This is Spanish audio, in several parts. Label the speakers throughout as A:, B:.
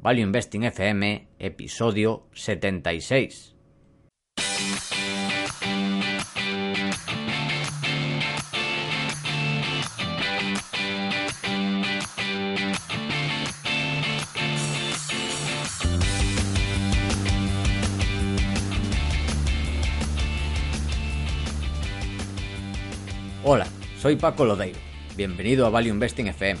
A: Value Investing FM, episodio 76. Hola, soy Paco Lodeiro. Bienvenido a Value Investing FM,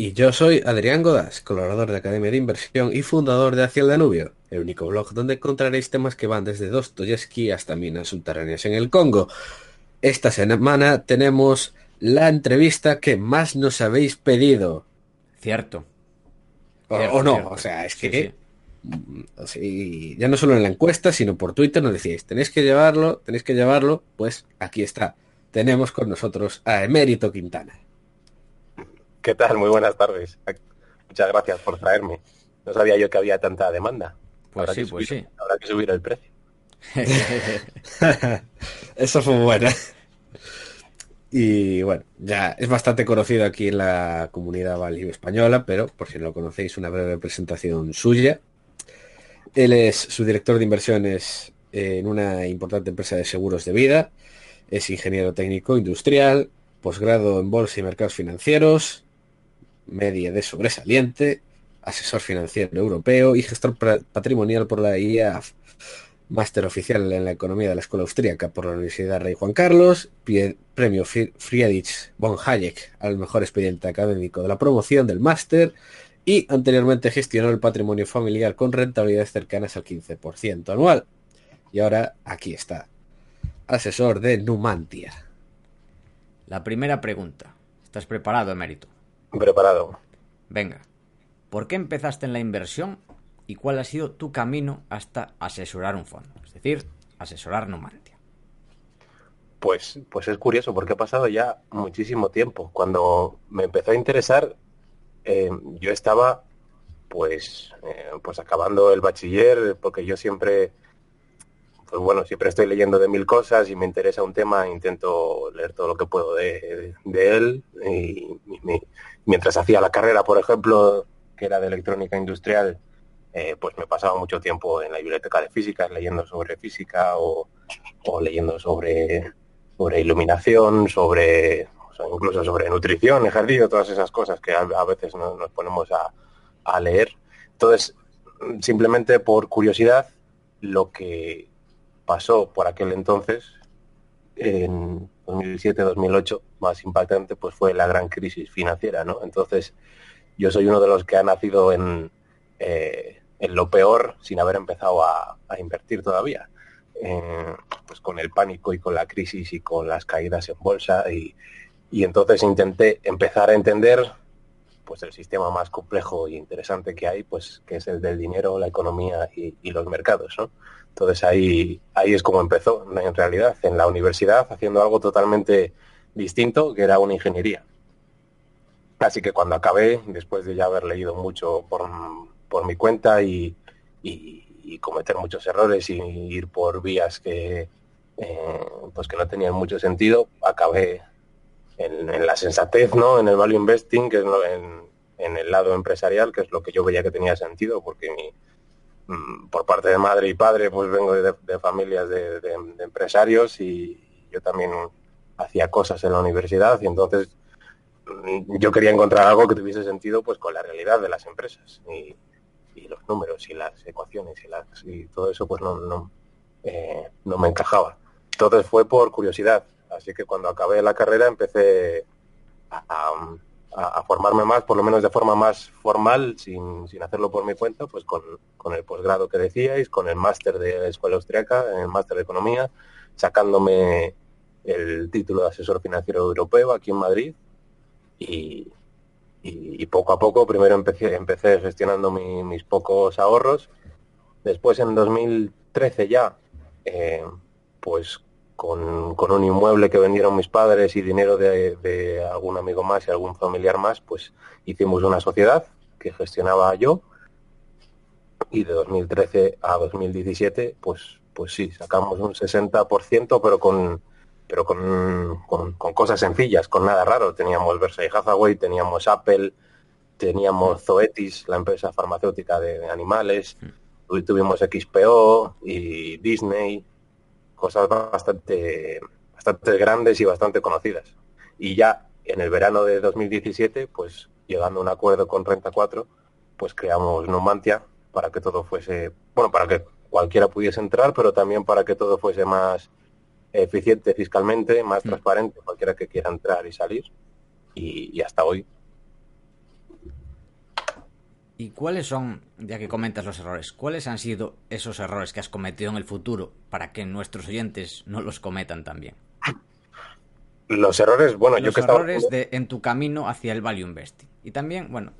B: Y yo soy Adrián Godas, colaborador de Academia de Inversión y fundador de Hacia el Danubio, el único blog donde encontraréis temas que van desde Dostoyevsky hasta minas subterráneas en el Congo. Esta semana tenemos la entrevista que más nos habéis pedido.
A: Cierto.
B: O,
A: Cierto,
B: o no,
A: cierto.
B: o sea, es que mm, sí, ya no solo en la encuesta, sino por Twitter nos decíais, tenéis que llevarlo, tenéis que llevarlo, pues aquí está. Tenemos con nosotros a Emérito Quintana.
C: ¿Qué tal? Muy buenas tardes. Muchas gracias por traerme. No sabía yo que había tanta demanda.
A: Pues
C: Habrá
A: sí,
C: que
A: pues sí.
C: Habrá que subir el precio.
B: Eso fue buena. Y bueno, ya es bastante conocido aquí en la comunidad value española, pero por si no lo conocéis, una breve presentación suya. Él es su director de inversiones en una importante empresa de seguros de vida. Es ingeniero técnico industrial, posgrado en bolsa y mercados financieros, media de sobresaliente, asesor financiero europeo y gestor patrimonial por la IAF. Máster oficial en la economía de la Escuela Austríaca por la Universidad Rey Juan Carlos, premio Fri- Friedrich von Hayek al mejor expediente académico de la promoción del máster y anteriormente gestionó el patrimonio familiar con rentabilidades cercanas al 15% anual. Y ahora aquí está, asesor de Numantia.
A: La primera pregunta. ¿Estás preparado, Emérito?
C: Preparado.
A: Venga. ¿Por qué empezaste en la inversión y cuál ha sido tu camino hasta asesorar un fondo? Es decir, asesorar Numantia.
C: Pues, pues es curioso porque ha pasado ya muchísimo tiempo. Cuando me empezó a interesar, eh, yo estaba pues, eh, pues acabando el bachiller, porque yo siempre, pues bueno, siempre estoy leyendo de mil cosas y me interesa un tema, intento leer todo lo que puedo de, de él. Y, y me- mientras hacía la carrera, por ejemplo, que era de electrónica industrial, eh, pues me pasaba mucho tiempo en la biblioteca de física, leyendo sobre física o, o leyendo sobre, sobre iluminación, sobre o sea, incluso sobre nutrición, ejercicio, todas esas cosas que a, veces no- nos ponemos a, a leer. Entonces, simplemente por curiosidad, lo que pasó por aquel entonces, en 2007-2008, más impactante, pues fue la gran crisis financiera, ¿no? Entonces, yo soy uno de los que ha nacido en, eh, en lo peor sin haber empezado a, invertir todavía. Eh, pues con el pánico y con la crisis y con las caídas en bolsa y, y entonces intenté empezar a entender pues el sistema más complejo e interesante que hay, pues que es el del dinero, la economía y, y los mercados, ¿no? Entonces ahí, ahí es como empezó, en realidad, en la universidad, haciendo algo totalmente distinto, que era una ingeniería. Así que cuando acabé, después de ya haber leído mucho por, por mi cuenta y, y- cometer muchos errores y ir por vías que, eh, pues que no tenían mucho sentido, acabé en, la sensatez, ¿no? En el value investing, que es en, en el lado empresarial, que es lo que yo veía que tenía sentido, porque mi, mm, por parte de madre y padre, pues vengo de, de familias de, de- de empresarios y yo también hacía cosas en la universidad y entonces mm, yo quería encontrar algo que tuviese sentido pues con la realidad de las empresas y, los números y las ecuaciones y, las, y todo eso pues no, no, eh, no me encajaba. Entonces fue por curiosidad. Así que cuando acabé la carrera empecé a, a- a formarme más, por lo menos de forma más formal, sin, sin hacerlo por mi cuenta, pues con, con el posgrado que decíais, con el máster de la Escuela Austriaca, el máster de Economía, sacándome el título de asesor financiero europeo aquí en Madrid. Y, poco a poco primero empecé, empecé gestionando mi- mis pocos ahorros, después en 2013 ya eh, pues con, un inmueble que vendieron mis padres y dinero de, algún amigo más y algún familiar más, pues hicimos una sociedad que gestionaba yo. Y de 2013 a 2017, pues, pues sí, sacamos un 60%, pero con pero con, con, cosas sencillas, con nada raro. Teníamos Versailles Hathaway, teníamos Apple, teníamos Zoetis, la empresa farmacéutica de, animales, mm. tuvimos XPO y Disney, cosas bastante, bastante grandes y bastante conocidas. Y ya en el verano de 2017, pues llegando a un acuerdo con Renta 4, pues creamos Numantia para que todo fuese, bueno, para que cualquiera pudiese entrar, pero también para que todo fuese más eficiente fiscalmente, más mm. transparente, cualquiera que quiera entrar y salir. Y, hasta hoy.
A: ¿Y cuáles son, ya que comentas los errores, cuáles han sido esos errores que has cometido en el futuro para que nuestros oyentes no los cometan también?
C: Los errores, bueno,
A: yo
C: que
A: estaba... errores de, en tu camino hacia el value investing. Y también, bueno,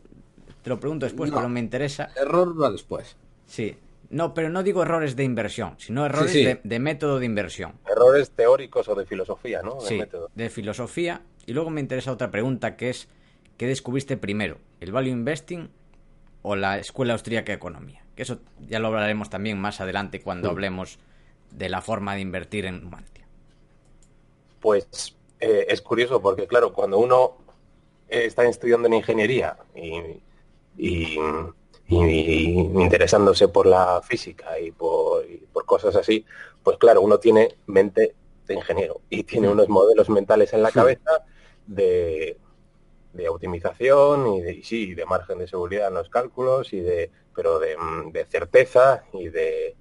A: te lo pregunto después, pero me interesa.
B: Error va después.
A: Sí, no, pero no digo errores de inversión, sino errores De, método de inversión.
C: Errores teóricos o de filosofía, ¿no?
A: De sí, de filosofía. Y luego me interesa otra pregunta que es, ¿qué descubriste primero? ¿El value investing o la Escuela Austríaca de Economía? Que eso ya lo hablaremos también más adelante cuando mm. hablemos de la forma de invertir en Numantia.
C: Pues eh, es curioso porque, claro, cuando uno está estudiando en ingeniería y y, interesándose por la física y por, cosas así, pues claro, uno tiene mente de ingeniero y tiene unos modelos mentales en la cabeza de, de optimización y de, sí, de margen de seguridad en los cálculos y de pero de, certeza y de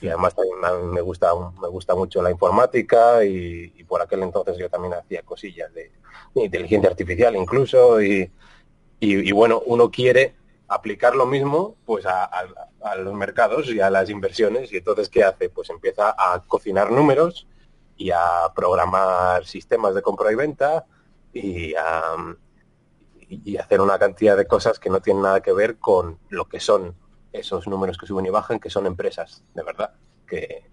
C: y además también me gusta me gusta mucho la informática y, por aquel entonces yo también hacía cosillas de, inteligencia artificial incluso y, y, bueno uno quiere aplicar lo mismo pues a, los mercados y a las inversiones. Y entonces qué hace pues empieza a cocinar números y a programar sistemas de compra y venta y a y hacer una cantidad de cosas que no tienen nada que ver con lo que son esos números que suben y bajan que son empresas de verdad que,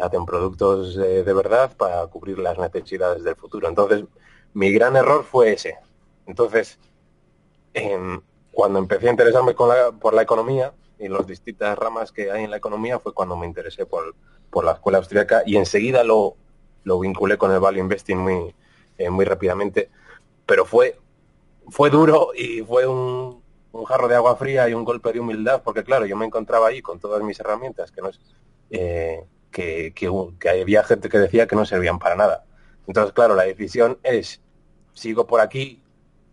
C: hacen productos de, verdad para cubrir las necesidades del futuro. Entonces mi gran error fue ese. Entonces em, cuando empecé a interesarme por la economía y las distintas ramas que hay en la economía fue cuando me interesé por, la escuela austríaca y enseguida lo, lo vinculé con el value investing muy, eh, muy rápidamente. Pero fue, fue duro y fue un, jarro de agua fría y un golpe de humildad, porque claro, yo me encontraba ahí con todas mis herramientas, que no eh, que, que, había gente que decía que no servían para nada. Entonces, claro, la decisión es, sigo por aquí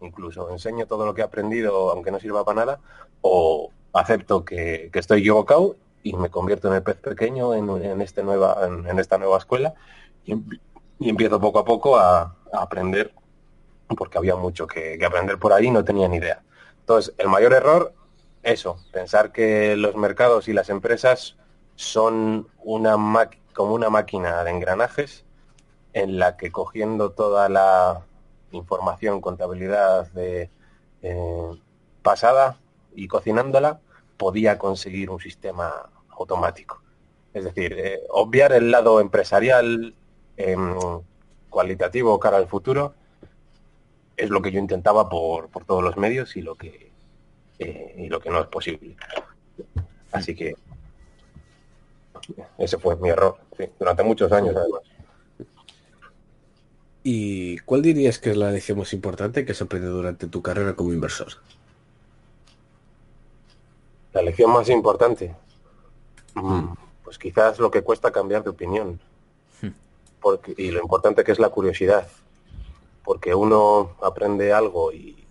C: incluso enseño todo lo que he aprendido aunque no sirva para nada, o acepto que, estoy equivocado y me convierto en el pez pequeño en, este nueva, en, esta nueva escuela y, empiezo poco a poco a, aprender porque había mucho que, aprender por ahí no tenía ni idea. Entonces, el mayor error, eso, pensar que los mercados y las empresas son una como una máquina de engranajes en la que cogiendo toda la información, contabilidad de, eh, pasada y cocinándola, podía conseguir un sistema automático. Es decir, eh, obviar el lado empresarial em, cualitativo cara al futuro es lo que yo intentaba por, por todos los medios y lo que eh, y lo que no es posible. Así que ese fue mi error, durante muchos años además.
B: ¿Y cuál dirías que es la lección más importante que has aprendido durante tu carrera como inversor?
C: La lección más importante. Mm, hmm. Pues quizás lo que cuesta cambiar de opinión. Hmm. Porque, y lo importante que es la curiosidad. Porque uno aprende algo y,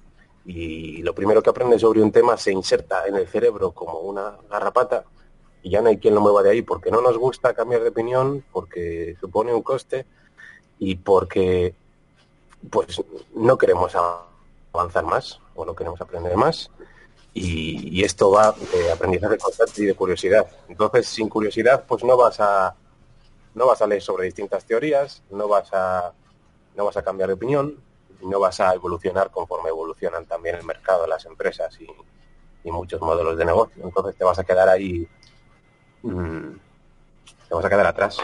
C: y lo primero que aprende sobre un tema se inserta en el cerebro como una garrapata y ya no hay quien lo mueva de ahí porque no nos gusta cambiar de opinión, porque supone un coste y porque pues no queremos avanzar más o no queremos aprender más y, esto va de aprendizaje constante y de curiosidad. Entonces, sin curiosidad, pues no vas a no vas a leer sobre distintas teorías, no vas a no vas a cambiar de opinión, no vas a evolucionar conforme evolucionan también el mercado, las empresas y, muchos modelos de negocio. Entonces te vas a quedar ahí, mm, te vas a quedar atrás.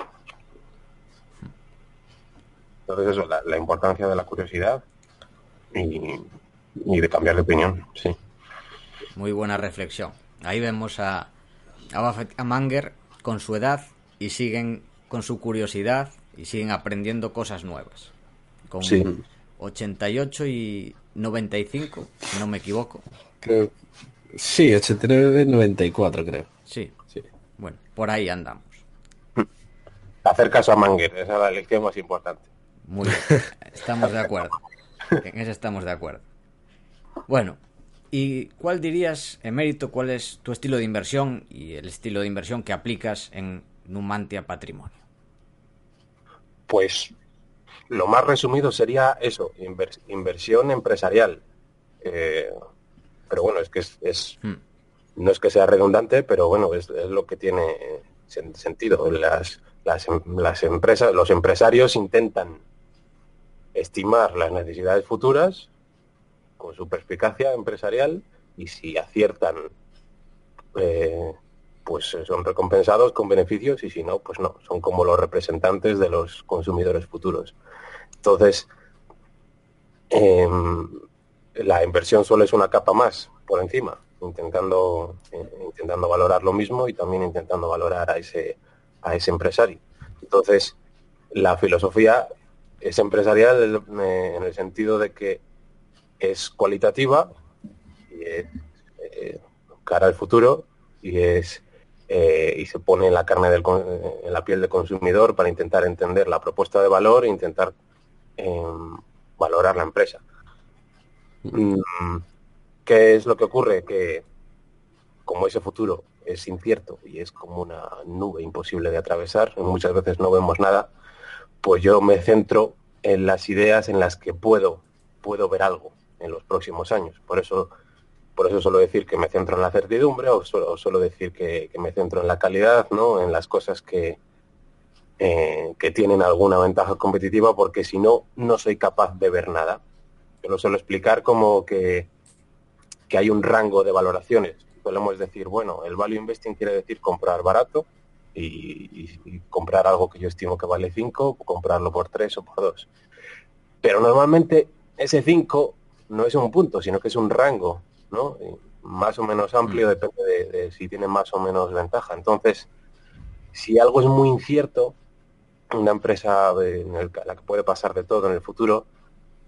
C: Entonces eso, la, importancia de la curiosidad y, de cambiar de opinión, sí.
A: Muy buena reflexión. Ahí vemos a, a, a Manger con su edad y siguen con su curiosidad y siguen aprendiendo cosas nuevas. Con 88 y 95, si no me equivoco.
B: Creo. Sí, 89 94, creo.
A: Sí. sí. Bueno, por ahí andamos.
C: Hacer caso a Manger, esa es la lección más importante.
A: Muy bien, estamos de acuerdo. En eso estamos de acuerdo. Bueno, ¿y cuál dirías, emérito, cuál es tu estilo de inversión y el estilo de inversión que aplicas en Numantia Patrimonio?
C: Pues lo más resumido sería eso, inversión empresarial. Eh, pero bueno, es que es, hmm. no es que sea redundante, pero bueno, es, lo que tiene sentido. Las, las, las, empresas, los empresarios intentan estimar las necesidades futuras con su perspicacia empresarial y si aciertan eh, pues son recompensados con beneficios y si no, pues no, son como los representantes de los consumidores futuros. Entonces, em, la inversión solo es una capa más por encima, intentando, eh, intentando valorar lo mismo y también intentando valorar a ese, a ese empresario. Entonces, la filosofía es empresarial en el sentido de que es cualitativa y es eh, cara al futuro y es eh, y se pone en la carne del, en la piel del consumidor para intentar entender la propuesta de valor e intentar em, valorar la empresa. Mm, ¿Qué es lo que ocurre? Que como ese futuro es incierto y es como una nube imposible de atravesar, muchas veces no vemos nada, pues yo me centro en las ideas en las que puedo, puedo ver algo en los próximos años. Por eso por eso suelo decir que me centro en la certidumbre o suelo, decir que, me centro en la calidad, ¿no? en las cosas que, eh, que tienen alguna ventaja competitiva, porque si no, no soy capaz de ver nada. Yo lo suelo explicar como que, que hay un rango de valoraciones. Podemos decir, bueno, el value investing quiere decir comprar barato y, y comprar algo que yo estimo que vale 5, comprarlo por 3 o por 2. Pero normalmente ese 5 no es un punto, sino que es un rango más o menos amplio, mm. depende de, si tiene más o menos ventaja. Entonces, si algo es muy incierto, una empresa en la que puede pasar de todo en el futuro,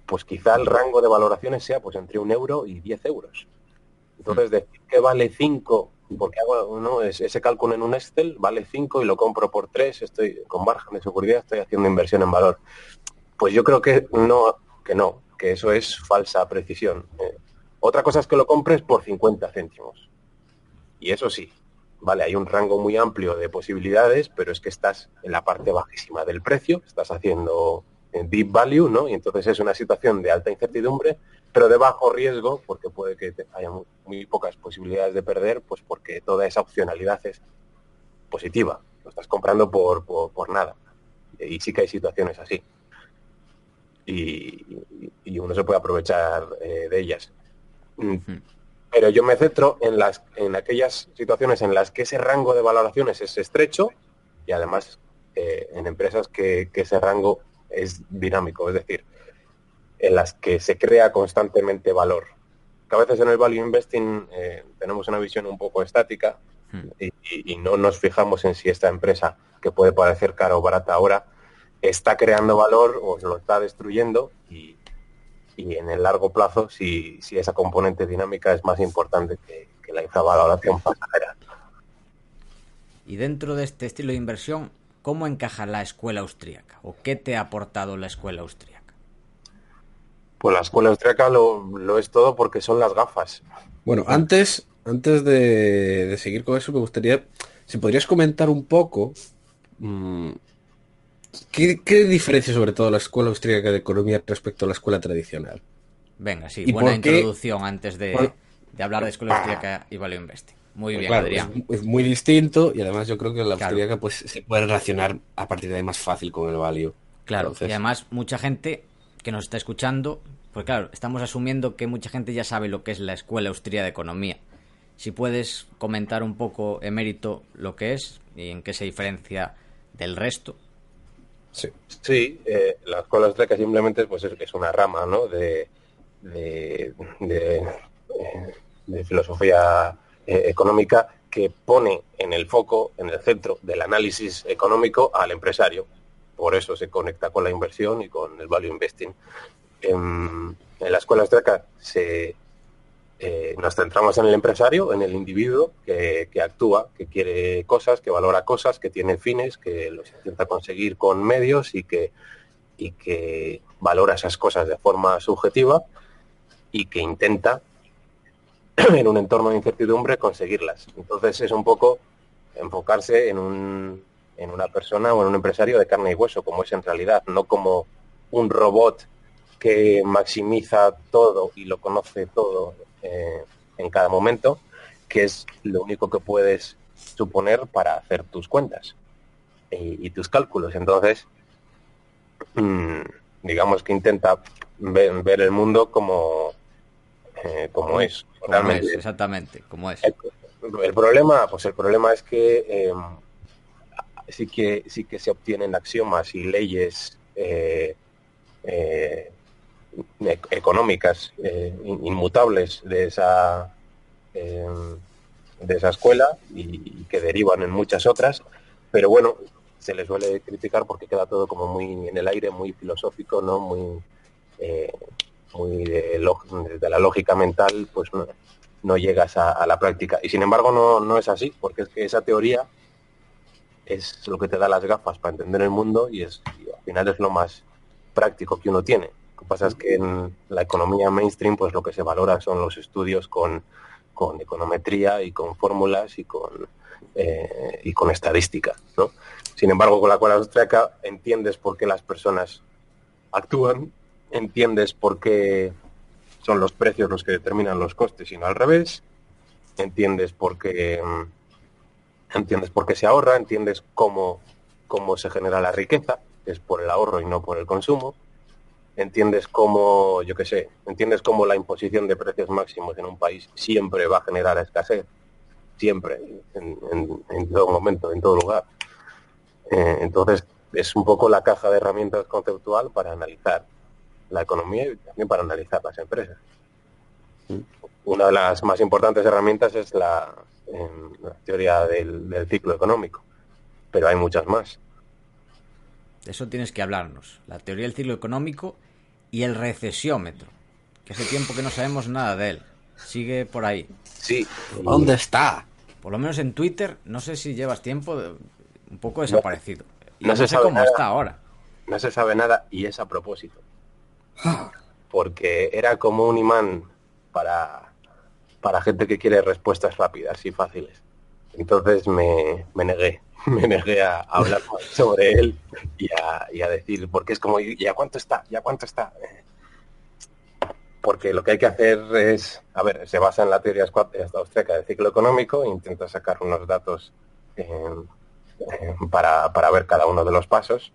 C: pues quizá el rango de valoraciones sea pues entre un euro y 10 euros. Entonces, mm. decir que vale 5, porque hago ¿no? ese cálculo en un Excel, vale 5 y lo compro por 3, estoy con margen de seguridad, estoy haciendo inversión en valor. Pues yo creo que no, que no, que eso es falsa precisión. Eh, otra cosa es que lo compres por 50 céntimos. Y eso sí, vale, hay un rango muy amplio de posibilidades, pero es que estás en la parte bajísima del precio, estás haciendo deep value, ¿no? Y entonces es una situación de alta incertidumbre, pero de bajo riesgo, porque puede que haya muy, pocas posibilidades de perder, pues porque toda esa opcionalidad es positiva. Lo estás comprando por, por, nada. Y sí que hay situaciones así. Y, uno se puede aprovechar eh, de ellas. Mm. Pero yo me centro en, las, en aquellas situaciones en las que ese rango de valoraciones es estrecho y además eh, en empresas que, ese rango es dinámico, es decir, en las que se crea constantemente valor. Que a veces en el value investing eh, tenemos una visión un poco estática hmm. y, y, no nos fijamos en si esta empresa, que puede parecer cara o barata ahora, está creando valor o lo está destruyendo y, y en el largo plazo si, si esa componente dinámica es más importante que, la infravaloración pasajera.
A: Y dentro de este estilo de inversión, ¿cómo encaja la escuela austríaca? ¿O qué te ha aportado la escuela austríaca?
C: Pues la escuela austríaca lo, es todo porque son las gafas.
B: Bueno, antes, antes de, seguir con eso, me gustaría, si podrías comentar un poco mm, ¿Qué, diferencia sobre todo la escuela austríaca de economía respecto a la escuela tradicional?
A: Venga, sí, buena introducción antes de, hablar de escuela austríaca y value investing. Muy pues bien, Adrián.
B: Es, muy distinto y además yo creo que la austríaca pues se puede relacionar a partir de ahí más fácil con el value.
A: Claro, y además mucha gente que nos está escuchando, pues claro, estamos asumiendo que mucha gente ya sabe lo que es la escuela austríaca de economía. Si puedes comentar un poco, emérito, lo que es y en qué se diferencia del resto.
C: Sí, sí eh, la escuela austríaca simplemente pues, es, una rama ¿no? de, de, de, filosofía económica que pone en el foco, en el centro del análisis económico al empresario. Por eso se conecta con la inversión y con el value investing. En, la escuela austríaca se, eh, nos centramos en el empresario, en el individuo que, actúa, que quiere cosas, que valora cosas, que tiene fines, que los intenta conseguir con medios y que valora esas cosas de forma subjetiva y que intenta en un entorno de incertidumbre conseguirlas. Entonces es un poco enfocarse en, un, en una persona o en un empresario de carne y hueso, como es en realidad, no como un robot que maximiza todo y lo conoce todo eh, en cada momento, que es lo único que puedes suponer para hacer tus cuentas y, tus cálculos. Entonces, mm, digamos que intenta ver, el mundo como, eh, como es.
A: Realmente. exactamente, como es.
C: El, problema, pues el problema es que em, sí que sí que se obtienen axiomas y leyes eh, e-, económicas eh, inmutables de esa eh, de esa escuela y, que derivan en muchas otras pero bueno se les suele criticar porque queda todo como muy en el aire muy filosófico no muy eh, muy de, la lógica mental pues no, llegas a, la práctica y sin embargo no, no es así porque es que esa teoría es lo que te da las gafas para entender el mundo y es y al final es lo más práctico que uno tiene lo que pasa es que en la economía mainstream, pues lo que se valora son los estudios con, con econometría y con fórmulas y con, eh, y con estadística. ¿no? Sin embargo, con la cual austríaca entiendes por qué las personas actúan, entiendes por qué son los precios los que determinan los costes y no al revés, entiendes por qué, mm, entiendes por qué se ahorra, entiendes cómo, cómo se genera la riqueza, que es por el ahorro y no por el consumo, entiendes cómo, yo qué sé, entiendes cómo la imposición de precios máximos en un país siempre va a generar escasez, siempre, en, todo momento, en todo lugar. Eh, entonces, es un poco la caja de herramientas conceptual para analizar la economía y también para analizar las empresas. Una de las más importantes herramientas es la, teoría del ciclo económico, pero hay muchas más.
A: De eso tienes que hablarnos. La teoría del ciclo económico y el recesiómetro, que hace tiempo que no sabemos nada de él. Sigue por ahí.
C: Sí.
B: ¿Dónde está?
A: Por lo menos en Twitter, no sé si llevas tiempo un poco desaparecido. No, no, sé cómo está ahora.
C: No se sabe nada y es a propósito. Porque era como un imán para, para gente que quiere respuestas rápidas y fáciles. Entonces me, me negué. me negué a, hablar sobre él y a, decir, porque es como, ¿y a cuánto está? ¿Y a cuánto está? Porque lo que hay que hacer es, a ver, se basa en la teoría austríaca del ciclo económico, intenta sacar unos datos para, para ver cada uno de los pasos,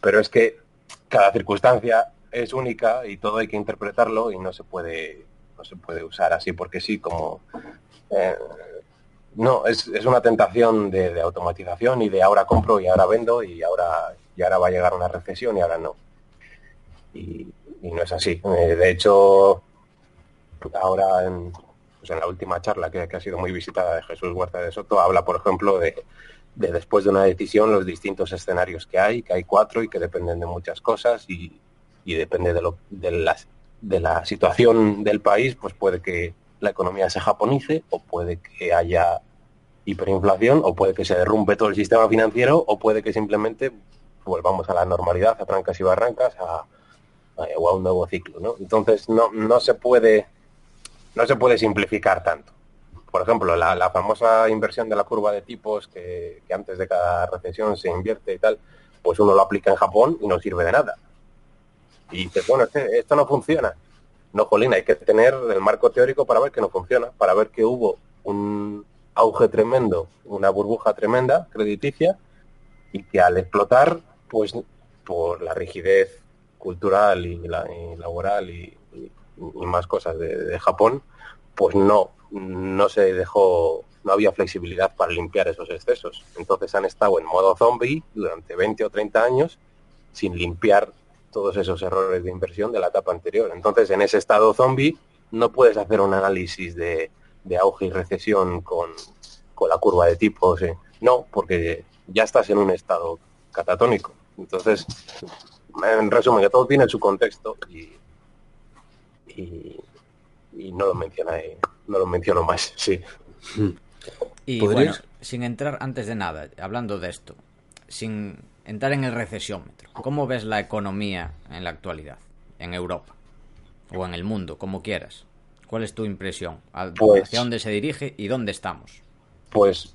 C: pero es que cada circunstancia es única y todo hay que interpretarlo y no se puede no se puede usar así porque sí como eh, no, es, una tentación de, automatización y de ahora compro y ahora vendo y ahora, y ahora va a llegar una recesión y ahora no. Y, no es así. Eh, de hecho, ahora en, pues en la última charla que, ha sido muy visitada de Jesús Huerta de Soto, habla, por ejemplo, de, después de una decisión los distintos escenarios que hay, que hay cuatro y que dependen de muchas cosas y, depende de, lo, de, las, de la situación del país, pues puede que la economía se japonice o puede que haya hiperinflación o puede que se derrumbe todo el sistema financiero o puede que simplemente volvamos a la normalidad, a trancas y barrancas, a, o a un nuevo ciclo, ¿no? Entonces no, no se puede no se puede simplificar tanto. Por ejemplo, la, famosa inversión de la curva de tipos que, que, antes de cada recesión se invierte y tal, pues uno lo aplica en Japón y no sirve de nada. Y dices, bueno, esto no funciona. No, Jolín, hay que tener el marco teórico para ver que no funciona, para ver que hubo un auge tremendo, una burbuja tremenda, crediticia, y que al explotar, pues por la rigidez cultural y, laboral y, más cosas de, Japón, pues no, no se dejó, no había flexibilidad para limpiar esos excesos. Entonces han estado en modo zombie durante 20 o 30 años sin limpiar todos esos errores de inversión de la etapa anterior. Entonces, en ese estado zombie no puedes hacer un análisis de, auge y recesión con, la curva de tipos. ¿eh? No, porque ya estás en un estado catatónico. Entonces, en resumen, que todo tiene su contexto y, y, no lo menciona, no lo menciono más, sí.
A: Y bueno, sin entrar antes de nada, hablando de esto, sin entrar en el recesiómetro, ¿cómo ves la economía en la actualidad, en Europa o en el mundo, como quieras? ¿Cuál es tu impresión?
C: Pues
A: ¿Hacia dónde se dirige y dónde estamos?
C: Pues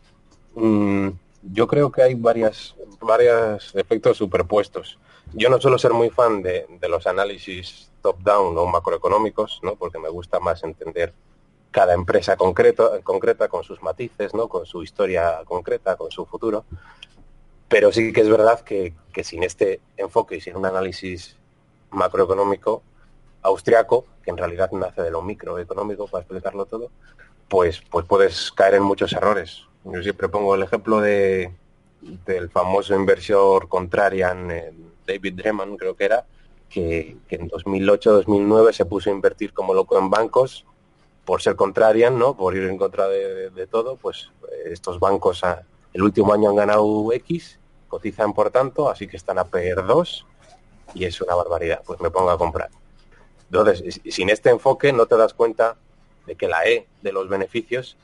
C: mm, yo creo que hay varias, varios efectos superpuestos. Yo no suelo ser muy fan de, los análisis top-down o macroeconómicos, ¿no? porque me gusta más entender cada empresa concreto, concreta con sus matices, ¿no? con su historia concreta, con su futuro. Pero sí que es verdad que, sin este enfoque y sin un análisis macroeconómico austriaco, que en realidad nace de lo microeconómico, para explicarlo todo, pues, pues puedes caer en muchos errores. Yo siempre pongo el ejemplo de, del famoso inversor contrarian David Dreman, creo que era, que, en 2008-2009 se puso a invertir como loco en bancos por ser contrarian, ¿no? Por ir en contra de, todo, pues eh, estos bancos el último año han ganado X, cotizan por tanto, así que están a PR2 y es una barbaridad, pues me pongo a comprar. Entonces, sin este enfoque no te das cuenta de que la E de los beneficios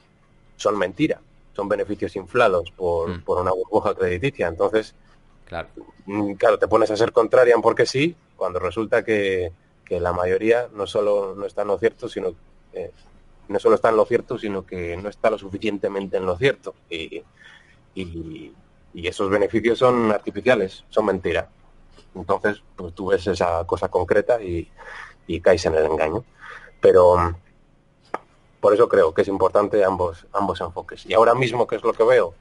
C: son mentira, son beneficios inflados por, mm. por una burbuja crediticia. Entonces,
A: claro.
C: Mm, claro, te pones a ser contrarian porque sí, cuando resulta que, que la mayoría no solo no está en lo cierto, sino eh, no solo está en lo cierto, sino que no está lo suficientemente en lo cierto. Y, y, esos beneficios son artificiales, son mentira. Entonces, pues tú ves esa cosa concreta y, y caes en el engaño. Pero por eso creo que es importante ambos, ambos enfoques. Y ahora mismo, ¿qué es lo que veo?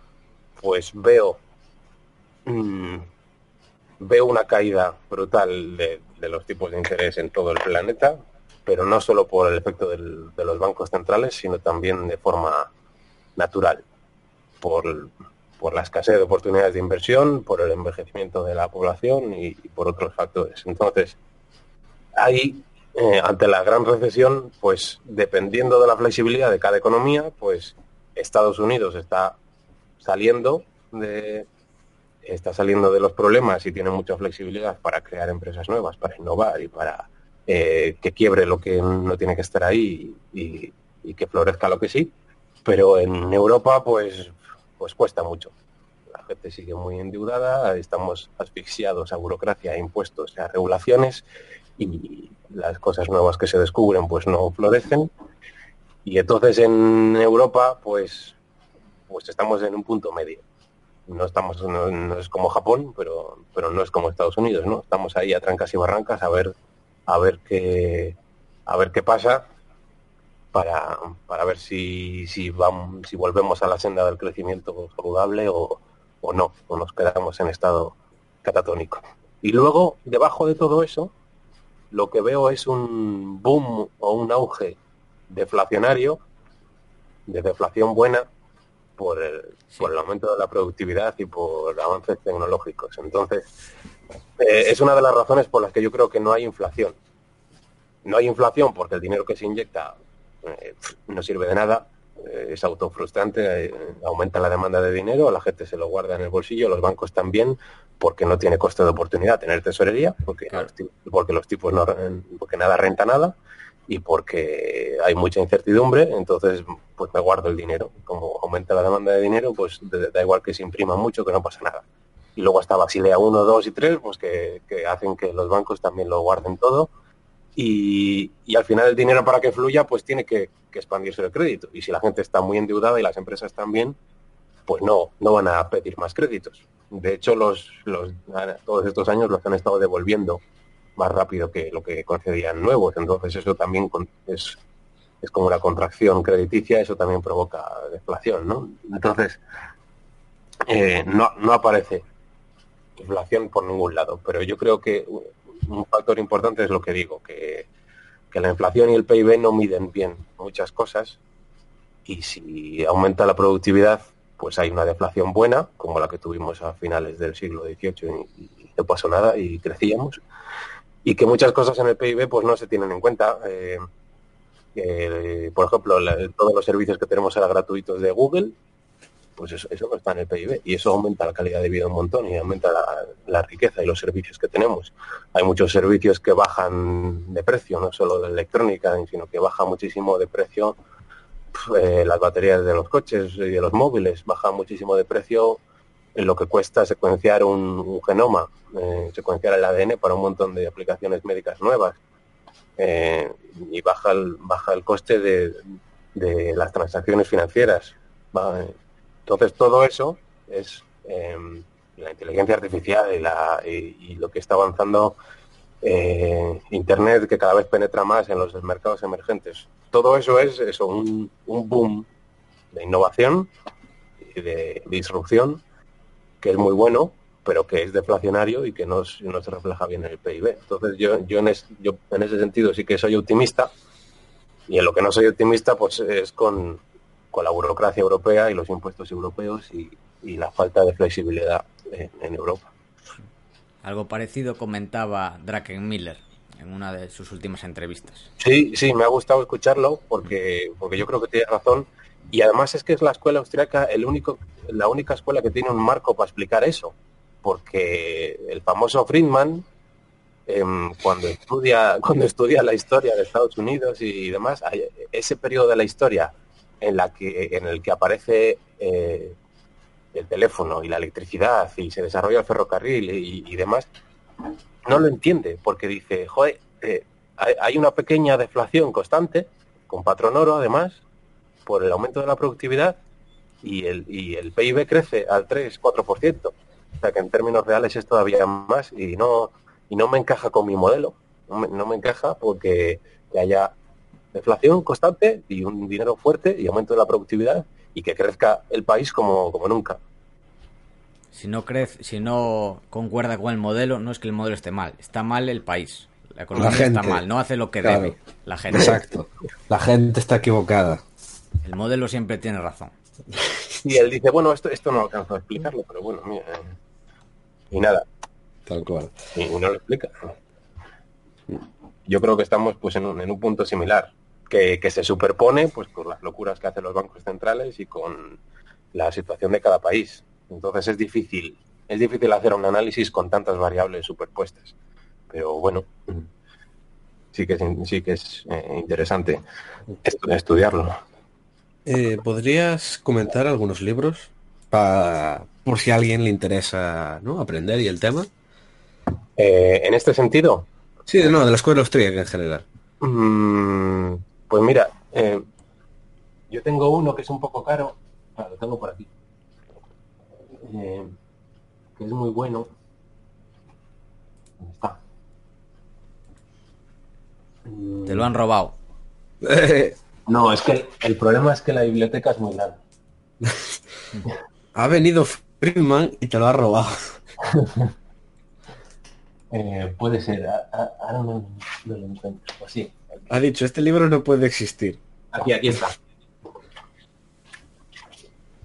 C: Pues veo mm, veo una caída brutal de, los tipos de interés en todo el planeta, pero no solo por el efecto de los bancos centrales, sino también de forma natural, por, la escasez de oportunidades de inversión, por el envejecimiento de la población y, por otros factores. Entonces, ahí, eh, ante la gran recesión, pues dependiendo de la flexibilidad de cada economía, pues Estados Unidos está saliendo de, está saliendo de los problemas y tiene mucha flexibilidad para crear empresas nuevas, para innovar y para eh, que quiebre lo que no tiene que estar ahí y, que florezca lo que sí. Pero en Europa, pues, pues cuesta mucho. La gente sigue muy endeudada, estamos asfixiados a burocracia, a impuestos, a regulaciones y las cosas nuevas que se descubren pues no florecen. Y entonces en Europa, pues, pues estamos en un punto medio no estamos no, es como Japón pero pero no es como Estados Unidos no estamos ahí a trancas y barrancas a ver a ver qué a ver qué pasa para, para ver si si vamos si volvemos a la senda del crecimiento saludable o, o no o nos quedamos en estado catatónico y luego debajo de todo eso lo que veo es un boom o un auge deflacionario de deflación buena por el, por el aumento de la productividad y por avances tecnológicos. Entonces, eh, es una de las razones por las que yo creo que no hay inflación. No hay inflación porque el dinero que se inyecta eh, no sirve de nada, eh, es autofrustrante, aumenta la demanda de dinero, la gente se lo guarda en el bolsillo, los bancos también, porque no tiene coste de oportunidad tener tesorería, porque, porque los tipos no, porque nada renta nada y porque hay mucha incertidumbre, entonces pues me guardo el dinero. Como aumenta la demanda de dinero, pues da igual que se imprima mucho, que no pasa nada. Y luego está Basilea 1, 2 y 3, pues que, hacen que los bancos también lo guarden todo. Y, al final el dinero para que fluya, pues tiene que, expandirse el crédito. Y si la gente está muy endeudada y las empresas también, pues no, no van a pedir más créditos. De hecho, los, los, todos estos años los han estado devolviendo más rápido que lo que concedían nuevos. Entonces eso también es, es como una contracción crediticia, eso también provoca deflación, ¿no? Entonces, eh, no, no aparece inflación por ningún lado, pero yo creo que un factor importante es lo que digo, que, que la inflación y el PIB no miden bien muchas cosas y si aumenta la productividad, pues hay una deflación buena, como la que tuvimos a finales del siglo XVIII y no pasó nada y crecíamos. Y que muchas cosas en el PIB pues no se tienen en cuenta. Eh, por ejemplo, todos los servicios que tenemos ahora gratuitos de Google, pues eso, no está en el PIB y eso aumenta la calidad de vida un montón y aumenta la, riqueza y los servicios que tenemos. Hay muchos servicios que bajan de precio, no solo de electrónica, sino que baja muchísimo de precio eh, las baterías de los coches y de los móviles, baja muchísimo de precio lo que cuesta secuenciar un, genoma, eh, secuenciar el ADN para un montón de aplicaciones médicas nuevas. Eh, y baja el, baja el coste de, las transacciones financieras. Entonces todo eso es em, la inteligencia artificial y, la, y, lo que está avanzando eh, Internet que cada vez penetra más en los mercados emergentes. Todo eso es eso, un, boom de innovación y de, disrupción que es muy bueno, pero que es deflacionario y que no, se refleja bien en el PIB. Entonces yo, yo, en yo en ese sentido sí que soy optimista y en lo que no soy optimista pues es con, con la burocracia europea y los impuestos europeos y, la falta de flexibilidad en, Europa.
A: Algo parecido comentaba Miller en una de sus últimas entrevistas.
C: Sí, sí, me ha gustado escucharlo porque, porque yo creo que tiene razón. Y además es que es la escuela austriaca el único, la única escuela que tiene un marco para explicar eso. Porque el famoso Friedman, em, cuando, estudia, cuando estudia la historia de Estados Unidos y demás, ese periodo de la historia en, la que, en el que aparece eh, el teléfono y la electricidad y se desarrolla el ferrocarril y, demás, no lo entiende porque dice, joder, eh, hay, una pequeña deflación constante, con patrón oro además, por el aumento de la productividad y el, y el PIB crece al 3-4%. O sea que en términos reales es todavía más y no, y no me encaja con mi modelo. No me, no me encaja porque que haya inflación constante y un dinero fuerte y aumento de la productividad y que crezca el país como, como nunca.
A: Si no crece, si no concuerda con el modelo, no es que el modelo esté mal, está mal el país. La economía está mal, no hace lo que debe la gente.
B: Exacto. La gente está equivocada.
A: El modelo siempre tiene razón.
C: Y él dice, bueno, esto, esto no alcanzo a explicarlo, pero bueno, mira. Eh, y nada.
B: Tal cual.
C: Y, no lo explica. Yo creo que estamos pues en un, en un punto similar que, se superpone pues con las locuras que hacen los bancos centrales y con la situación de cada país. Entonces es difícil, es difícil hacer un análisis con tantas variables superpuestas. Pero bueno, sí que es, sí que es eh, interesante estudiarlo.
B: Eh, ¿Podrías comentar algunos libros para, por si a alguien le interesa ¿no? aprender y el tema?
C: Eh, ¿En este sentido?
B: Sí, no, de la escuela austríaca en general.
C: Mm, pues mira, eh, yo tengo uno que es un poco caro, ah, lo tengo por aquí, eh, que es muy bueno. ¿Dónde está?
A: Te lo han robado.
C: no, es que el, problema es que la biblioteca es muy grande.
B: ha venido Friedman y te lo ha robado.
C: Eh, puede ser, ahora no, lo encuentro. Pues sí,
B: ha dicho, este libro no puede existir.
C: Aquí, aquí está.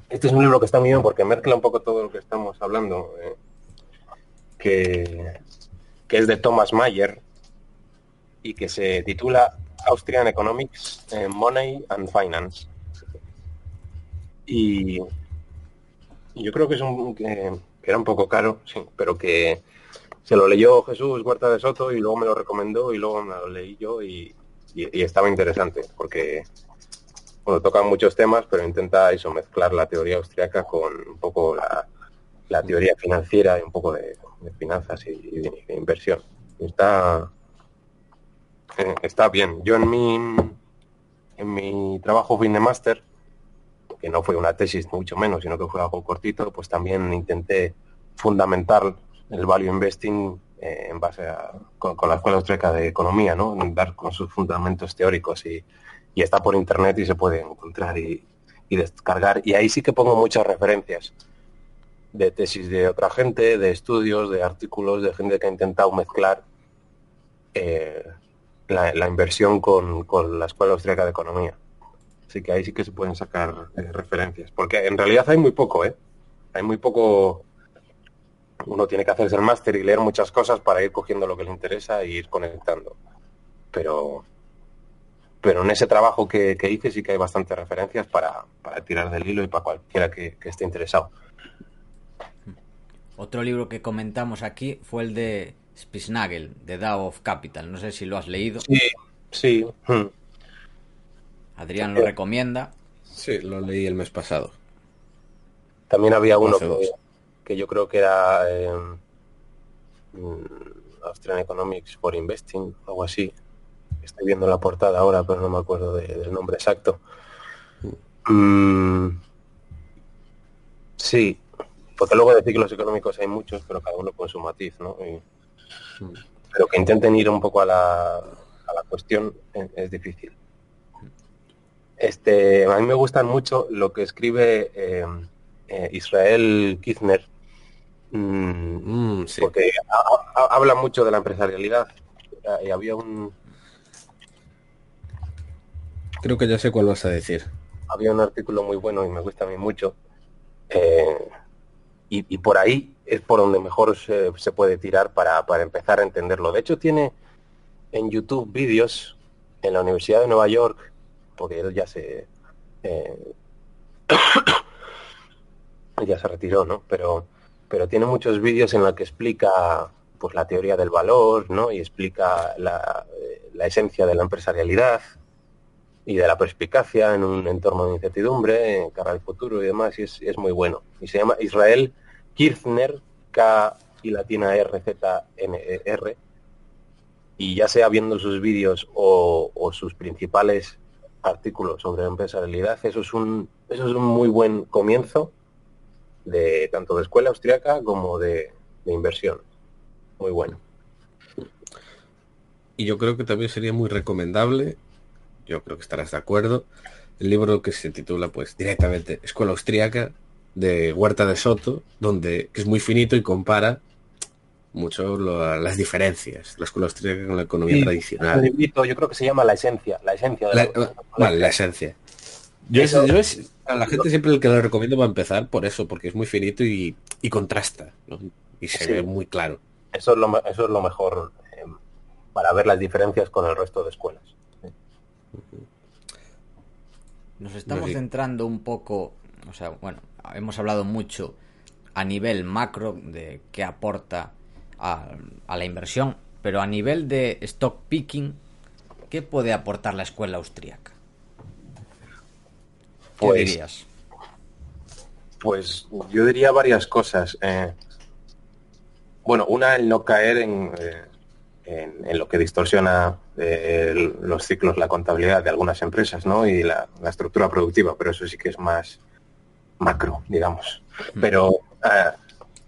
C: Este es un libro que está muy bien porque mezcla un poco todo lo que estamos hablando, eh, que, es de Thomas Mayer y que se titula Austrian Economics, eh, Money and Finance. Y, yo creo que es un que, era un poco caro, sí, pero que se lo leyó Jesús Huerta de Soto y luego me lo recomendó y luego me lo leí yo y, y, estaba interesante porque bueno, tocan muchos temas, pero intenta eso, mezclar la teoría austriaca con un poco la, teoría financiera y un poco de, finanzas y, de, inversión. Está, eh, está bien. Yo en mi, en mi trabajo fin de máster, que no fue una tesis mucho menos, sino que fue algo cortito, pues también intenté fundamentar el value investing eh, en base a, con, la Escuela Austríaca de Economía, ¿no? Dar con sus fundamentos teóricos y, está por internet y se puede encontrar y, descargar. Y ahí sí que pongo muchas referencias de tesis de otra gente, de estudios, de artículos, de gente que ha intentado mezclar eh, la, inversión con, la Escuela Austríaca de Economía. Así que ahí sí que se pueden sacar eh, referencias. Porque en realidad hay muy poco, ¿eh? Hay muy poco uno tiene que hacerse el máster y leer muchas cosas para ir cogiendo lo que le interesa e ir conectando. Pero, pero en ese trabajo que, hice sí que hay bastantes referencias para, tirar del hilo y para cualquiera que, esté interesado.
A: Otro libro que comentamos aquí fue el de Spitznagel, de DAO of Capital. No sé si lo has leído.
C: Sí, sí. Hmm.
A: Adrián lo recomienda.
B: Sí, lo leí el mes pasado.
C: También había uno que, yo creo que era eh, Austrian Economics for Investing, algo así. Estoy viendo la portada ahora, pero no me acuerdo del nombre exacto. Mm, sí, porque luego de ciclos económicos hay muchos, pero cada uno con su matiz, ¿no? pero que intenten ir un poco a la, a la cuestión es difícil. Este, a mí me gustan mucho lo que escribe eh, eh, Israel Kirchner, mm, mm, porque habla mucho de la empresarialidad. Y había un...
B: Creo que ya sé cuál vas a decir.
C: Había un artículo muy bueno y me gusta a mí mucho. Eh, y, por ahí es por donde mejor se, puede tirar para, para empezar a entenderlo. De hecho, tiene en YouTube vídeos en la Universidad de Nueva York porque él ya se eh, ya se retiró, ¿no? Pero pero tiene muchos vídeos en los que explica pues la teoría del valor, ¿no? Y explica la, la esencia de la empresarialidad y de la perspicacia en un entorno de incertidumbre, cara al futuro y demás, y es, es muy bueno. Y se llama Israel Kirchner, K y latina R Z N E R, y ya sea viendo sus vídeos o, o sus principales artículos sobre empresarialidad, eso es un, eso es un muy buen comienzo de tanto de escuela austriaca como de, inversión. Muy bueno.
B: Y yo creo que también sería muy recomendable, yo creo que estarás de acuerdo, el libro que se titula pues directamente Escuela Austriaca de Huerta de Soto, donde es muy finito y compara mucho las diferencias, la escuela austríaca con la economía tradicional.
C: yo creo que se llama la esencia, la esencia de
B: la, Vale, la esencia. Yo, es, a la gente siempre el que lo recomiendo va a empezar por eso, porque es muy finito y, contrasta, y se ve muy claro.
C: Eso es lo, eso es lo mejor eh, para ver las diferencias con el resto de escuelas.
A: Nos estamos centrando un poco, o sea, bueno, hemos hablado mucho a nivel macro de qué aporta a, la inversión, pero a nivel de stock picking, ¿qué puede aportar la escuela austríaca? ¿Qué pues, dirías?
C: Pues yo diría varias cosas. Eh, bueno, una, el no caer en, eh, en, lo que distorsiona eh, los ciclos, la contabilidad de algunas empresas, ¿no? Y la, estructura productiva, pero eso sí que es más macro, digamos. Pero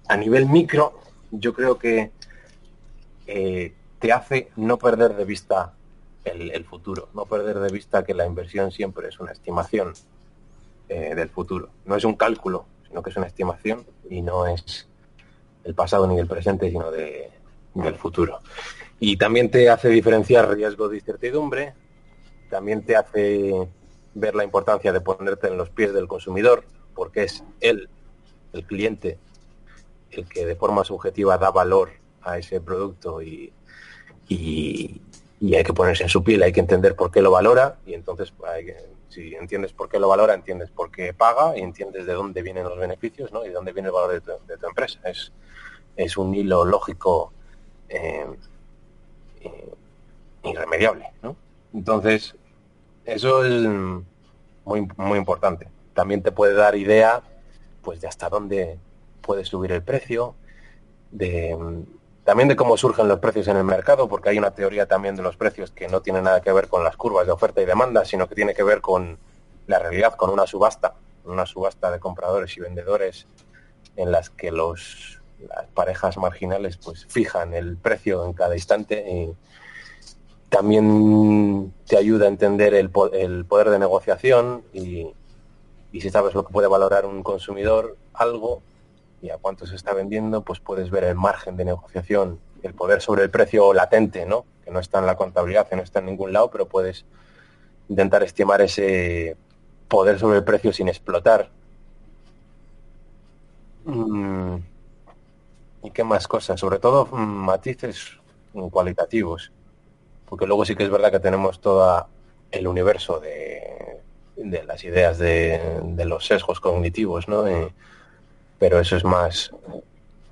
C: a nivel micro, yo creo que te hace no perder de vista el, futuro, no perder de vista que la inversión siempre es una estimación eh, del futuro. No es un cálculo, sino que es una estimación y no es el pasado ni el presente, sino de, del futuro. Y también te hace diferenciar riesgo de incertidumbre, también te hace ver la importancia de ponerte en los pies del consumidor, porque es él, el cliente, el que de forma subjetiva da valor a ese producto y, y, hay que ponerse en su piel, hay que entender por qué lo valora y entonces si entiendes por qué lo valora, entiendes por qué paga y entiendes de dónde vienen los beneficios ¿no? y de dónde viene el valor de tu, empresa. Es, es un hilo lógico eh, eh, irremediable. ¿no? Entonces, eso es muy, muy importante. También te puede dar idea pues de hasta dónde puede subir el precio, de, también de cómo surgen los precios en el mercado, porque hay una teoría también de los precios que no tiene nada que ver con las curvas de oferta y demanda, sino que tiene que ver con la realidad, con una subasta, una subasta de compradores y vendedores en las que los, las parejas marginales pues fijan el precio en cada instante y también te ayuda a entender el, el poder de negociación y, y si sabes lo que puede valorar un consumidor algo y a cuánto se está vendiendo, pues puedes ver el margen de negociación, el poder sobre el precio latente, ¿no? Que no está en la contabilidad, que no está en ningún lado, pero puedes intentar estimar ese poder sobre el precio sin explotar. Mm. y qué más cosas, sobre todo mm, matices cualitativos, porque luego sí que es verdad que tenemos todo el universo de, de las ideas de, de, los sesgos cognitivos, ¿no? Eh, pero eso es más,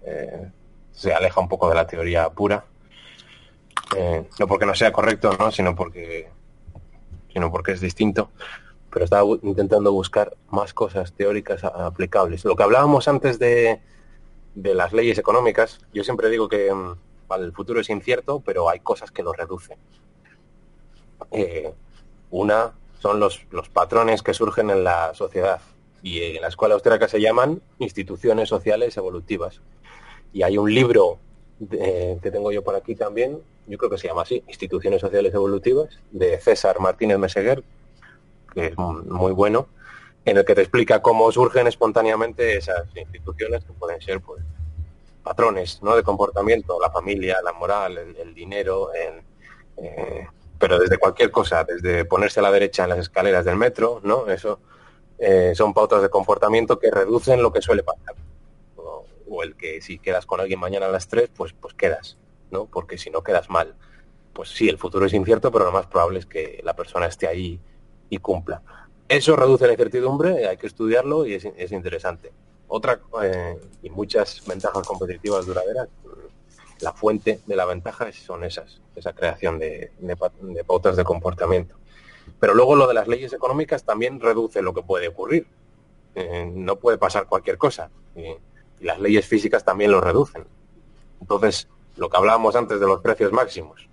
C: eh, se aleja un poco de la teoría pura, eh, no porque no sea correcto, ¿no? Sino porque, sino porque es distinto pero estaba intentando buscar más cosas teóricas aplicables. Lo que hablábamos antes de, de las leyes económicas, yo siempre digo que mm, el futuro es incierto, pero hay cosas que lo reducen. Eh, una son los, los patrones que surgen en la sociedad y en la escuela austríaca se llaman instituciones sociales evolutivas. Y hay un libro que tengo yo por aquí también, yo creo que se llama así, Instituciones Sociales Evolutivas, de César Martínez Meseguer, que es muy bueno, en el que te explica cómo surgen espontáneamente esas instituciones que pueden ser pues patrones ¿no? de comportamiento, la familia, la moral, el, dinero, eh, pero desde cualquier cosa, desde ponerse a la derecha en las escaleras del metro, ¿no? Eso eh, son pautas de comportamiento que reducen lo que suele pasar. O, el que si quedas con alguien mañana a las 3, pues, pues quedas, ¿no? Porque si no quedas mal. Pues sí, el futuro es incierto, pero lo más probable es que la persona esté ahí y cumpla. Eso reduce la incertidumbre, hay que estudiarlo y es, es interesante. Otra, eh, y muchas ventajas competitivas duraderas, la fuente de la ventaja son esas, esa creación de, pautas de comportamiento. Pero luego lo de las leyes económicas también reduce lo que puede ocurrir. Eh, no puede pasar cualquier cosa. Y, las leyes físicas también lo reducen. Entonces, lo que hablábamos antes de los precios máximos,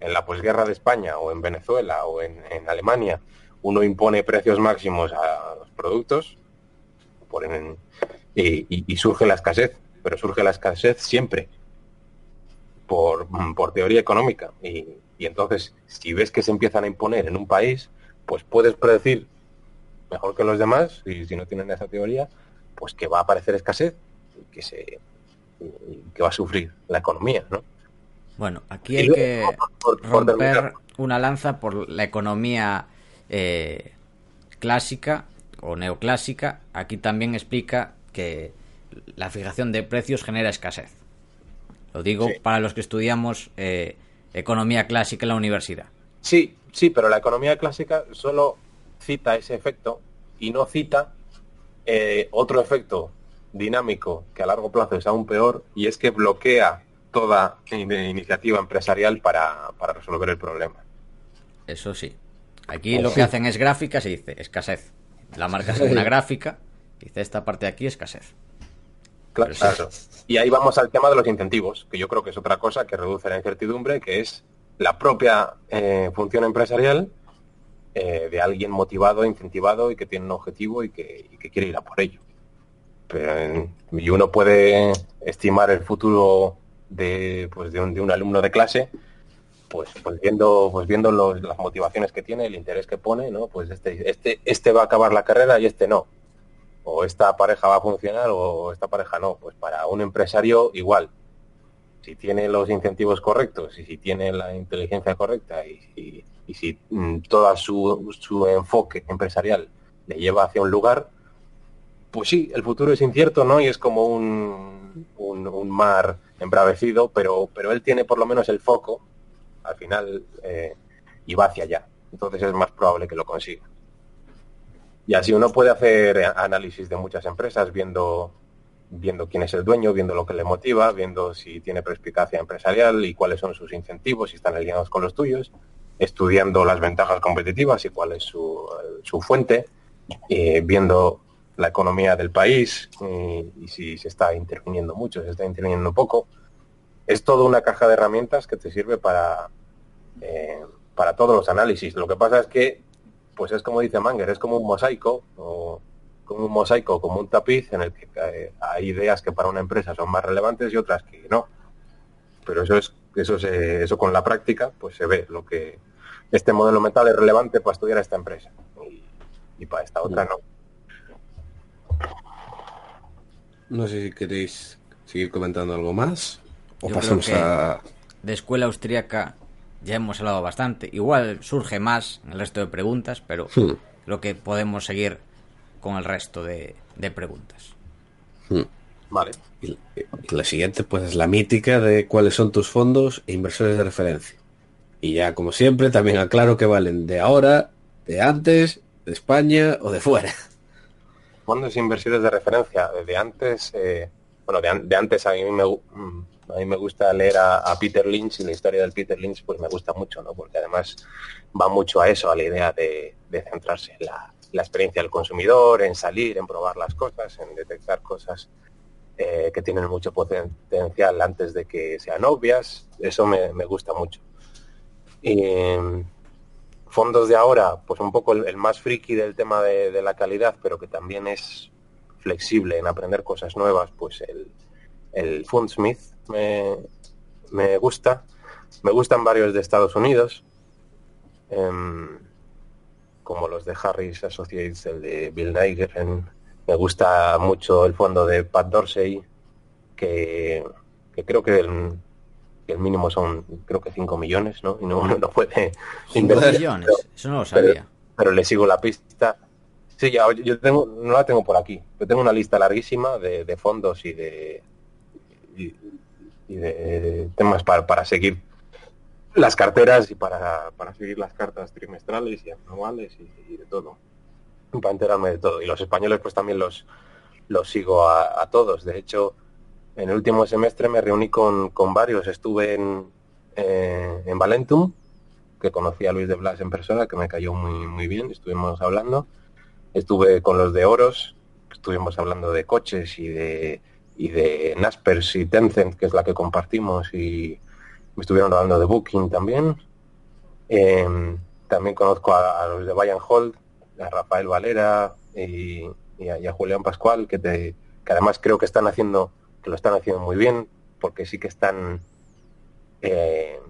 C: en la posguerra de España o en Venezuela o en, Alemania, uno impone precios máximos a los productos y, surge la escasez, pero surge la escasez siempre por, por teoría económica. Y, y, entonces, si ves que se empiezan a imponer en un país, pues puedes predecir mejor que los demás, y si no tienen esa teoría, pues que va a aparecer escasez y que se que va a sufrir la economía, ¿no?
A: Bueno, aquí hay que por, por romper una lanza por la economía eh, clásica o neoclásica, aquí también explica que la fijación de precios genera escasez. Lo digo sí. para los que estudiamos eh, economía clásica en la universidad.
C: Sí, sí, pero la economía clásica solo cita ese efecto y no cita eh, otro efecto dinámico que a largo plazo es aún peor y es que bloquea toda iniciativa empresarial para, para resolver el problema.
A: Eso sí. Aquí lo que hacen es gráficas y dice escasez. La marca es una gráfica, dice esta parte de aquí escasez.
C: Claro, claro, Y ahí vamos al tema de los incentivos, que yo creo que es otra cosa que reduce la incertidumbre, que es la propia eh, función empresarial eh, de alguien motivado, incentivado y que tiene un objetivo y que, y que quiere ir a por ello. Pero, y uno puede estimar el futuro de, pues, de, un, de un alumno de clase pues, pues viendo, pues viendo los, las motivaciones que tiene, el interés que pone, ¿no? Pues este, este, este va a acabar la carrera y este no. O esta pareja va a funcionar o esta pareja no. Pues para un empresario igual. Si tiene los incentivos correctos y si tiene la inteligencia correcta y, y, si mm, todo su, su enfoque empresarial le lleva hacia un lugar, pues sí, el futuro es incierto, ¿no? Y es como un, un, un mar embravecido, pero, pero él tiene por lo menos el foco al final eh, y va hacia allá. Entonces es más probable que lo consiga. Y así uno puede hacer análisis de muchas empresas viendo viendo quién es el dueño, viendo lo que le motiva, viendo si tiene perspicacia empresarial y cuáles son sus incentivos, si están alineados con los tuyos, estudiando las ventajas competitivas y cuál es su, su fuente, viendo la economía del país y, y si se está interviniendo mucho, se está interviniendo poco, es toda una caja de herramientas que te sirve para, eh, para todos los análisis. Lo que pasa es que, pues es como dice Manger, es como un mosaico, o como un mosaico, como un tapiz en el que eh, hay ideas que para una empresa son más relevantes y otras que no. Pero eso es, eso se, eso con la práctica, pues se ve lo que este modelo mental es relevante para estudiar a esta empresa y, y para esta otra no.
B: No sé si queréis seguir comentando algo más. O
A: Yo
B: pasamos
A: creo que
B: a.
A: De escuela austríaca ya hemos hablado bastante. Igual surge más en el resto de preguntas, pero
B: Hmm.
A: creo que podemos seguir con el resto de, de preguntas.
C: Vale.
B: Y, la siguiente, pues, es la mítica de cuáles son tus fondos e inversores de referencia. Y ya, como siempre, también aclaro que valen de ahora, de antes, de España o de fuera.
C: Fondos e inversores de referencia. De antes, eh, bueno, de, antes a mí me, mm, a mí me gusta leer a, Peter Lynch y la historia del Peter Lynch pues me gusta mucho, ¿no? Porque además va mucho a eso, a la idea de, centrarse en la, experiencia del consumidor, en salir, en probar las cosas, en detectar cosas eh, que tienen mucho potencial antes de que sean obvias. Eso me, gusta mucho. Y fondos de ahora, pues un poco el, más friki del tema de, de, la calidad, pero que también es flexible en aprender cosas nuevas, pues el, el Fundsmith me, me gusta. Me gustan varios de Estados Unidos, em, como los de Harris Associates, el de Bill Niger. me gusta mucho el fondo de Pat Dorsey, que, creo que el, mínimo son creo que 5 millones, ¿no? Y no, no puede
A: invertir. millones, eso no lo sabía.
C: Pero, le sigo la pista. Sí, ya, yo tengo, no la tengo por aquí, pero tengo una lista larguísima de fondos y de, y, de temas para, para, seguir las carteras y para, para, seguir las cartas trimestrales y anuales y, de todo. Para enterarme de todo. Y los españoles pues también los, los sigo a, todos. De hecho, en el último semestre me reuní con, con varios. Estuve en, eh, en Valentum, que conocí a Luis de Blas en persona, que me cayó muy, muy bien. Estuvimos hablando. Estuve con los de Oros, estuvimos hablando de coches y de y de Naspers y Tencent, que es la que compartimos, y me estuvieron hablando de Booking también. Em, también conozco a, los de Bayern Hold, a Rafael Valera y, a, Julián Pascual, que, te, que además creo que están haciendo, que lo están haciendo muy bien, porque sí que están eh,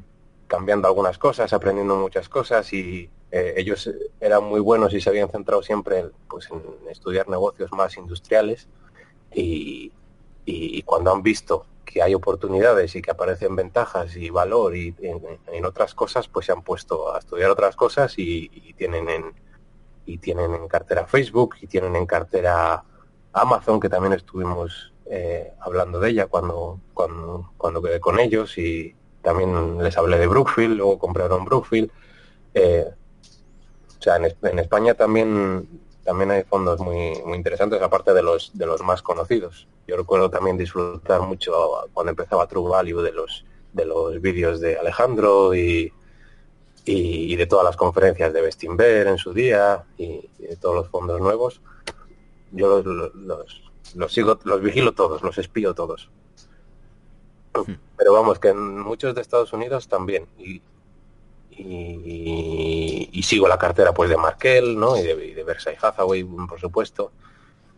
C: cambiando algunas cosas, aprendiendo muchas cosas y eh, ellos eran muy buenos y se habían centrado siempre pues, en estudiar negocios más industriales y, y, cuando han visto que hay oportunidades y que aparecen ventajas y valor y en, otras cosas, pues se han puesto a estudiar otras cosas y, tienen en y tienen en cartera Facebook y tienen en cartera Amazon, que también estuvimos eh, hablando de ella cuando, cuando, cuando quedé con ellos y también les hablé de Brookfield, luego compraron Brookfield. Eh, o sea, en, en, España también también hay fondos muy, muy interesantes, aparte de los, de los más conocidos. Yo recuerdo también disfrutar mucho cuando empezaba True Value de los, de los vídeos de Alejandro y, y, de todas las conferencias de Bestinver en su día y, de todos los fondos nuevos. Yo los, los, los, sigo, los vigilo todos, los espío todos. Pero vamos, que en muchos de Estados Unidos también. Y, y, sigo la cartera pues de Markel, ¿no? Y de, de Versailles Hathaway, por supuesto.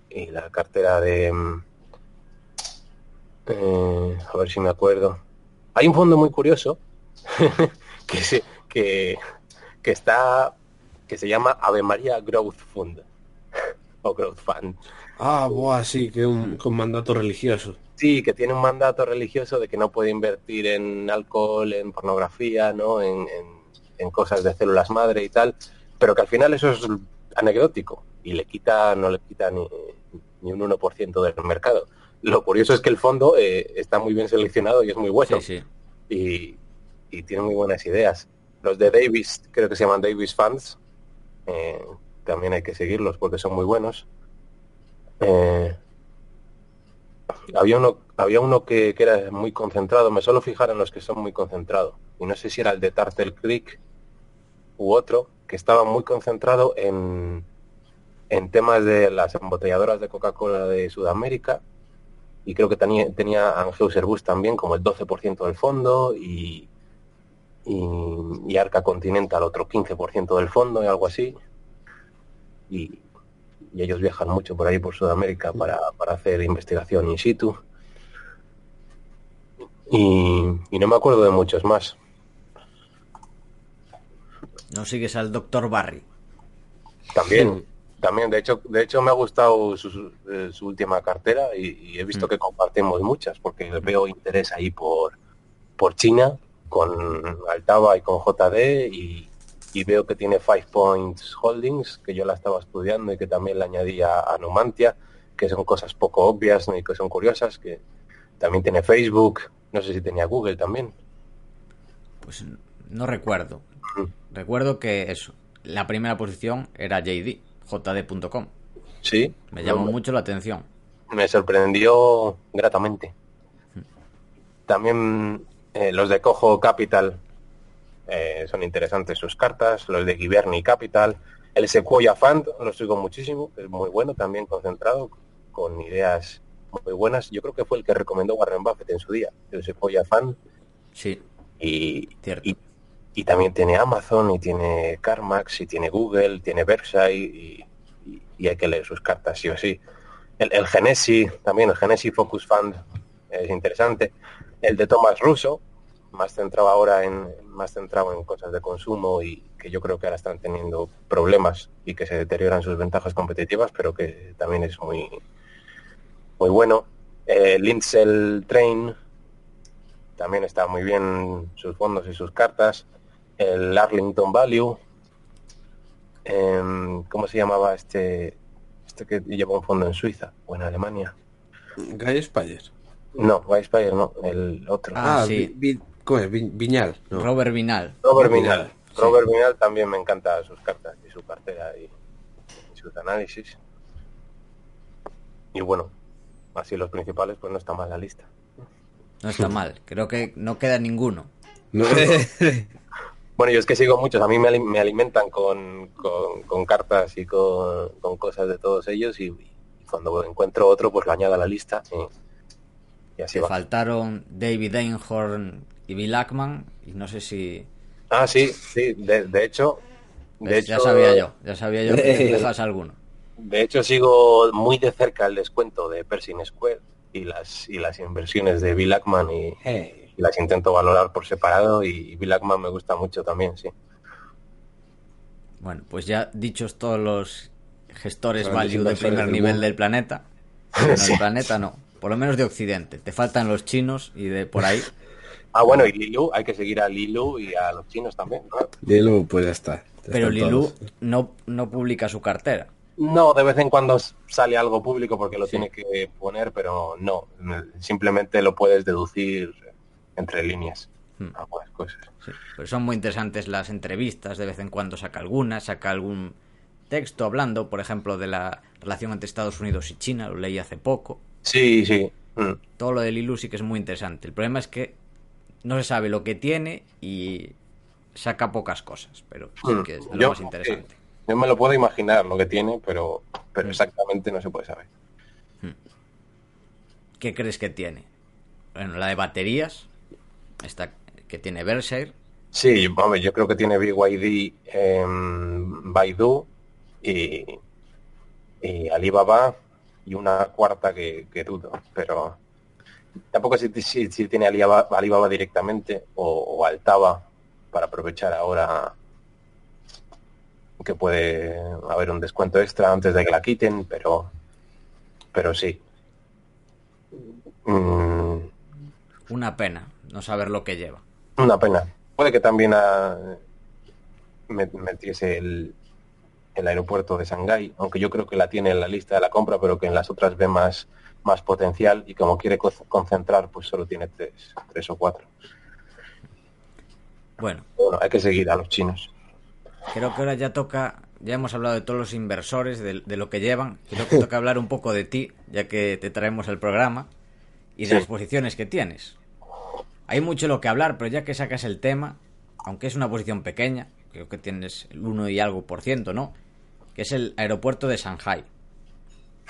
C: Y la cartera de... Eh, a ver si me acuerdo. Hay un fondo muy curioso que, se, que, que está que se llama Ave María Growth Fund o Growth Fund.
B: Ah, buah, sí, que un, con mandato religioso.
C: Sí, que tiene un mandato religioso de que no puede invertir en alcohol, en pornografía, ¿no? en en cosas de células madre y tal, pero que al final eso es anecdótico y le quita, no le quita ni, ni un 1% del mercado. Lo curioso es que el fondo eh, está muy bien seleccionado y es muy bueno. Y, tiene muy buenas ideas. Los de Davis, creo que se llaman Davis Funds, eh, también hay que seguirlos porque son muy buenos. Eh, había uno, había uno que, que, era muy concentrado, me suelo fijar en los que son muy concentrados. Y no sé si era el de Tartel Creek u otro que estaba muy concentrado en, en temas de las embotelladoras de Coca-Cola de Sudamérica y creo que tenía, tenía Anheuser-Busch también como el 12% del fondo y, y, Arca Continental otro 15% del fondo y algo así. Y, y, ellos viajan mucho por ahí por Sudamérica para, para hacer investigación in situ. Y, y no me acuerdo de muchos más.
A: No sigues al doctor Barry.
C: También, también. De hecho, de hecho me ha gustado su, eh, última cartera y, he visto mm. que compartimos muchas porque veo interés ahí por, por China con Altava y con JD y, veo que tiene Five Points Holdings, que yo la estaba estudiando y que también le añadía a Numantia, que son cosas poco obvias y que son curiosas, que también tiene Facebook, no sé si tenía Google también.
A: Pues no recuerdo. Recuerdo que eso, la primera posición era JD, jd.com.
C: Sí.
A: Me llamó mucho la atención.
C: Me sorprendió gratamente. También eh, los de Cojo Capital eh, son interesantes sus cartas, los de Giverny Capital, el Sequoia Fund lo sigo muchísimo, es muy bueno, también concentrado, con ideas muy buenas. Yo creo que fue el que recomendó Warren Buffett en su día, el Sequoia Fund.
A: Sí.
C: Y, y, también tiene Amazon, y tiene CarMax, y tiene Google, tiene Versailles, y, y, hay que leer sus cartas sí o sí. El, el Genesi, también el Genesi Focus Fund es interesante. El de Thomas Russo, más centrado ahora en más centrado en cosas de consumo y que yo creo que ahora están teniendo problemas y que se deterioran sus ventajas competitivas, pero que también es muy muy bueno. Eh, Train también está muy bien sus fondos y sus cartas. El Arlington Value. Em, ¿Cómo se llamaba este este que lleva un fondo en Suiza o en Alemania?
B: Guy Spire.
C: No, Guy Spire no, el otro.
B: Ah, ah sí. ¿Cómo es? Viñal.
A: Robert Vinal.
C: Robert Vinal. Robert Vinal también me encanta sus cartas y su cartera y, sus análisis. Y bueno, así los principales, pues no está mal la lista.
A: No está mal, creo que no queda ninguno.
C: bueno, yo es que sigo muchos, a mí me, alimentan con, cartas y con, cosas de todos ellos y, cuando encuentro otro, pues lo añado a la lista y, así
A: va. faltaron David Einhorn y Bill Ackman, y no sé si...
C: Ah, sí, sí, de, hecho... De
A: Ya sabía yo, ya sabía yo que dejas alguno.
C: De hecho, sigo muy de cerca el descuento de Pershing Square y las, y las inversiones de Bill Ackman y, las intento valorar por separado y Bill Ackman me gusta mucho también, sí.
A: Bueno, pues ya dichos todos los gestores value de primer nivel del planeta, del planeta no, por lo menos de Occidente. Te faltan los chinos y de por ahí.
C: Ah, bueno, y Lilu, hay que seguir a Lilu y a los chinos también.
B: Lilu, pues ya está.
A: Pero Lilu no, no publica su cartera.
C: No, de vez en cuando sale algo público porque lo tiene que poner, pero no, simplemente lo puedes deducir entre líneas. Hmm. cosas.
A: pero son muy interesantes las entrevistas, de vez en cuando saca alguna, saca algún texto hablando, por ejemplo, de la relación entre Estados Unidos y China, lo leí hace poco.
C: Sí, sí. Hmm.
A: Todo lo de Lilu sí que es muy interesante. El problema es que no se sabe lo que tiene y saca pocas cosas, pero sí hmm. que es lo más interesante.
C: yo me lo puedo imaginar lo que tiene, pero, pero exactamente no se puede saber.
A: ¿Qué crees que tiene? Bueno, la de baterías, esta que tiene Berkshire.
C: Sí, hombre, yo creo que tiene BYD, eh, Baidu y, y Alibaba y una cuarta que, que dudo, pero tampoco si, si, tiene Alibaba, directamente o, Altaba para aprovechar ahora que puede haber un descuento extra antes de que la quiten, pero pero sí.
A: Mm. Una pena no saber lo que lleva.
C: Una pena. Puede que también metiese el, el aeropuerto de Shanghái, aunque yo creo que la tiene en la lista de la compra, pero que en las otras ve más más potencial y como quiere concentrar, pues solo tiene tres, tres o cuatro.
A: Bueno.
C: bueno, hay que seguir a los chinos.
A: Creo que ahora ya toca, ya hemos hablado de todos los inversores, de, lo que llevan, creo que toca hablar un poco de ti, ya que te traemos el programa, y de las posiciones que tienes. Hay mucho lo que hablar, pero ya que sacas el tema, aunque es una posición pequeña, creo que tienes el 1 y algo por ciento, ¿no? Que es el aeropuerto de Shanghai.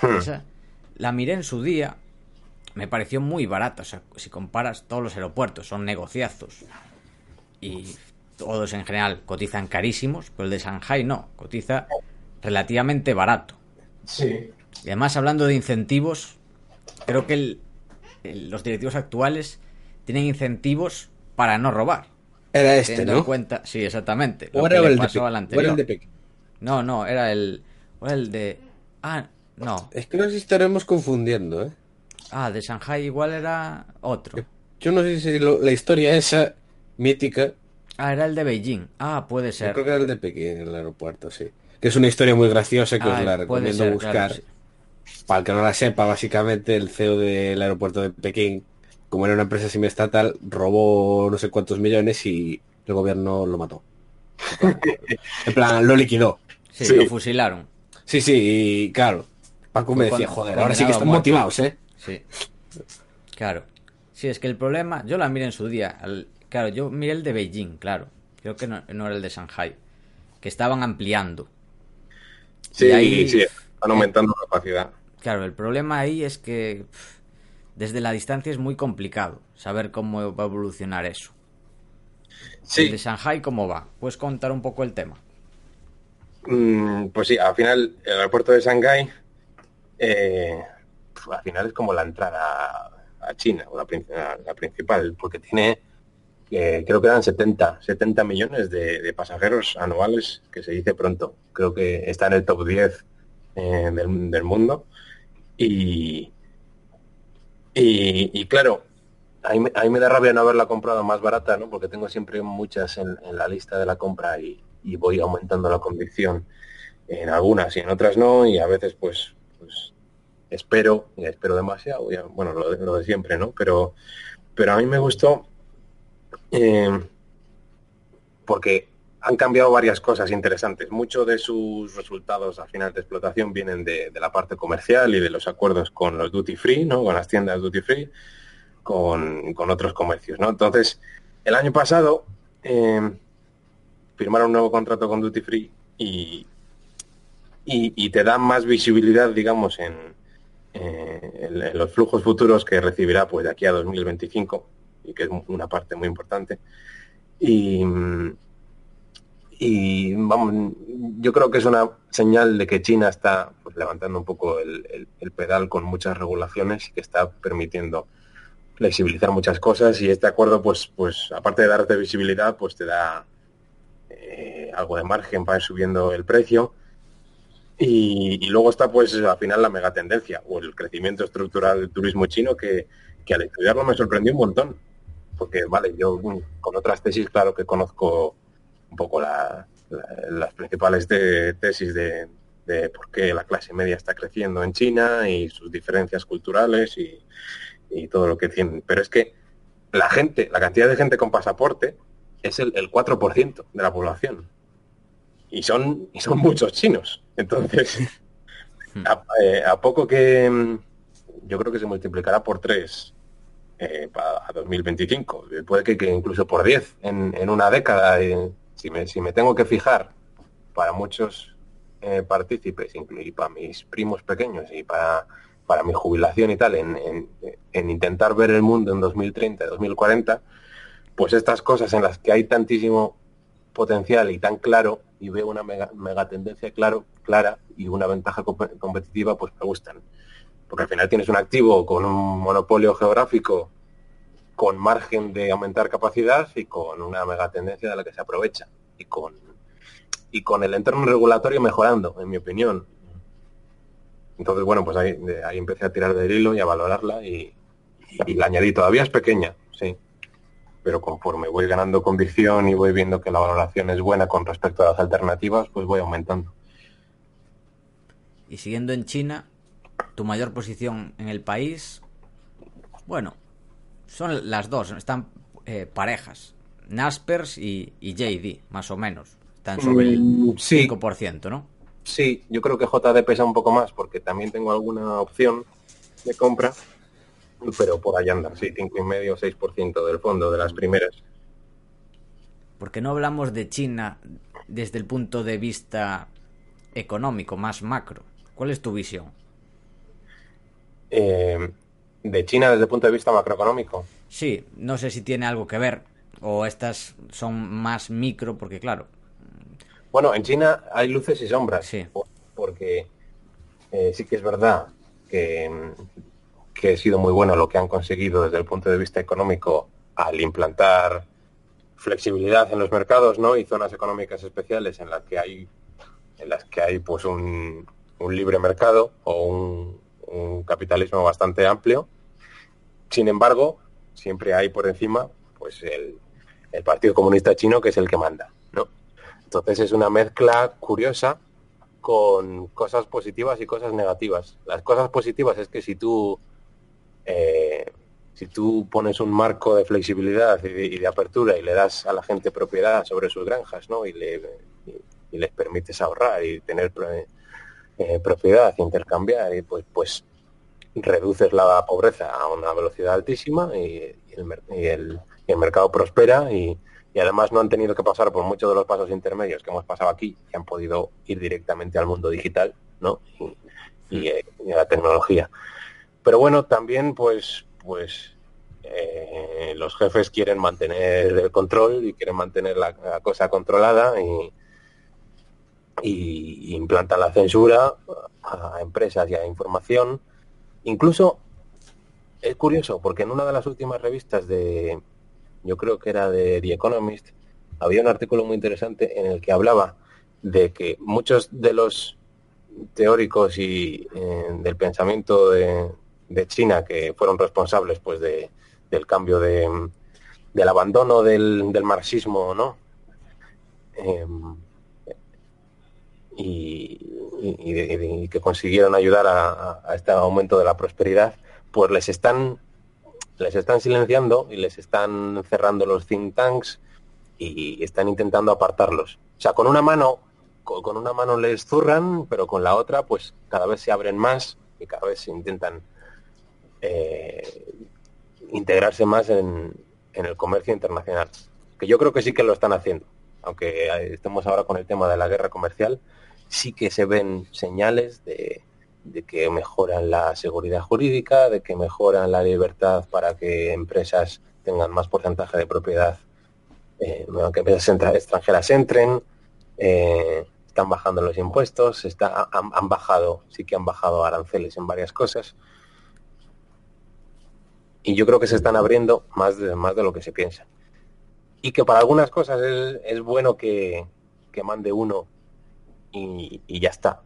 A: Hmm. La miré en su día, me pareció muy barata. O sea, si comparas todos los aeropuertos, son negociazos. Y todos en general cotizan carísimos, pero el de Shanghai no, cotiza relativamente barato.
C: Sí.
A: Y además, hablando de incentivos, creo que los directivos actuales tienen incentivos para no robar.
B: Era este, ¿no?
A: cuenta, sí, exactamente.
B: Lo era el, pasó al anterior. de
A: No, no, era el, era el de. Ah, no.
B: Es que nos estaremos confundiendo, ¿eh?
A: Ah, de Shanghai igual era otro.
B: Yo no sé si la historia esa mítica.
A: Ah, era el de Beijing. Ah, puede ser.
B: Yo creo que era el de Pekín, en el aeropuerto, sí. Que es una historia muy graciosa que os ah, la recomiendo buscar. para el que no la sepa, básicamente el CEO del aeropuerto de Pekín, como era una empresa semiestatal, robó no sé cuántos millones y el gobierno lo mató. en plan, lo liquidó.
A: Sí, lo fusilaron.
B: Sí, sí, y claro. Paco me decía, joder, ahora sí que están motivados, ¿eh?
A: Sí. Claro. Sí, es que el problema, yo la miré en su día. claro, yo miré el de Beijing, claro. Creo que no, era el de Shanghai. Que estaban ampliando.
C: Sí, ahí, sí, están aumentando la capacidad.
A: Claro, el problema ahí es que desde la distancia es muy complicado saber cómo va a evolucionar eso. Sí. El de Shanghai, ¿cómo va? ¿Puedes contar un poco el tema?
C: Mm, pues sí, al final el aeropuerto de Shanghai eh, al final es como la entrada a China, o la, principal, porque tiene, eh, creo que eran 70, 70 millones de, pasajeros anuales, que se dice pronto. Creo que está en el top 10 eh, del, mundo. Y, y, claro, ahí me, me, da rabia no haberla comprado más barata, ¿no? Porque tengo siempre muchas en, la lista de la compra y, y, voy aumentando la convicción en algunas y en otras no, y a veces pues, pues espero, espero demasiado, bueno, lo de, siempre, ¿no? Pero, pero a mí me gustó eh, porque han cambiado varias cosas interesantes. Muchos de sus resultados a final de explotación vienen de, la parte comercial y de los acuerdos con los duty free, ¿no? Con las tiendas duty free, con, otros comercios, ¿no? Entonces, el año pasado eh, firmaron un nuevo contrato con duty free y, y, te dan más visibilidad, digamos, en, eh, los flujos futuros que recibirá pues de aquí a 2025 y que es una parte muy importante y, y vamos yo creo que es una señal de que China está pues, levantando un poco el, pedal con muchas regulaciones y que está permitiendo flexibilizar muchas cosas y este acuerdo pues pues aparte de darte visibilidad pues te da eh, algo de margen para ir subiendo el precio y, luego está pues al final la megatendencia o el crecimiento estructural del turismo chino que, al estudiarlo me sorprendió un montón. Porque vale, yo con otras tesis claro que conozco un poco las principales tesis de, por qué la clase media está creciendo en China y sus diferencias culturales y, todo lo que tienen. Pero es que la gente, la cantidad de gente con pasaporte es el, el 4% de la población y son, y son muchos chinos. Entonces, eh, a, poco que mm, yo creo que se multiplicará por tres eh, a 2025, puede que, que, incluso por 10 en, en una década. Eh, si, me, si me tengo que fijar para muchos eh, partícipes, y para mis primos pequeños y para, para mi jubilación y tal, en, en, en intentar ver el mundo en 2030, 2040, pues estas cosas en las que hay tantísimo potencial y tan claro y veo una mega, tendencia claro, clara y una ventaja competitiva, pues me gustan. Porque al final tienes un activo con un monopolio geográfico, con margen de aumentar capacidad y con una mega tendencia de la que se aprovecha. Y con, y con el entorno regulatorio mejorando, en mi opinión. Entonces, bueno, pues ahí, ahí empecé a tirar del hilo y a valorarla y, y la añadí. Todavía es pequeña, sí, pero conforme voy ganando convicción y voy viendo que la valoración es buena con respecto a las alternativas, pues voy aumentando.
A: Y siguiendo en China, tu mayor posición en el país, bueno, son las dos, están eh, parejas, Naspers y, JD, más o menos. Están sobre el 5%, mm, ¿no?
C: Sí, yo creo que JD pesa un poco más porque también tengo alguna opción de compra pero por allá andan, sí, 5,5 o 6% del fondo de las primeras.
A: Porque no hablamos de China desde el punto de vista económico, más macro. ¿Cuál es tu visión?
C: Eh, de China desde el punto de vista macroeconómico.
A: Sí, no sé si tiene algo que ver o estas son más micro porque claro.
C: Bueno, en China hay luces y sombras.
A: Sí.
C: Porque eh, sí que es verdad que que ha sido muy bueno lo que han conseguido desde el punto de vista económico al implantar flexibilidad en los mercados, ¿no? Y zonas económicas especiales en las que hay en las que hay pues un, libre mercado o un, capitalismo bastante amplio. Sin embargo, siempre hay por encima pues el, el Partido Comunista Chino que es el que manda, ¿no? Entonces es una mezcla curiosa con cosas positivas y cosas negativas. Las cosas positivas es que si tú eh, si tú pones un marco de flexibilidad y de, apertura y le das a la gente propiedad sobre sus granjas, ¿no? Y, le, y, les permites ahorrar y tener eh, propiedad, intercambiar, y pues, pues reduces la pobreza a una velocidad altísima y, el, mercado prospera y, además no han tenido que pasar por muchos de los pasos intermedios que hemos pasado aquí y han podido ir directamente al mundo digital ¿no? y, eh, a la tecnología. Pero bueno, también pues pues eh, los jefes quieren mantener el control y quieren mantener la, cosa controlada y, y, implantan la censura a empresas y a información Incluso es curioso porque en una de las últimas revistas de, yo creo que era de The Economist, había un artículo muy interesante en el que hablaba de que muchos de los teóricos y eh, del pensamiento de, China que fueron responsables pues de, del cambio de, del abandono del, marxismo, ¿no? Em, y, que consiguieron ayudar a, este aumento de la prosperidad, pues les están les están silenciando y les están cerrando los think tanks y están intentando apartarlos. O sea, con una mano con una mano les zurran, pero con la otra pues cada vez se abren más y cada vez se intentan eh, integrarse más en, en el comercio internacional. Que yo creo que sí que lo están haciendo, aunque estemos ahora con el tema de la guerra comercial, sí que se ven señales de, que mejoran la seguridad jurídica, de que mejoran la libertad para que empresas tengan más porcentaje de propiedad, eh, que empresas extranjeras entren, eh, están bajando los impuestos, han, bajado, sí que han bajado aranceles en varias cosas. Y yo creo que se están abriendo más de, más de lo que se piensa. Y que para algunas cosas es, bueno que, que mande uno y, ya está.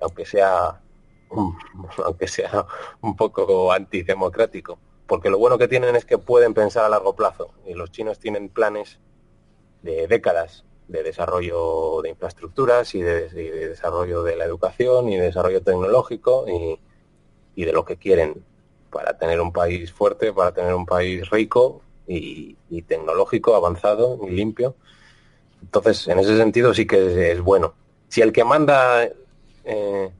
C: Aunque sea, aunque sea un poco antidemocrático. Porque lo bueno que tienen es que pueden pensar a largo plazo. Y los chinos tienen planes de décadas de desarrollo de infraestructuras y de, desarrollo de la educación y de desarrollo tecnológico y, de lo que quieren para tener un país fuerte, para tener un país rico y, y, tecnológico, avanzado y limpio. Entonces, en ese sentido sí que es bueno si el que manda eh,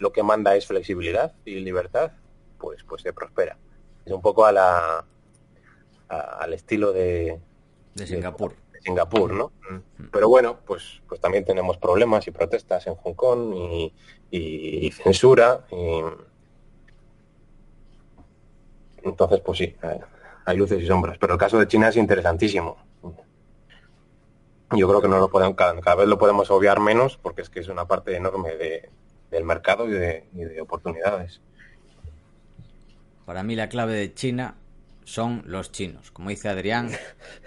C: lo que manda es flexibilidad y libertad, pues pues se prospera. Es un poco a la al estilo de,
A: de Singapur.
C: De, Singapur, ¿no? Mm. Pero bueno, pues pues también tenemos problemas y protestas en Hong Kong y, censura. Entonces, pues sí, hay luces y sombras. Pero el caso de China es interesantísimo yo creo que no lo podemos, cada, vez lo podemos obviar menos porque es que es una parte enorme de, del mercado y de, oportunidades.
A: Para mí la clave de China son los chinos. Como dice Adrián,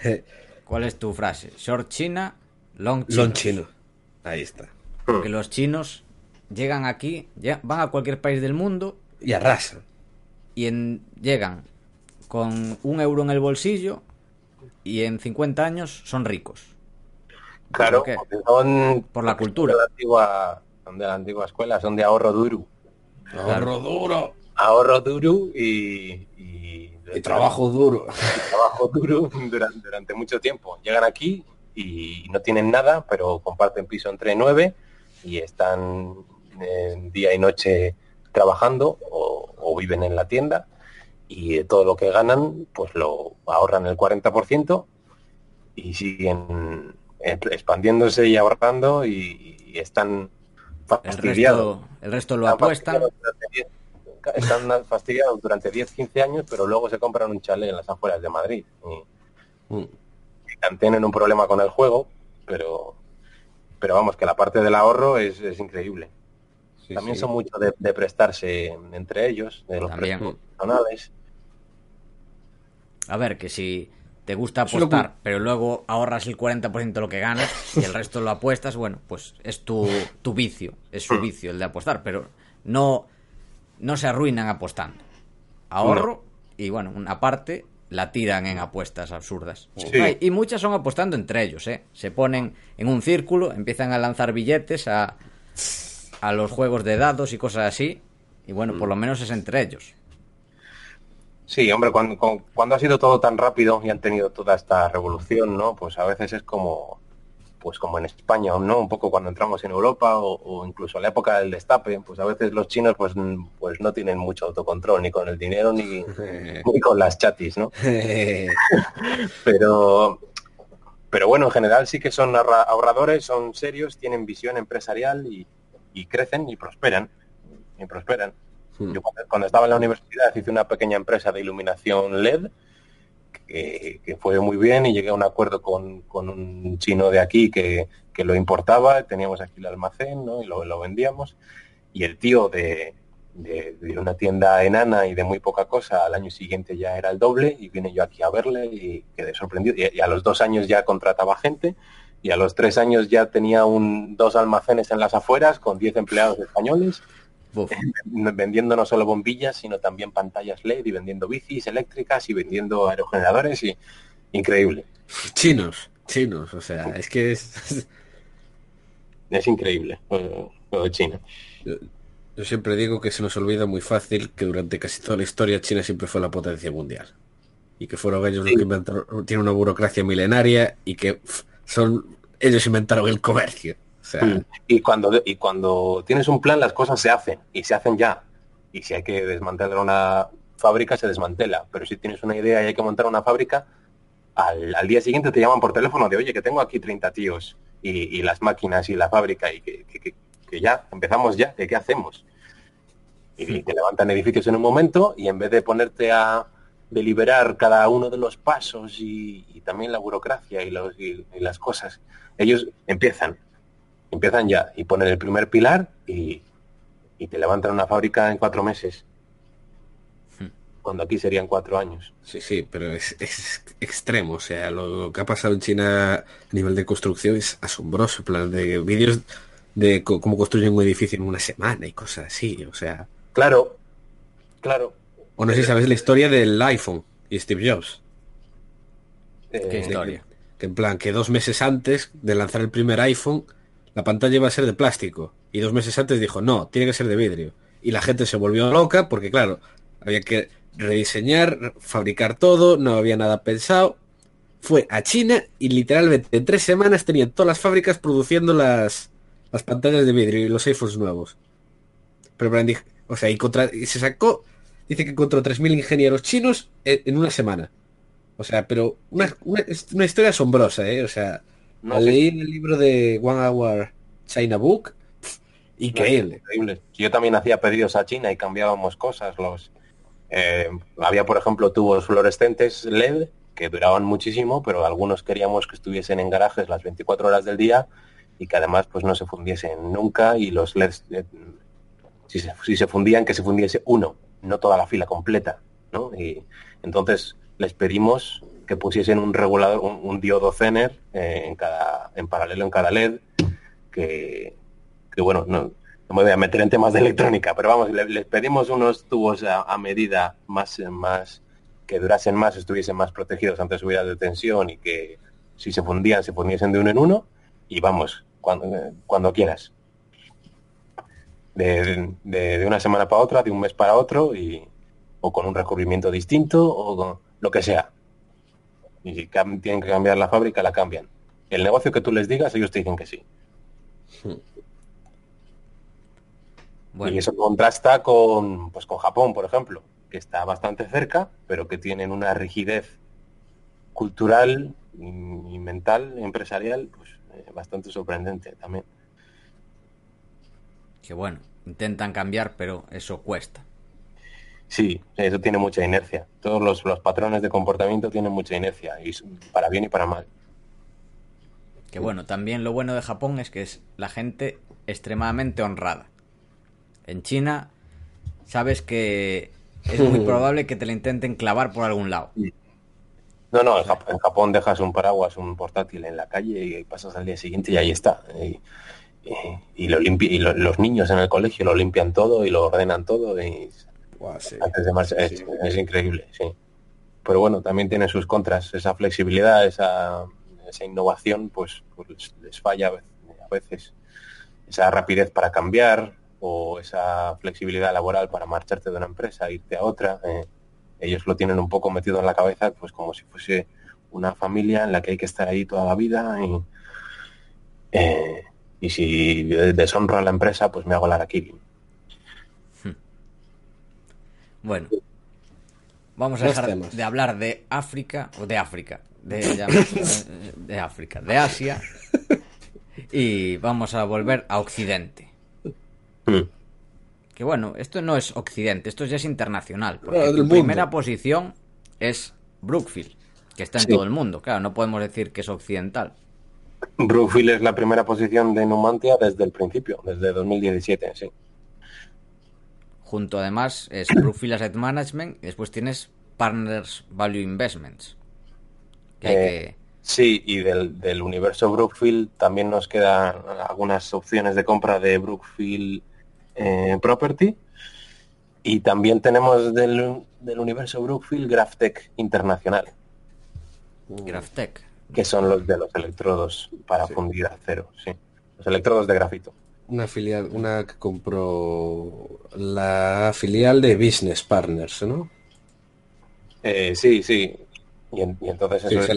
A: ¿cuál es tu frase? Short China, long
B: China. Long chino. Ahí está.
A: Porque los chinos llegan aquí, ya, van a cualquier país del mundo
B: y arrasan.
A: Y en, llegan con un euro en el bolsillo y en 50 años son ricos.
C: Claro, son
A: por la cultura.
C: De la antigua, son de la antigua escuela, son de ahorro duro.
B: Ahorro duro.
C: Ahorro duro y,
B: trabajo duro.
C: trabajo duro durante, mucho tiempo. Llegan aquí y no tienen nada, pero comparten piso entre nueve y están día y noche trabajando o, o, viven en la tienda y de todo lo que ganan pues lo ahorran el 40% y siguen expandiéndose y ahorrando y, están fastidiados.
A: El resto, lo apuestan.
C: están fastidiados durante 10, 15 años, pero luego se compran un chalet en las afueras de Madrid. Y, mm. tienen un problema con el juego, pero pero vamos, que la parte del ahorro es, increíble. También son mucho de, prestarse entre ellos, de los personales.
A: A ver, que si te gusta apostar, pero luego ahorras el 40% de lo que ganas y el resto lo apuestas, bueno, pues es tu, tu vicio, es su vicio el de apostar, pero no, no se arruinan apostando. Ahorro y bueno, una parte la tiran en apuestas absurdas. Y muchas son apostando entre ellos, ¿eh? Se ponen en un círculo, empiezan a lanzar billetes, a, a los juegos de dados y cosas así. Y bueno, por lo menos es entre ellos.
C: Sí, hombre, cuando, cuando ha sido todo tan rápido y han tenido toda esta revolución, ¿no? Pues a veces es como, pues como en España, ¿no? Un poco cuando entramos en Europa o, incluso en la época del destape, pues a veces los chinos pues, pues no tienen mucho autocontrol ni con el dinero ni, con las chatis, ¿no? pero, pero bueno, en general sí que son ahorradores, son serios, tienen visión empresarial y, y crecen y prosperan. Y prosperan. Hmm. Yo cuando, estaba en la universidad hice una pequeña empresa de iluminación LED que, fue muy bien y llegué a un acuerdo con, un chino de aquí que, lo importaba, teníamos aquí el almacén ¿no? y lo, lo vendíamos y el tío de, de, una tienda enana y de muy poca cosa, al año siguiente ya era el doble y vine yo aquí a verle y quedé sorprendido. Y, a los dos años ya contrataba gente y a los tres años ya tenía un, dos almacenes en las afueras con diez empleados españoles. vendiendo no solo bombillas, sino también pantallas LED y vendiendo bicis eléctricas y vendiendo aerogeneradores y increíble.
B: Chinos, chinos, o sea, es que es...
C: Es increíble lo de China.
B: Yo siempre digo que se nos olvida muy fácil que durante casi toda la historia China siempre fue la potencia mundial. Y que fueron ellos los que inventaron, tienen una burocracia milenaria y que son ellos inventaron el comercio.
C: Y cuando y cuando tienes un plan las cosas se hacen y se hacen ya. Y si hay que desmantelar una fábrica se desmantela. Pero si tienes una idea y hay que montar una fábrica, al, día siguiente te llaman por teléfono de oye que tengo aquí 30 tíos y, las máquinas y la fábrica y que que ya, empezamos ya, ¿qué hacemos? Y te levantan edificios en un momento y en vez de ponerte a deliberar cada uno de los pasos y, también la burocracia y, los, y, las cosas, ellos empiezan, empiezan ya y ponen el primer pilar y, te levantan una fábrica en cuatro meses. Hmm. Cuando aquí serían cuatro años.
B: Sí, sí, pero es, extremo. O sea, lo, que ha pasado en China a nivel de construcción es asombroso. plan de vídeos de cómo construyen un edificio en una semana y cosas así, o sea.
C: Claro, claro.
B: O no sé si sabes la historia del iPhone y Steve Jobs.
A: Eh, ¿Qué historia?
B: Que, en plan, que dos meses antes de lanzar el primer iPhone, la pantalla iba a ser de plástico. Y dos meses antes dijo, no, tiene que ser de vidrio. Y la gente se volvió loca porque, claro, había que rediseñar, fabricar todo, no había nada pensado. Fue a China y literalmente en tres semanas tenían todas las fábricas produciendo las, las pantallas de vidrio y los iPhones nuevos. Pero o sea, y, se sacó, dice que encontró 3.000 ingenieros chinos en, una semana. O sea, pero una, una, historia asombrosa, ¿eh? O sea, leí en el libro de One Hour China Book, increíble.
C: increíble. Yo también hacía pedidos a China y cambiábamos cosas. Los eh, Había, por ejemplo, tubos fluorescentes LED que duraban muchísimo, pero algunos queríamos que estuviesen en garajes las 24 horas del día y que además pues no se fundiesen nunca y los LEDs, eh, si, se, fundían, que se fundiese uno, no toda la fila completa, ¿no? Y entonces les pedimos que pusiesen un regulador, un, diodo Zener eh, en cada, en paralelo en cada LED, que, bueno, no, me voy a meter en temas de electrónica, pero vamos, les, pedimos unos tubos a, medida más, más, que durasen más, estuviesen más protegidos ante subidas de tensión y que si se fundían, se fundiesen de uno en uno, y vamos, cuando, cuando quieras. De, de, una semana para otra, de un mes para otro, y, o con un recubrimiento distinto, o con lo que sea. Y si tienen que cambiar la fábrica, la cambian. El negocio que tú les digas, ellos te dicen que sí. Hmm. Y eso contrasta con, pues, con Japón, por ejemplo, que está bastante cerca, pero que tienen una rigidez cultural y mental, empresarial, pues bastante sorprendente también.
A: Que bueno, intentan cambiar, pero eso cuesta.
C: Sí, eso tiene mucha inercia. Todos los, los patrones de comportamiento tienen mucha inercia, y para bien y para mal.
A: Que bueno, también lo bueno de Japón es que es la gente extremadamente honrada. En China, sabes que es muy probable que te la intenten clavar por algún lado.
C: No, no, en Japón, dejas un paraguas, un portátil en la calle y pasas al día siguiente y ahí está. Y, lo y los niños en el colegio lo limpian todo y lo ordenan todo y antes de es, increíble, sí. Pero bueno, también tiene sus contras, esa flexibilidad, esa, esa innovación, pues, pues les falla a veces. esa rapidez para cambiar o esa flexibilidad laboral para marcharte de una empresa irte a otra. Eh, ellos lo tienen un poco metido en la cabeza, pues como si fuese una familia en la que hay que estar ahí toda la vida y, eh, y si deshonro a la empresa, pues me hago la araquiri.
A: Bueno, vamos a dejar de hablar de África, o de África, de, de África, de Asia, y vamos a volver a Occidente. Hmm. Que bueno, esto no es Occidente, esto ya es internacional. Porque la primera posición es Brookfield, que está en todo el mundo. Claro, no podemos decir que es occidental.
C: Brookfield es la primera posición de Numantia desde el principio, desde 2017, sí.
A: Junto además es Brookfield Asset Management y después tienes Partners Value Investments.
C: Eh, sí, y del, del, universo Brookfield también nos quedan algunas opciones de compra de Brookfield eh, Property. Y también tenemos del, del universo Brookfield Graftech Internacional.
A: Graftech.
C: Que son los de los electrodos para fundir acero, sí. Los electrodos de grafito.
B: Una filial, una que compró la filial de Business Partners, ¿no?
C: Eh, sí, sí. Y, entonces eso,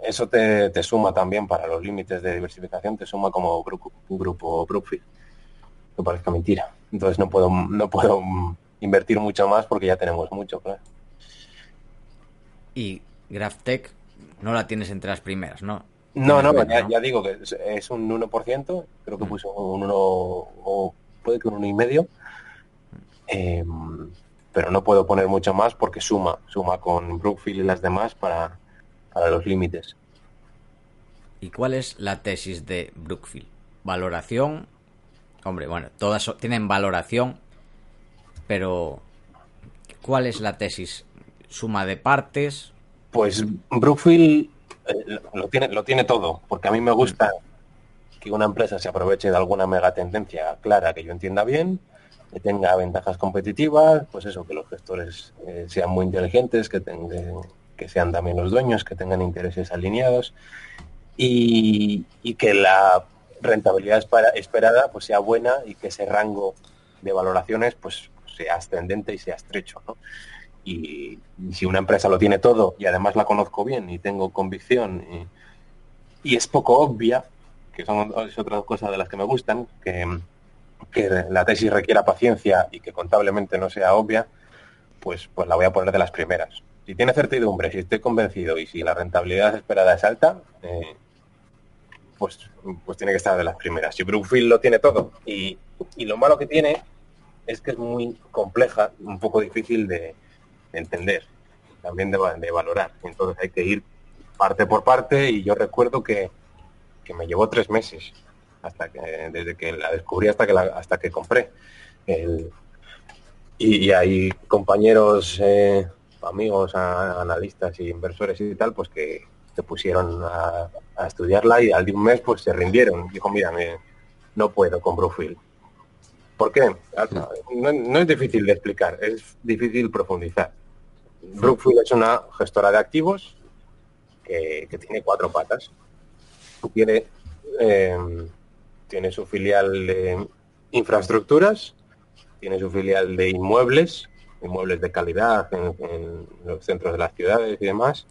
C: eso te, te, suma también para los límites de diversificación, te suma como grupo, grupo Brookfield que parezca mentira. Entonces no puedo, no puedo invertir mucho más porque ya tenemos mucho, claro.
A: Y Graftech no la tienes entre las primeras, ¿no?
C: No, no, ya, digo que es, un 1%, creo que mm. puso un 1 o puede que un 1,5. Eh, pero no puedo poner mucho más porque suma, suma con Brookfield y las demás para, para los límites.
A: ¿Y cuál es la tesis de Brookfield? ¿Valoración Hombre, bueno, todas tienen valoración, pero ¿cuál es la tesis? ¿Suma de partes?
C: Pues Brookfield lo, tiene, lo tiene todo, porque a mí me gusta que una empresa se aproveche de alguna mega tendencia clara que yo entienda bien, que tenga ventajas competitivas, pues eso, que los gestores eh, sean muy inteligentes, que, que sean también los dueños, que tengan intereses alineados y que la rentabilidad esperada pues sea buena y que ese rango de valoraciones pues sea ascendente y sea estrecho. Y, si una empresa lo tiene todo y además la conozco bien y tengo convicción y, es poco obvia, que son, es otra cosa de las que me gustan, que, la tesis requiera paciencia y que contablemente no sea obvia, pues, pues la voy a poner de las primeras. Si tiene certidumbre, si estoy convencido y si la rentabilidad esperada es alta, eh, pues, pues tiene que estar de las primeras. Y Brookfield lo tiene todo. Y, lo malo que tiene es que es muy compleja, un poco difícil de, entender, también de, valorar. Entonces hay que ir parte por parte y yo recuerdo que, me llevó tres meses hasta que desde que la descubrí hasta que hasta que compré y, hay compañeros eh, amigos analistas y inversores y tal pues que, se pusieron a, estudiarla y al de un mes pues se rindieron. Dijo, mira, no puedo con Brookfield. ¿Por qué? No, es difícil de explicar, es difícil profundizar. Brookfield es una gestora de activos que, tiene cuatro patas. Tiene, em, tiene su filial de infraestructuras, tiene su filial de inmuebles, inmuebles de calidad en los centros de las ciudades y demás,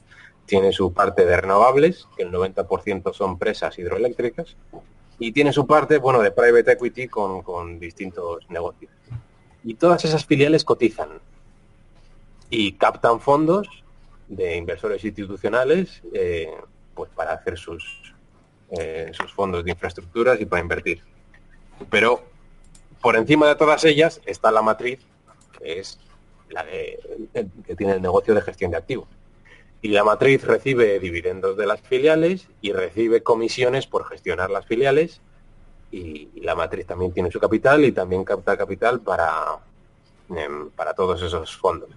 C: tiene su parte de renovables, que el 90% son presas hidroeléctricas, y tiene su parte, bueno, de private equity con, distintos negocios. Y todas esas filiales cotizan y captan fondos de inversores institucionales eh, pues para hacer sus, eh, sus fondos de infraestructuras y para invertir. Pero por encima de todas ellas está la matriz, que es la que tiene el negocio de gestión de activos y la matriz recibe dividendos de las filiales y recibe comisiones por gestionar las filiales y, la matriz también tiene su capital y también capta capital para, em, para todos esos fondos.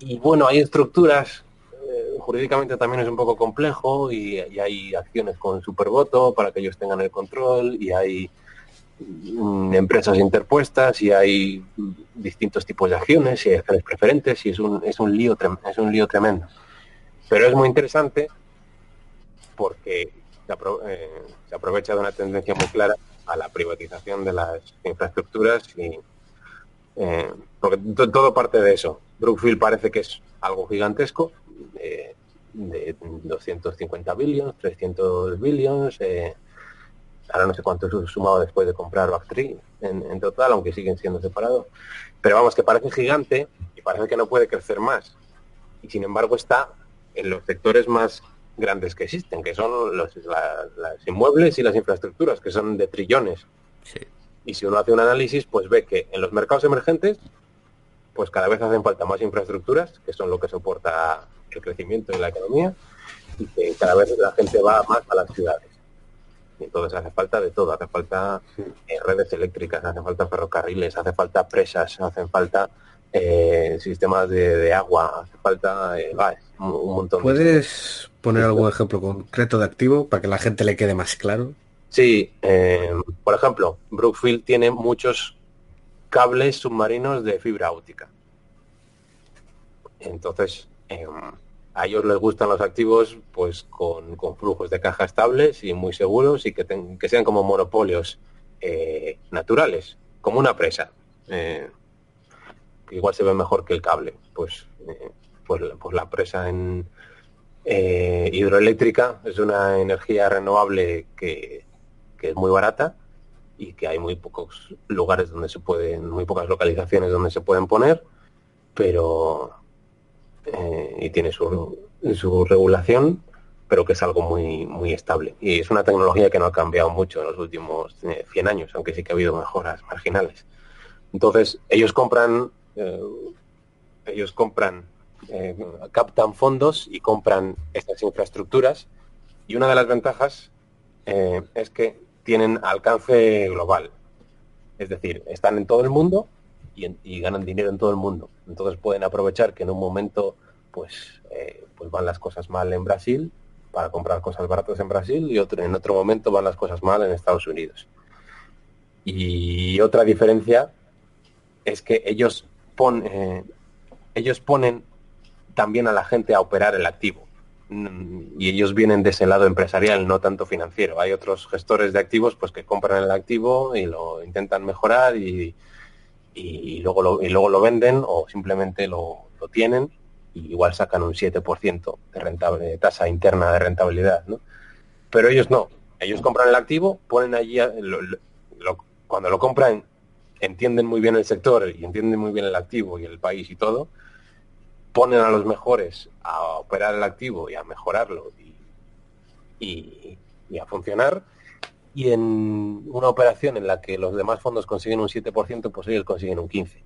C: Y bueno, hay estructuras, eh, jurídicamente también es un poco complejo y, hay acciones con supervoto para que ellos tengan el control y hay mm, empresas interpuestas y hay distintos tipos de acciones y acciones preferentes y es un, es un lío es un lío tremendo. Pero es muy interesante porque eh, se, aprovecha de una tendencia muy clara a la privatización de las infraestructuras y eh, porque todo parte de eso. Brookfield parece que es algo gigantesco, de 250 billions, 300 billions, eh, ahora no sé cuánto es sumado después de comprar Bactri en, en total, aunque siguen siendo separados. Pero vamos, que parece gigante y parece que no puede crecer más. Y sin embargo está en los sectores más grandes que existen, que son los inmuebles y las infraestructuras, que son de trillones. Y si uno hace un análisis, pues ve que en los mercados emergentes, pues cada vez hacen falta más infraestructuras, que son lo que soporta el crecimiento de la economía, y que cada vez la gente va más a las ciudades. Y entonces hace falta de todo, hace falta eh, redes eléctricas, hace falta ferrocarriles, hace falta presas, hacen falta eh, sistemas de, agua, hace falta eh, un, montón.
B: ¿Puedes poner algún ejemplo concreto de activo para que la gente le quede más claro?
C: Sí, eh, por ejemplo, Brookfield tiene muchos cables submarinos de fibra óptica. Entonces, em, a ellos les gustan los activos pues con, flujos de caja estables y muy seguros y que, que sean como monopolios eh, naturales, como una presa. Eh, que igual se ve mejor que el cable. Pues, pues, pues, la presa en hidroeléctrica es una energía renovable que es muy barata y que hay muy pocos lugares donde se pueden, muy pocas localizaciones donde se pueden poner, pero eh, y tiene su, su regulación, pero que es algo muy muy estable. Y es una tecnología que no ha cambiado mucho en los últimos 100 eh, años, aunque sí que ha habido mejoras marginales. Entonces, ellos compran eh, ellos compran captan fondos y compran estas infraestructuras y una de las ventajas es que tienen alcance global. Es decir, están en todo el mundo y, ganan dinero en todo el mundo. Entonces pueden aprovechar que en un momento pues, eh, pues van las cosas mal en Brasil para comprar cosas baratas en Brasil y otro, en otro momento van las cosas mal en Estados Unidos. Y otra diferencia es que ellos, pon, eh, ellos ponen también a la gente a operar el activo y ellos vienen de ese lado empresarial, no tanto financiero. Hay otros gestores de activos pues que compran el activo y lo intentan mejorar y, y, luego, lo, y luego lo venden o simplemente lo, lo tienen y igual sacan un 7% de, rentable, tasa interna de rentabilidad. ¿no? Pero ellos no. Ellos compran el activo, ponen allí, cuando lo compran, entienden muy bien el sector y entienden muy bien el activo y el país y todo, ponen a los mejores a operar el activo y a mejorarlo y, a funcionar. Y en una operación en la que los demás fondos consiguen un 7%, pues ellos consiguen un 15%.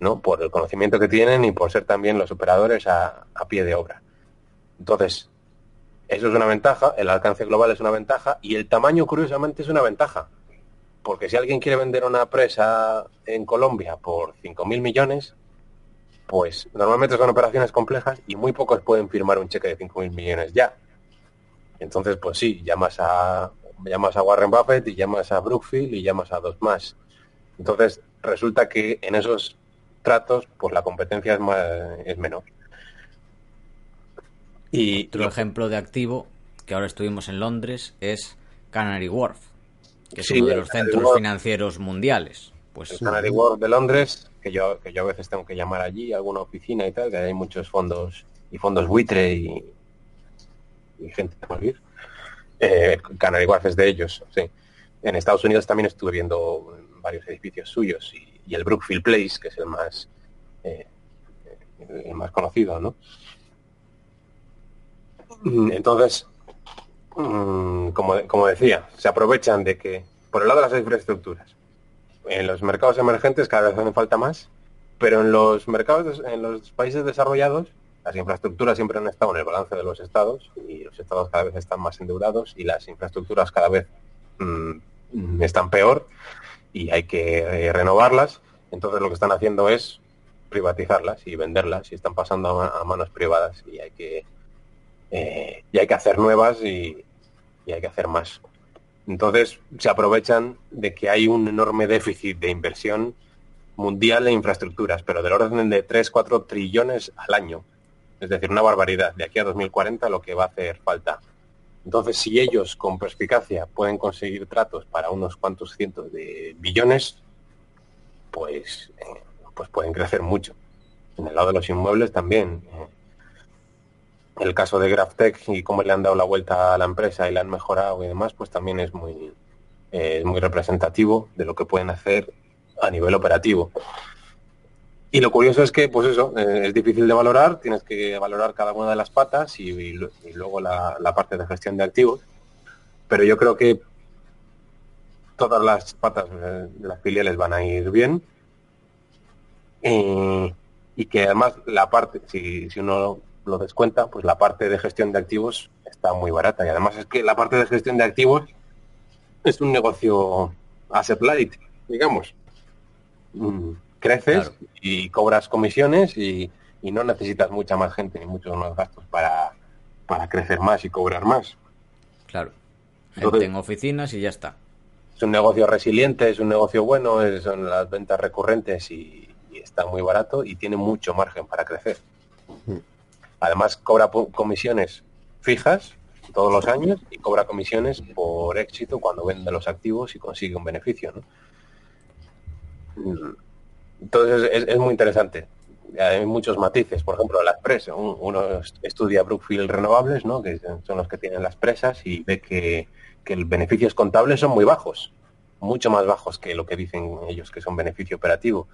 C: ¿no? Por el conocimiento que tienen y por ser también los operadores a, a pie de obra. Entonces, eso es una ventaja, el alcance global es una ventaja y el tamaño, curiosamente, es una ventaja. Porque si alguien quiere vender una presa en Colombia por 5.000 millones, pues normalmente son operaciones complejas y muy pocos pueden firmar un cheque de 5.000 millones ya. Entonces, pues sí, llamas a, llamas a Warren Buffett y llamas a Brookfield y llamas a dos más. Entonces, resulta que en esos tratos, pues la competencia es, más, es menor.
A: Y otro ejemplo de activo que ahora estuvimos en Londres es Canary Wharf, que es uno de los centros financieros mundiales.
C: Pues Canary Wharf de Londres que yo, que yo a veces tengo que llamar allí, a alguna oficina y tal, que hay muchos fondos y fondos buitre y, gente de morir. Eh, Canary Wharf es de ellos, sí. En Estados Unidos también estuve viendo varios edificios suyos y, el Brookfield Place, que es el más eh, el más conocido, ¿no? Entonces, mm, como, como decía, se aprovechan de que, por el lado de las infraestructuras, en los mercados emergentes cada vez hacen falta más, pero en los mercados, en los países desarrollados, las infraestructuras siempre han estado en el balance de los estados y los estados cada vez están más endeudados y las infraestructuras cada vez mm, están peor y hay que eh, renovarlas. Entonces lo que están haciendo es privatizarlas y venderlas y están pasando a, manos privadas y hay que eh, y hay que hacer nuevas y hay que hacer más. Entonces se aprovechan de que hay un enorme déficit de inversión mundial en infraestructuras, pero del orden de 3, 4 trillones al año. Es decir, una barbaridad. De aquí a 2040 lo que va a hacer falta Entonces, si ellos con perspicacia pueden conseguir tratos para unos cuantos cientos de billones, pues, eh, pues pueden crecer mucho. En el lado de los inmuebles también. Eh, el caso de Graftech y cómo le han dado la vuelta a la empresa y la han mejorado y demás, pues también es muy, muy representativo de lo que pueden hacer a nivel operativo. Y lo curioso es que, pues eso, eh, es difícil de valorar, tienes que valorar cada una de las patas y, luego la, parte de gestión de activos. Pero yo creo que todas las patas de las filiales van a ir bien. Eh, y que además la parte, si, si uno lo descuenta, pues la parte de gestión de activos está muy barata. Y además es que la parte de gestión de activos es un negocio asset light, digamos. Mm, creces y cobras comisiones y, no necesitas mucha más gente ni muchos más gastos para, para crecer más y cobrar más.
A: Claro. Gente en oficinas y ya está.
C: Es un negocio resiliente, es un negocio bueno, son las ventas recurrentes y, está muy barato y tiene mucho margen para crecer. Además cobra comisiones fijas todos los años y cobra comisiones por éxito cuando vende los activos y consigue un beneficio. Mm. Entonces es, muy interesante. Hay muchos matices. Por ejemplo, las presas. Uno estudia Brookfield Renovables, ¿no? que son los que tienen las presas, y ve que, que los beneficios contables son muy bajos, mucho más bajos que lo que dicen ellos que son beneficio operativo.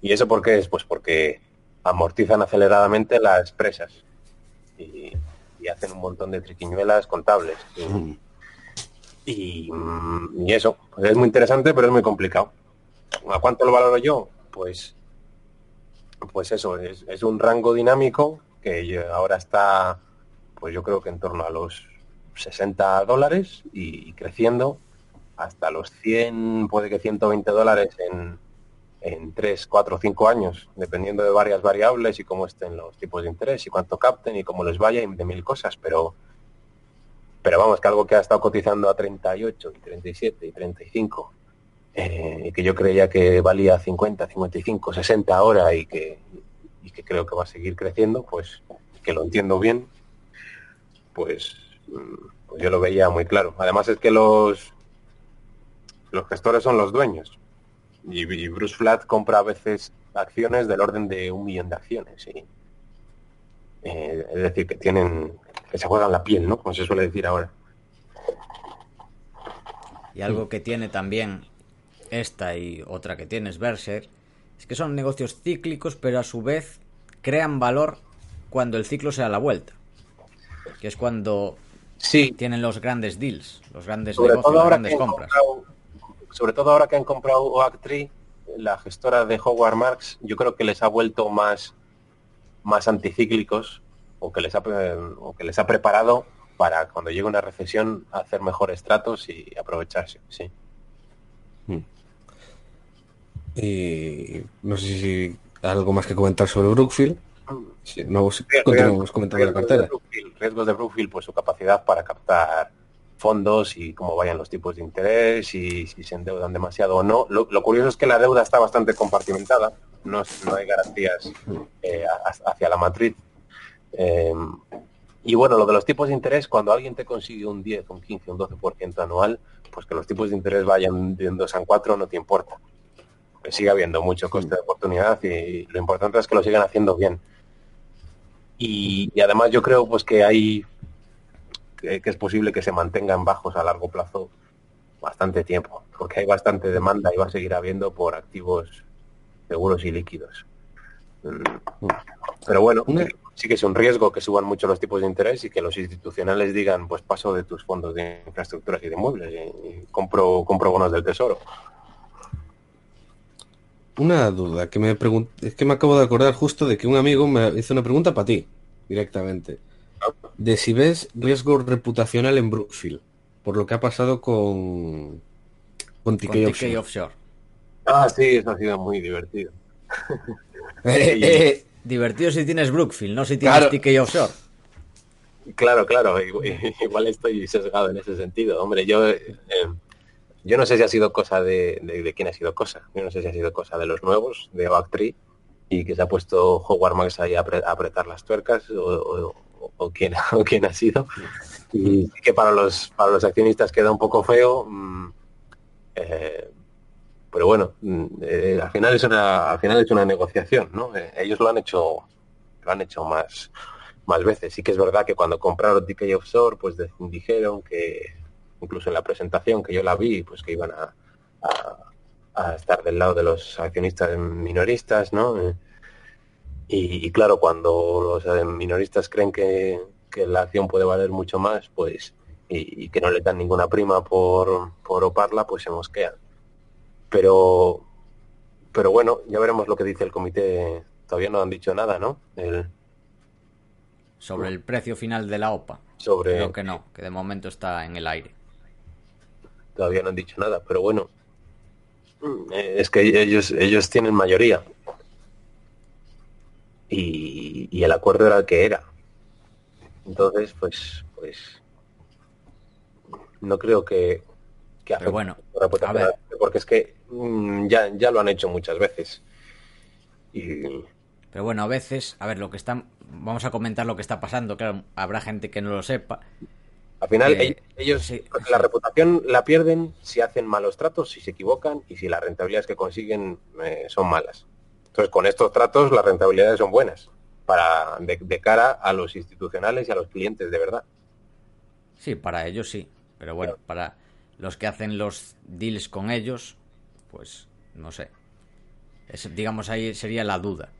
C: ¿Y eso por qué es? Pues porque amortizan aceleradamente las presas y, hacen un montón de triquiñuelas contables. Y, mm, y, eso, pues es muy interesante, pero es muy complicado. ¿A cuánto lo valoro yo? pues, pues eso, es, un rango dinámico que ahora está, pues yo creo que en torno a los 60 dólares y, creciendo hasta los 100, puede que 120 dólares en, en 3, 4, 5 años, dependiendo de varias variables y cómo estén los tipos de interés y cuánto capten y cómo les vaya y de mil cosas, pero pero vamos, que algo que ha estado cotizando a 38 y 37 y 35 eh, que yo creía que valía 50, 55, 60 ahora y que, y que creo que va a seguir creciendo, pues que lo entiendo bien, pues, mm, pues yo lo veía muy claro. Además es que los, los gestores son los dueños y, Bruce Flat compra a veces acciones del orden de un millón de acciones. ¿sí? Eh, es decir, que tienen, que se juegan la piel, ¿no? Como se suele decir ahora.
A: Y algo que tiene también esta y otra que tienes, Berser, es que son negocios cíclicos, pero a su vez crean valor cuando el ciclo se da la vuelta. Que es cuando sí. tienen los grandes deals, los grandes negocios, las grandes compras.
C: Sobre todo ahora que han comprado Oactree, la gestora de Howard Marks, yo creo que les ha vuelto más, más anticíclicos o que les ha, o que les ha preparado para cuando llegue una recesión hacer mejores tratos y aprovecharse. Sí.
B: Y no sé si algo más que comentar sobre Brookfield. Si no, continuamos comentando la cartera.
C: riesgos de Brookfield, pues su capacidad para captar fondos y cómo vayan los tipos de interés y si se endeudan demasiado o no. Lo, curioso es que la deuda está bastante compartimentada, no, no hay garantías eh, hacia la matriz. Eh, y bueno, lo de los tipos de interés, cuando alguien te consigue un 10, un 15, un 12% anual, pues que los tipos de interés vayan de un 2 a 4 no te importa sigue habiendo mucho coste de oportunidad y lo importante es que lo sigan haciendo bien. Y, además yo creo pues que hay que, es posible que se mantengan bajos a largo plazo bastante tiempo, porque hay bastante demanda y va a seguir habiendo por activos seguros y líquidos. Mm. Pero bueno, sí que es un riesgo que suban mucho los tipos de interés y que los institucionales digan, pues paso de tus fondos de infraestructuras y de muebles y, compro, compro bonos del tesoro.
B: Una duda que me es que me acabo de acordar justo de que un amigo me hizo una pregunta para ti directamente. De si ves riesgo reputacional en Brookfield por lo que ha pasado con
A: con TK, offshore.
C: Ah, sí, eso ha sido muy divertido.
A: Eh, eh, divertido si tienes Brookfield, no si tienes TK offshore.
C: Claro, claro, igual estoy sesgado en ese sentido. Hombre, yo eh, yo no sé si ha sido cosa de, de, quién ha sido cosa. Yo no sé si ha sido cosa de los nuevos, de Oactree, y que se ha puesto Howard Marks ahí a, apretar las tuercas, o, quién, o quién ha sido. Y que para los, para los accionistas queda un poco feo. Mm, eh, pero bueno, mm, eh, al final es una, al final es una negociación, ¿no? Eh, ellos lo han hecho, lo han hecho más, más veces. Sí que es verdad que cuando compraron DK Offshore, pues dijeron que, incluso en la presentación que yo la vi, pues que iban a, a, estar del lado de los accionistas minoristas, ¿no? Y, claro, cuando los minoristas creen que, que, la acción puede valer mucho más, pues, y, que no le dan ninguna prima por, por oparla, pues se mosquean. Pero, pero bueno, ya veremos lo que dice el comité. Todavía no han dicho nada, ¿no?
A: Sobre el precio final de la OPA.
C: Sobre...
A: Creo que no, que de momento está en el aire.
C: Todavía no han dicho nada, pero bueno. Eh, es que ellos, ellos tienen mayoría. Y, y el acuerdo era el que era. Entonces, pues, pues no creo que,
A: pero bueno,
C: porque es que mm, ya, ya lo han hecho muchas veces.
A: Pero bueno, a veces, a ver, lo que están, vamos a comentar lo que está pasando, claro, habrá gente que no lo sepa.
C: Al final, ellos, la reputación la pierden si hacen malos tratos, si se equivocan y si las rentabilidades que consiguen eh, son malas. Entonces, con estos tratos, las rentabilidades son buenas para de, de, cara a los institucionales y a los clientes de verdad.
A: Sí, para ellos sí. Pero bueno, para los que hacen los deals con ellos, pues no sé. digamos ahí sería la duda.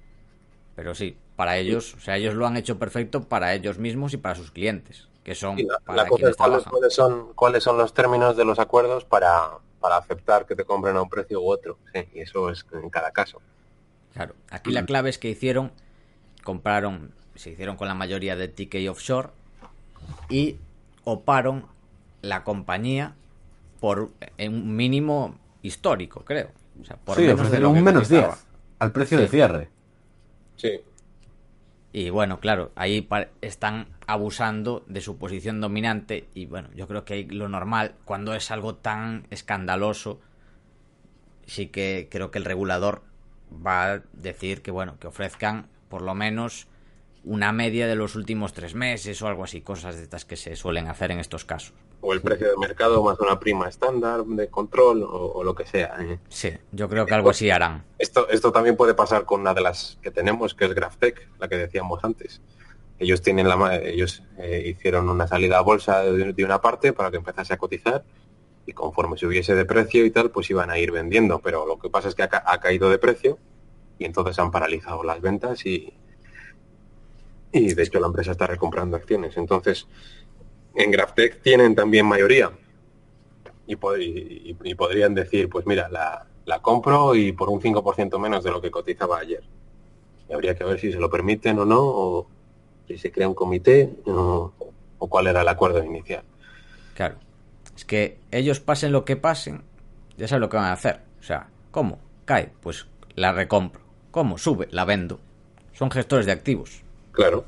A: Pero sí, para ellos, o sea, ellos lo han hecho perfecto para ellos mismos y para sus clientes, que son
C: para quienes cuáles, son cuáles son los términos de los acuerdos para, para aceptar que te compren a un precio u otro. y eso es en cada caso.
A: Claro, aquí la clave es que hicieron, compraron, se hicieron con la mayoría de TK Offshore y oparon la compañía por un mínimo histórico, creo. O sea, por
B: sí, menos de un menos 10 al precio de cierre.
C: Sí.
A: Y bueno, claro, ahí están abusando de su posición dominante y bueno, yo creo que lo normal, cuando es algo tan escandaloso, sí que creo que el regulador va a decir que bueno, que ofrezcan por lo menos una media de los últimos tres meses o algo así, cosas de estas que se suelen hacer en estos casos
C: o el precio de mercado más una prima estándar de control o, lo que sea. ¿eh?
A: Sí, yo creo que algo así harán.
C: Esto, esto también puede pasar con una de las que tenemos, que es GraphTech, la que decíamos antes. Ellos tienen la ellos eh, hicieron una salida a bolsa de, una parte para que empezase a cotizar y conforme subiese de precio y tal, pues iban a ir vendiendo. Pero lo que pasa es que ha, ha caído de precio y entonces han paralizado las ventas y, y de hecho la empresa está recomprando acciones. Entonces, en GraphTech tienen también mayoría y, podrían decir, pues mira, la, compro y por un 5% menos de lo que cotizaba ayer. Y habría que ver si se lo permiten o no, o si se crea un comité o, cuál era el acuerdo inicial.
A: Claro. Es que ellos pasen lo que pasen, ya saben lo que van a hacer. O sea, ¿cómo? Cae, pues la recompro. ¿Cómo? Sube, la vendo. Son gestores de activos.
C: Claro.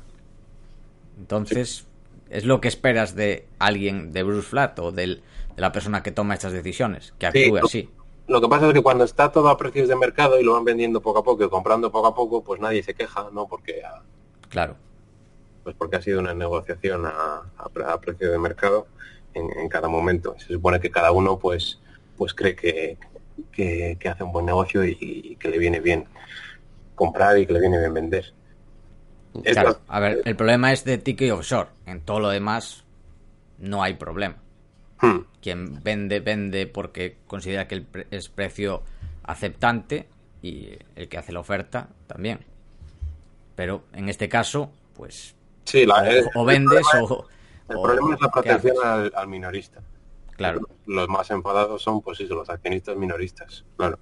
A: Entonces, es lo que esperas de alguien, de Bruce Flat o de la persona que toma estas decisiones, que actúe así.
C: Lo que pasa es que cuando está todo a precios de mercado y lo van vendiendo poco a poco y comprando poco a poco, pues nadie se queja, ¿no? Porque...
A: claro.
C: Pues porque ha sido una negociación a, a, precio de mercado en, cada momento. Se supone que cada uno pues, pues cree que, que, hace un buen negocio y, y que le viene bien comprar y que le viene bien vender
A: a ver, el problema es de Tiki Offshore. En todo lo demás no hay problema. Hmm. Quien vende, vende porque considera que es precio aceptante y el que hace la oferta también. Pero en este caso, pues
C: sí,
A: o, vendes o...
C: El problema es la protección al, minorista. Claro. Los más enfadados son, pues sí, los accionistas minoristas, claro.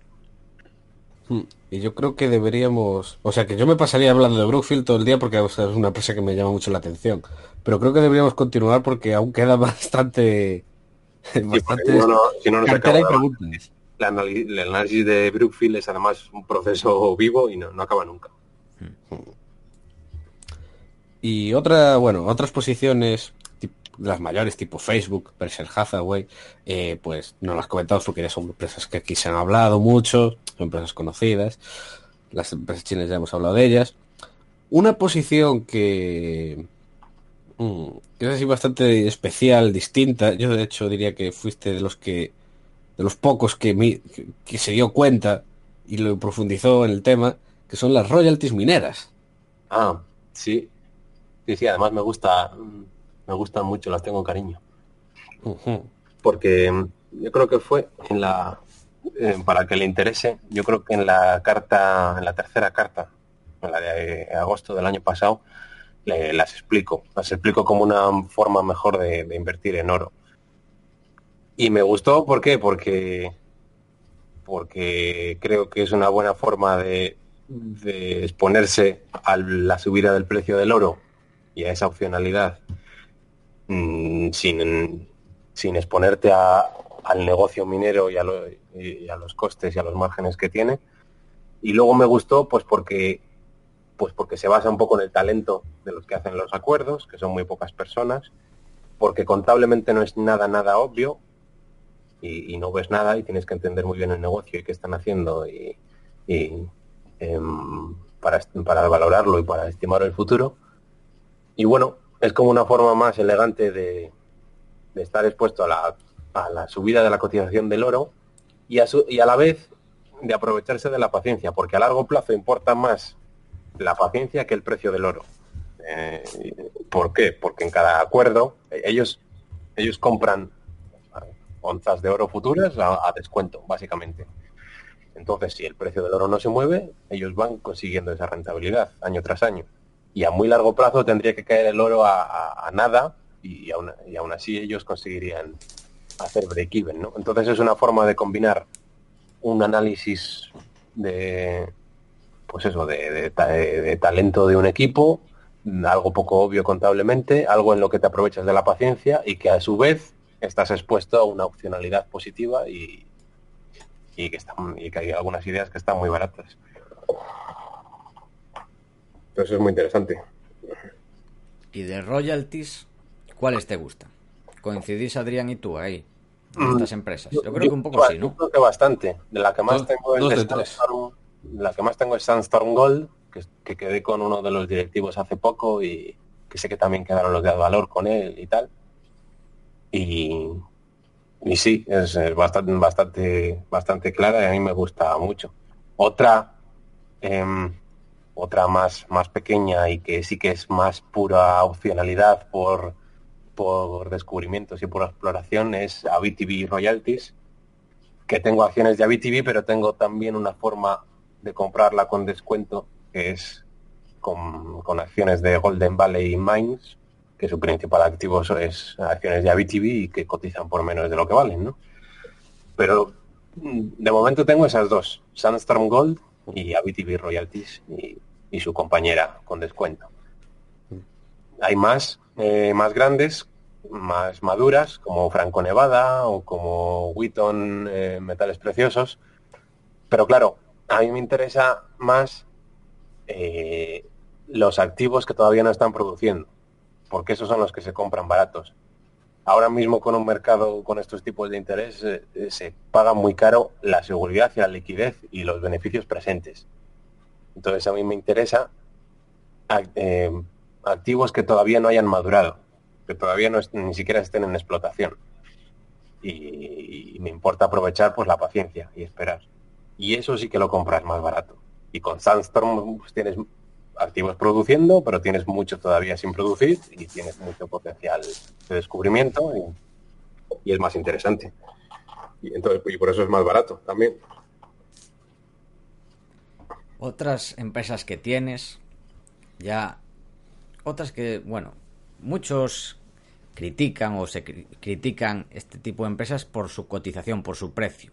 B: Hmm. Y yo creo que deberíamos, o sea, que yo me pasaría hablando de Brookfield todo el día porque es una empresa que me llama mucho la atención. Pero creo que deberíamos continuar porque aún queda bastante, bastante
C: si no, preguntas. El análisis de Brookfield es además un proceso vivo y no, acaba nunca. Hmm.
B: Y otra, bueno, otras posiciones las mayores tipo Facebook, Berkshire Hathaway, eh, pues no las comentamos porque ya son empresas que aquí se han hablado mucho, son empresas conocidas, las empresas chinas ya hemos hablado de ellas. Una posición que Mm, es así bastante especial, distinta. Yo de hecho diría que fuiste de los que de los pocos que, que, se dio cuenta y lo profundizó en el tema, que son las royalties mineras.
C: Ah, sí. Sí, sí, además me gusta me gustan mucho, las tengo cariño. Porque mm, yo creo que fue en la eh, para que le interese, yo creo que en la carta, en la tercera carta, en la de agosto del año pasado, las explico. Las explico como una forma mejor de, invertir en oro. Y me gustó, ¿por qué? Porque, porque creo que es una buena forma de, exponerse a la subida del precio del oro y a esa opcionalidad mm, sin, sin exponerte al negocio minero y a, y a los costes y a los márgenes que tiene. Y luego me gustó pues porque pues porque se basa un poco en el talento de los que hacen los acuerdos, que son muy pocas personas, porque contablemente no es nada, nada obvio y, no ves nada y tienes que entender muy bien el negocio y qué están haciendo y, em, para, para valorarlo y para estimar el futuro. Y bueno, es como una forma más elegante de, estar expuesto a la, a la, subida de la cotización del oro y a, la vez de aprovecharse de la paciencia, porque a largo plazo importa más la paciencia que el precio del oro. Eh, ¿Por qué? Porque en cada acuerdo ellos, ellos compran onzas de oro futuras a, descuento, básicamente. Entonces, si el precio del oro no se mueve, ellos van consiguiendo esa rentabilidad año tras año. Y a muy largo plazo tendría que caer el oro a, nada y aún, y aún, así ellos conseguirían hacer break-even. ¿no? Entonces es una forma de combinar un análisis de, pues eso, de, talento de un equipo, algo poco obvio contablemente, algo en lo que te aprovechas de la paciencia y que a su vez estás expuesto a una opcionalidad positiva y, y que, están, y que hay algunas ideas que están muy baratas. Eso es muy interesante.
A: ¿Y de royalties, cuáles te gustan? ¿Coincidís Adrián y tú ahí? En mm, estas empresas. Yo, creo que un poco sí, ¿no?
C: creo que bastante. De la que más tengo es de la que más tengo es Sandstorm Gold, que, quedé con uno de los directivos hace poco y que sé que también quedaron los de valor con él y tal. Y, y sí, es, bastante, bastante, bastante clara y a mí me gusta mucho. Otra, em, otra más, más pequeña y que sí que es más pura opcionalidad por, por descubrimientos y por exploración es ABTV Royalties, que tengo acciones de ABTV, pero tengo también una forma de comprarla con descuento, que es con, acciones de Golden Valley Mines, que su principal activo es acciones de ABTV y que cotizan por menos de lo que valen, ¿no? Pero mm, de momento tengo esas dos, Sandstorm Gold y ABTV Royalties y, su compañera con descuento. Hay más, eh, más grandes, más maduras, como Franco Nevada o como Wheaton eh, Metales Preciosos. Pero claro, a mí me interesa más eh, los activos que todavía no están produciendo, porque esos son los que se compran baratos. Ahora mismo con un mercado con estos tipos de interés eh, se paga muy caro la seguridad y la liquidez y los beneficios presentes. Entonces a mí me interesa eh, activos que todavía no hayan madurado, que todavía no ni siquiera estén en explotación. Y, y, me importa aprovechar pues la paciencia y esperar y eso sí que lo compras más barato. Y con Sandstorm pues, tienes activos produciendo, pero tienes mucho todavía sin producir y tienes mucho potencial de descubrimiento y, es más interesante. Y, entonces, y por eso es más barato también.
A: Otras empresas que tienes, ya otras que, bueno, muchos critican o se critican este tipo de empresas por su cotización, por su precio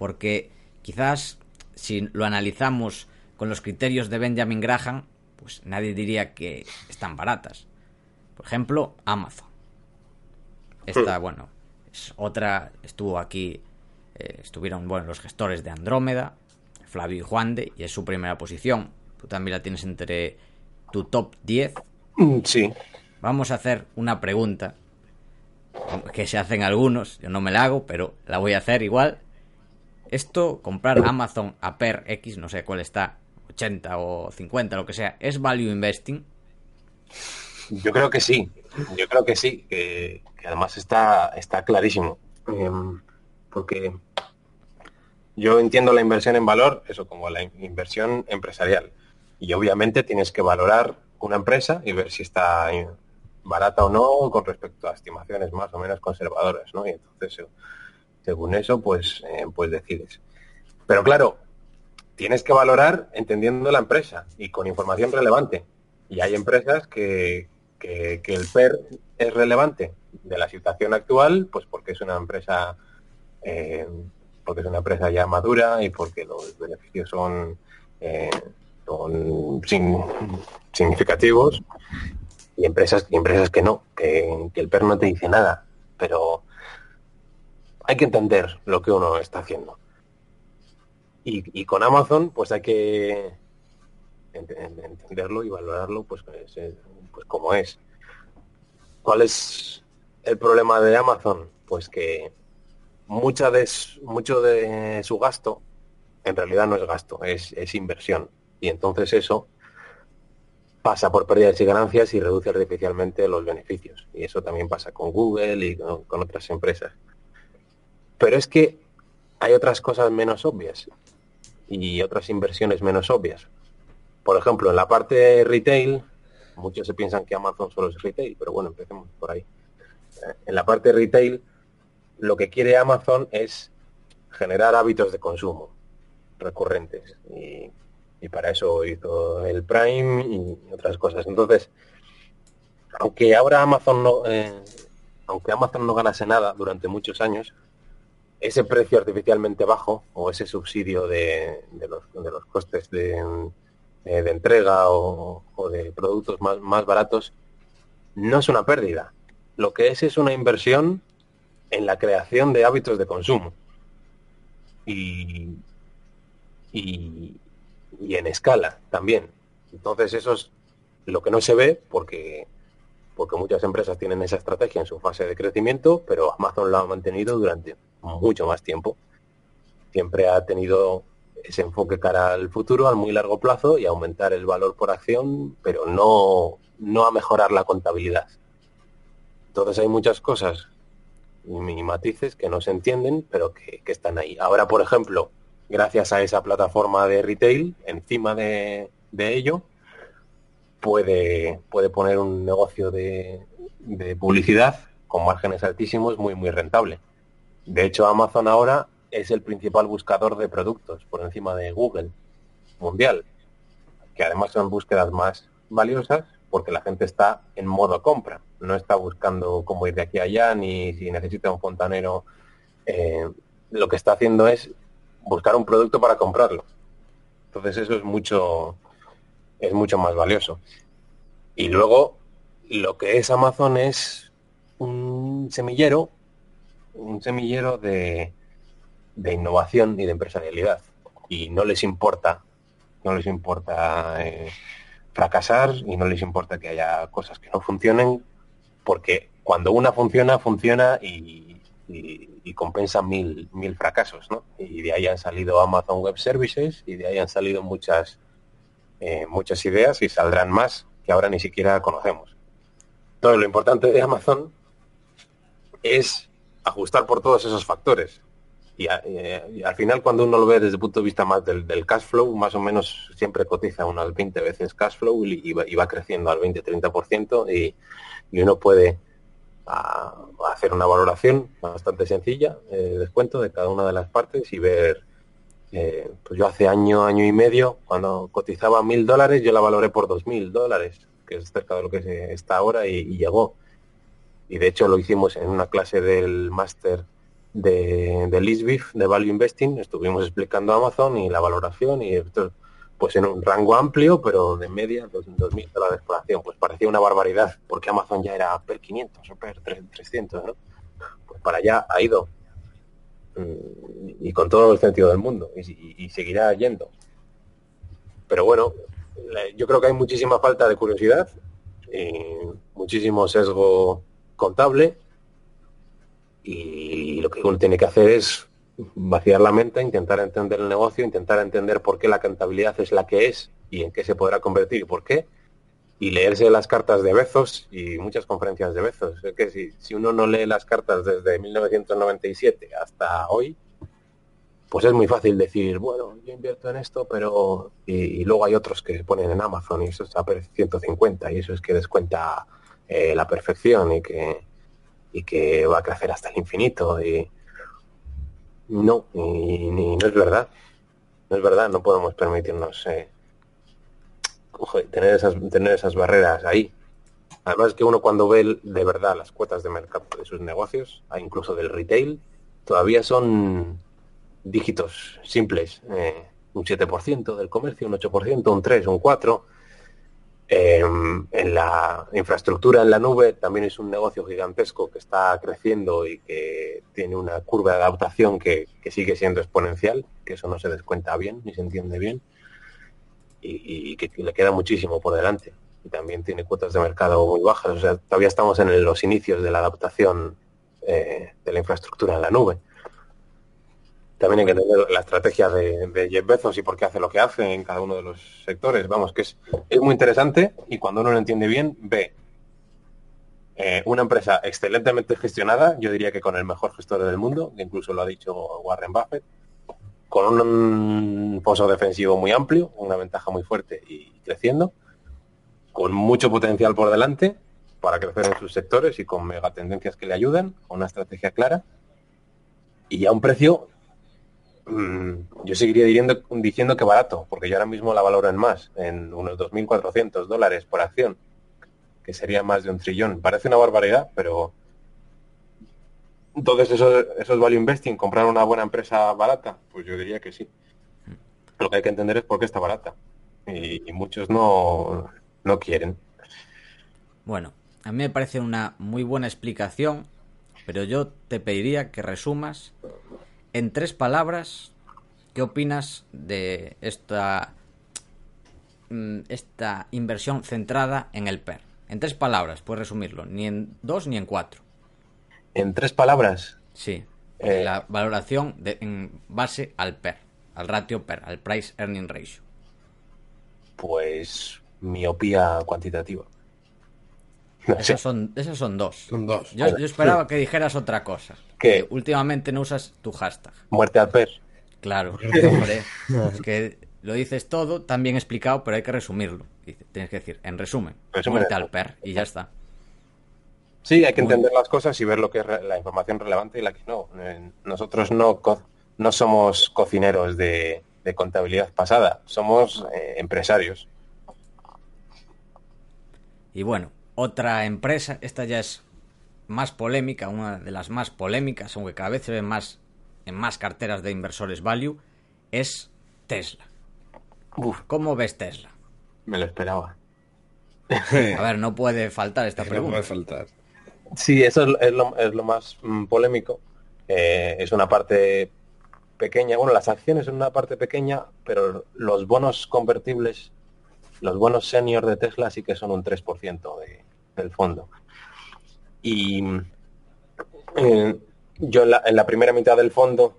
A: porque quizás si lo analizamos con los criterios de Benjamin Graham, pues nadie diría que están baratas. Por ejemplo, Amazon. Esta, hmm. bueno, es otra, estuvo aquí, eh, estuvieron, bueno, los gestores de Andrómeda, Flavio y Juan de, y es su primera posición. Tú también la tienes entre tu top 10.
C: Mm, sí.
A: Vamos a hacer una pregunta que se hacen algunos, yo no me la hago, pero la voy a hacer igual. Esto, comprar Amazon a per X, no sé cuál está, 80 o 50, lo que sea, ¿es value investing?
C: Yo creo que sí, yo creo que sí, que, además está, está clarísimo. Em, porque yo entiendo la inversión en valor, eso como la inversión empresarial. Y obviamente tienes que valorar una empresa y ver si está barata o no con respecto a estimaciones más o menos conservadoras, ¿no? Y entonces, según eso, pues, eh, pues decides. Pero claro, tienes que valorar entendiendo la empresa y con información relevante. Y hay empresas que, que, el PER es relevante de la situación actual, pues porque es una empresa eh, porque es una empresa ya madura y porque los beneficios son, eh, son significativos y empresas y empresas que no, que, el PER no te dice nada, pero hay que entender lo que uno está haciendo. Y, con Amazon, pues hay que entenderlo y valorarlo pues, pues, eh, pues como es. ¿Cuál es el problema de Amazon? Pues que mucha de, mucho de su gasto en realidad no es gasto, es, inversión. Y entonces eso pasa por pérdidas y ganancias y reduce artificialmente los beneficios. Y eso también pasa con Google y con, otras empresas. Pero es que hay otras cosas menos obvias y otras inversiones menos obvias. Por ejemplo, en la parte retail, muchos se piensan que Amazon solo es retail, pero bueno, empecemos por ahí. En la parte retail, lo que quiere Amazon es generar hábitos de consumo recurrentes y, para eso hizo el Prime y otras cosas. Entonces, aunque ahora Amazon no, eh, aunque Amazon no ganase nada durante muchos años, ese precio artificialmente bajo o ese subsidio de, los, costes de, eh, entrega o, de productos más, baratos no es una pérdida. Lo que es es una inversión en la creación de hábitos de consumo. Y, y, en escala también. Entonces eso es lo que no se ve porque, porque muchas empresas tienen esa estrategia en su fase de crecimiento, pero Amazon lo ha mantenido durante mucho más tiempo. Siempre ha tenido ese enfoque cara al futuro, al muy largo plazo y aumentar el valor por acción, pero no, no a mejorar la contabilidad. Entonces hay muchas cosas y matices que no se entienden, pero que, están ahí. Ahora, por ejemplo, gracias a esa plataforma de retail, encima de, ello, puede, puede poner un negocio de, publicidad con márgenes altísimos muy, muy rentable. De hecho, Amazon ahora es el principal buscador de productos por encima de Google mundial, que además son búsquedas más valiosas porque la gente está en modo compra, no está buscando cómo ir de aquí a allá, ni si necesita un fontanero. Eh, lo que está haciendo es buscar un producto para comprarlo. Entonces eso es mucho, es mucho más valioso. Y luego lo que es Amazon es un semillero, un semillero de, de innovación y de empresarialidad. Y no les importa, no les importa eh, fracasar y no les importa que haya cosas que no funcionen, porque cuando una funciona, funciona y, compensa mil, mil fracasos, ¿no? Y de ahí han salido Amazon Web Services y de ahí han salido muchas, eh, muchas ideas y saldrán más que ahora ni siquiera conocemos. Entonces, lo importante de Amazon es ajustar por todos esos factores. Y, al final cuando uno lo ve desde el punto de vista más del, cash flow, más o menos siempre cotiza unas 20 veces cash flow y, va, creciendo al 20-30% y, y uno puede hacer una valoración bastante sencilla, eh, descuento de cada una de las partes y ver, eh, pues yo hace año, año y medio, cuando cotizaba mil dólares, yo la valoré por dos mil dólares, que es cerca de lo que está ahora y llegó. Y de hecho lo hicimos en una clase del máster de, de Lisbif, de Value Investing, estuvimos explicando Amazon y la valoración y esto, pues en un rango amplio, pero de media, 2.000 dólares por acción. Pues parecía una barbaridad, porque Amazon ya era per 500 o per 300, ¿no? Pues para allá ha ido. Mm, y con todo el sentido del mundo, y, seguirá yendo. Pero bueno, yo creo que hay muchísima falta de curiosidad, y muchísimo sesgo contable, y lo que uno tiene que hacer es vaciar la mente, intentar entender el negocio, intentar entender por qué la contabilidad es la que es y en qué se podrá convertir y por qué. y leerse las cartas de Bezos y muchas conferencias de Bezos. Es que si, si uno no lee las cartas desde 1997 hasta hoy, pues es muy fácil decir, bueno, yo invierto en esto, pero... Y, luego hay otros que se ponen en Amazon y eso está a 150 y eso es que descuenta eh, la perfección y que, y que va a crecer hasta el infinito. Y no, y, no es verdad. No es verdad, no podemos permitirnos eh, tener, esas, tener esas barreras ahí. Además que uno cuando ve de verdad las cuotas de mercado de sus negocios, incluso del retail, todavía son dígitos simples. Eh, un 7% del comercio, un 8%, un 3, un 4. Em, en la infraestructura en la nube también es un negocio gigantesco que está creciendo y que tiene una curva de adaptación que, sigue siendo exponencial, que eso no se descuenta bien ni se entiende bien y, que le queda muchísimo por delante. Y también tiene cuotas de mercado muy bajas. O sea, todavía estamos en los inicios de la adaptación eh, de la infraestructura en la nube. También hay que entender la estrategia de, Jeff Bezos y por qué hace lo que hace en cada uno de los sectores. Vamos, que es, es muy interesante y cuando uno lo entiende bien, ve eh, una empresa excelentemente gestionada, yo diría que con el mejor gestor del mundo, que incluso lo ha dicho Warren Buffett, con un pozo defensivo muy amplio, una ventaja muy fuerte y creciendo, con mucho potencial por delante para crecer en sus sectores y con megatendencias que le ayudan, con una estrategia clara y a un precio, yo seguiría diciendo, diciendo que barato, porque yo ahora mismo la valoro en más, en unos 2.400 dólares por acción, que sería más de un trillón. Parece una barbaridad, pero entonces, ¿eso, ¿eso es value investing? ¿Comprar una buena empresa barata? Pues yo diría que sí. Lo que hay que entender es por qué está barata. Y, muchos no, no quieren.
A: Bueno, a mí me parece una muy buena explicación, pero yo te pediría que resumas en tres palabras qué opinas de esta, mm, esta inversión centrada en el PER. En tres palabras, puedes resumirlo, ni en dos ni en cuatro
C: en tres palabras.
A: Sí. Eh, la valoración de, en base al PER, al ratio PER, al Price Earning Ratio.
C: Pues miopía cuantitativa.
A: Esas, son, esas son dos.
B: Son dos.
A: Yo, esperaba que dijeras otra cosa. Que últimamente no usas tu hashtag.
C: Muerte al PER.
A: Claro, hombre. es que lo dices todo, tan bien explicado, pero hay que resumirlo. Tienes que decir, en resumen, muerte al PER y ya está.
C: Sí, hay que entender las cosas y ver lo que es la información relevante y la que no. Eh, nosotros no, no somos cocineros de, contabilidad pasada, somos eh, empresarios.
A: Y bueno, otra empresa, esta ya es más polémica, una de las más polémicas, aunque cada vez se ve más en más carteras de inversores value, es Tesla. ¿Cómo ves Tesla?
C: Me lo esperaba.
A: A ver, no puede faltar esta pregunta.
B: No puede faltar.
C: Sí, eso es, lo, más mm, polémico. Eh, es una parte pequeña, bueno, las acciones son una parte pequeña, pero los bonos convertibles, los bonos senior de Tesla sí que son un 3% del fondo. Y eh, yo en la, primera mitad del fondo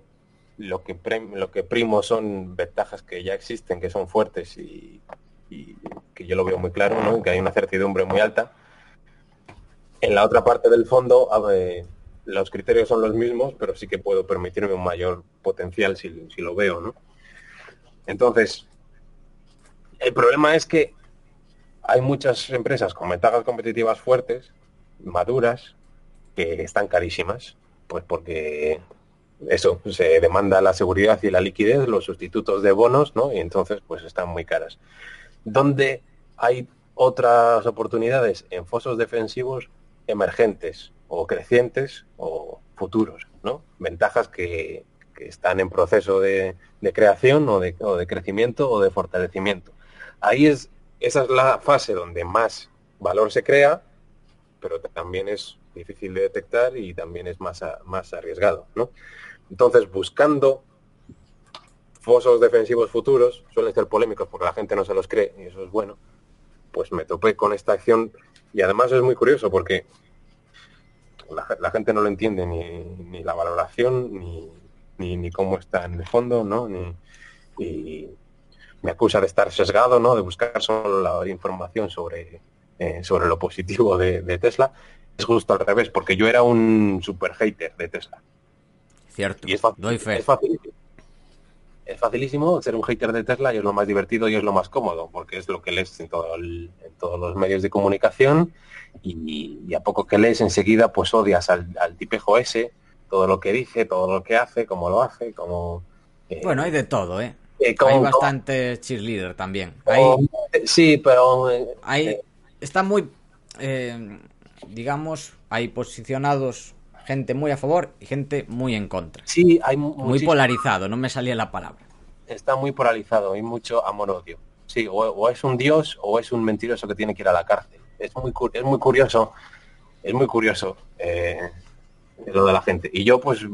C: lo que, lo que primo son ventajas que ya existen, que son fuertes y, que yo lo veo muy claro, ¿no? que hay una certidumbre muy alta en la otra parte del fondo, los criterios son los mismos, pero sí que puedo permitirme un mayor potencial si, lo veo, ¿no? Entonces, el problema es que hay muchas empresas con ventajas competitivas fuertes, maduras, que están carísimas, pues porque eso, se demanda la seguridad y la liquidez, los sustitutos de bonos, ¿no? Y entonces, pues están muy caras. Donde hay otras oportunidades en fosos defensivos emergentes o crecientes o futuros, ¿no? Ventajas que, están en proceso de, creación o de, crecimiento o de fortalecimiento. Ahí es, esa es la fase donde más valor se crea, pero también es difícil de detectar y también es más, más arriesgado, ¿no? Entonces, buscando fosos defensivos futuros, suelen ser polémicos porque la gente no se los cree y eso es bueno, pues me topé con esta acción y además es muy curioso porque la, gente no lo entiende ni, la valoración ni, ni, cómo está en el fondo, ¿no? Ni, y me acusa de estar sesgado, ¿no? De buscar solo la información sobre eh, sobre lo positivo de, Tesla, es justo al revés, porque yo era un super hater de Tesla.
A: Cierto,
C: y es, fácil, es facilísimo. Es facilísimo ser un hater de Tesla y es lo más divertido y es lo más cómodo, porque es lo que lees en, todo en todos los medios de comunicación y, a poco que lees enseguida pues odias al, tipejo ese, todo lo que dice, todo lo que hace, cómo lo hace, como...
A: Eh, bueno, hay de todo, ¿eh? Eh hay bastante cheerleader también.
C: sí, pero...
A: hay, eh, está muy... digamos, hay posicionados gente muy a favor y gente muy en contra.
C: Sí, hay
A: muy polarizado, no me salía la palabra.
C: Está muy polarizado, hay mucho amor-odio. Sí, o, es un dios o es un mentiroso que tiene que ir a la cárcel es muy, es muy curioso, es muy curioso eh, lo de la gente. Y yo pues,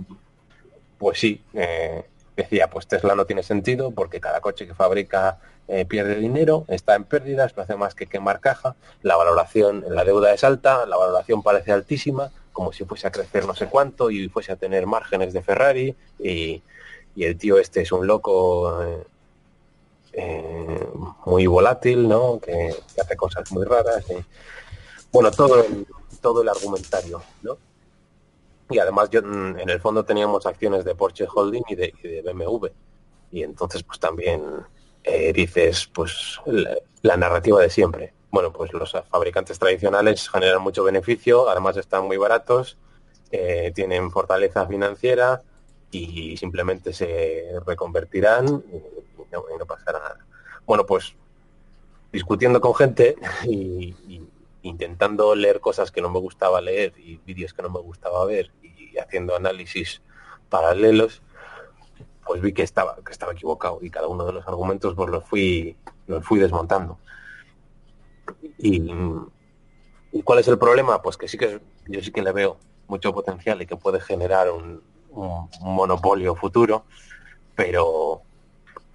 C: pues sí, eh, decía, pues Tesla no tiene sentido porque cada coche que fabrica eh, pierde dinero, está en pérdidas, no hace más que quemar caja, la valoración, la deuda es alta, la valoración parece altísima, como si fuese a crecer no sé cuánto y fuese a tener márgenes de Ferrari y, el tío este es un loco eh, muy volátil, ¿no? Que, hace cosas muy raras. bueno, todo todo el argumentario, ¿no? Y además yo mm, en el fondo teníamos acciones de Porsche Holding y de, BMW. Y entonces pues también eh, dices pues la, narrativa de siempre. Bueno, pues los fabricantes tradicionales generan mucho beneficio, además están muy baratos, eh, tienen fortaleza financiera y simplemente se reconvertirán y no, pasará nada. Bueno, pues discutiendo con gente y, intentando leer cosas que no me gustaba leer y vídeos que no me gustaba ver y haciendo análisis paralelos, pues vi que estaba, que estaba equivocado y cada uno de los argumentos pues los fui, los fui desmontando. Y, cuál es el problema? Pues que sí que yo sí que le veo mucho potencial y que puede generar un monopolio futuro, pero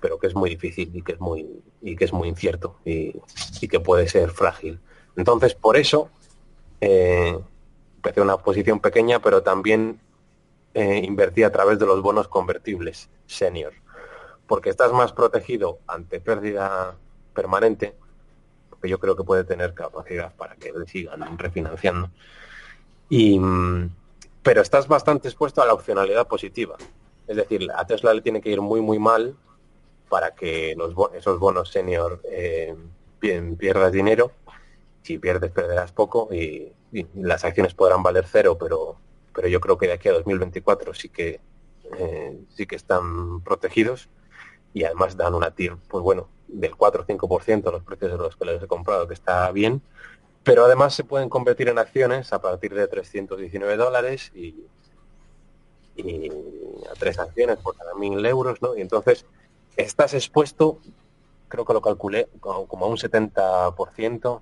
C: pero que es muy difícil y que es muy y que es muy incierto y, que puede ser frágil. Entonces, por eso eh, empecé una posición pequeña, pero también eh, invertí a través de los bonos convertibles senior, porque estás más protegido ante pérdida permanente, porque yo creo que puede tener capacidad para que le sigan refinanciando. Y, pero estás bastante expuesto a la opcionalidad positiva. Es decir, a Tesla le tiene que ir muy, muy mal para que los esos bonos senior eh, pierdas dinero. Si pierdes, perderás poco y, las acciones podrán valer cero, pero, pero yo creo que de aquí a 2024 sí que eh, sí que están protegidos y además dan una TIR, pues bueno, del 4 o 5% los precios de los que les he comprado, que está bien, pero además se pueden convertir en acciones a partir de 319 dólares y, y a tres acciones por cada mil euros, ¿no? Y entonces estás expuesto, creo que lo calculé, como a un 70%,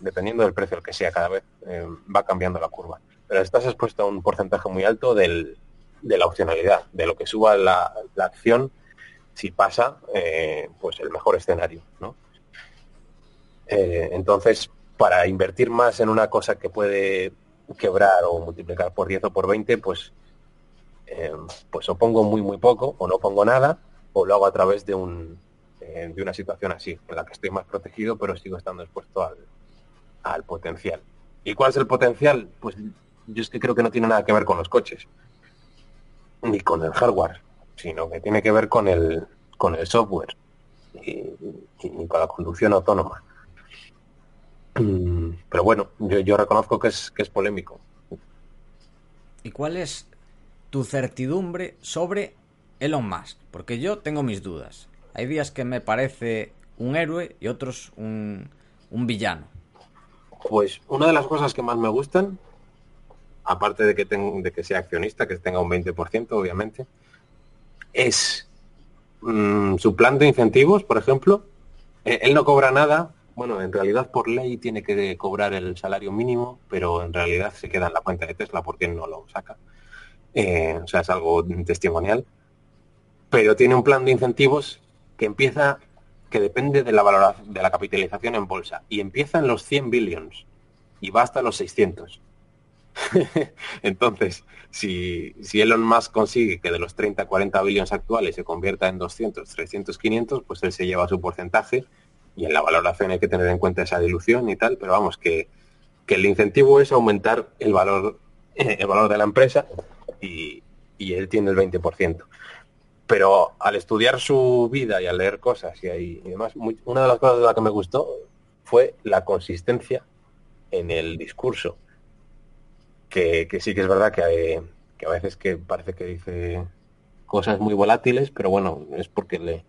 C: dependiendo del precio el que sea, cada vez eh, va cambiando la curva. Pero estás expuesto a un porcentaje muy alto de la opcionalidad, de lo que suba la, acción si pasa eh, pues el mejor escenario. Eh, entonces, para invertir más en una cosa que puede quebrar o multiplicar por 10 o por 20, pues, pues o pongo muy muy poco o no pongo nada o lo hago a través de, un, de una situación así, en la que estoy más protegido, pero sigo estando expuesto al, al potencial. ¿Y cuál es el potencial? Pues yo es que creo que no tiene nada que ver con los coches, ni con el hardware, sino que tiene que ver con el, con el software y, con la conducción autónoma. Mm, pero bueno, yo, yo reconozco que es, que es polémico.
A: ¿Y cuál es tu certidumbre sobre Elon Musk, porque yo tengo mis dudas. Hay días que me parece un héroe y otros un, villano.
C: Pues una de las cosas que más me gustan, aparte de que, de que sea accionista, que tenga un 20%, obviamente, es mm, su plan de incentivos, por ejemplo. Eh, él no cobra nada, bueno, en realidad por ley tiene que cobrar el salario mínimo, pero en realidad se queda en la cuenta de Tesla porque no lo saca. Eh, o sea, es algo testimonial pero tiene un plan de incentivos que empieza, que depende de la valoración, de la capitalización en bolsa, y empieza en los 100 billions y va hasta los 600. Entonces, si, si Elon Musk consigue que de los 30, 40 billions actuales se convierta en 200, 300, 500, pues él se lleva su porcentaje y en la valoración hay que tener en cuenta esa dilución y tal, pero vamos, que, que el incentivo es aumentar el valor, el valor de la empresa y, y él tiene el 20%. Pero al estudiar su vida y al leer cosas y, ahí, y demás, una de las cosas de las que me gustó fue la consistencia en el discurso. Que, que sí que es verdad que, hay, que a veces que parece que dice cosas muy volátiles, pero bueno, es porque le,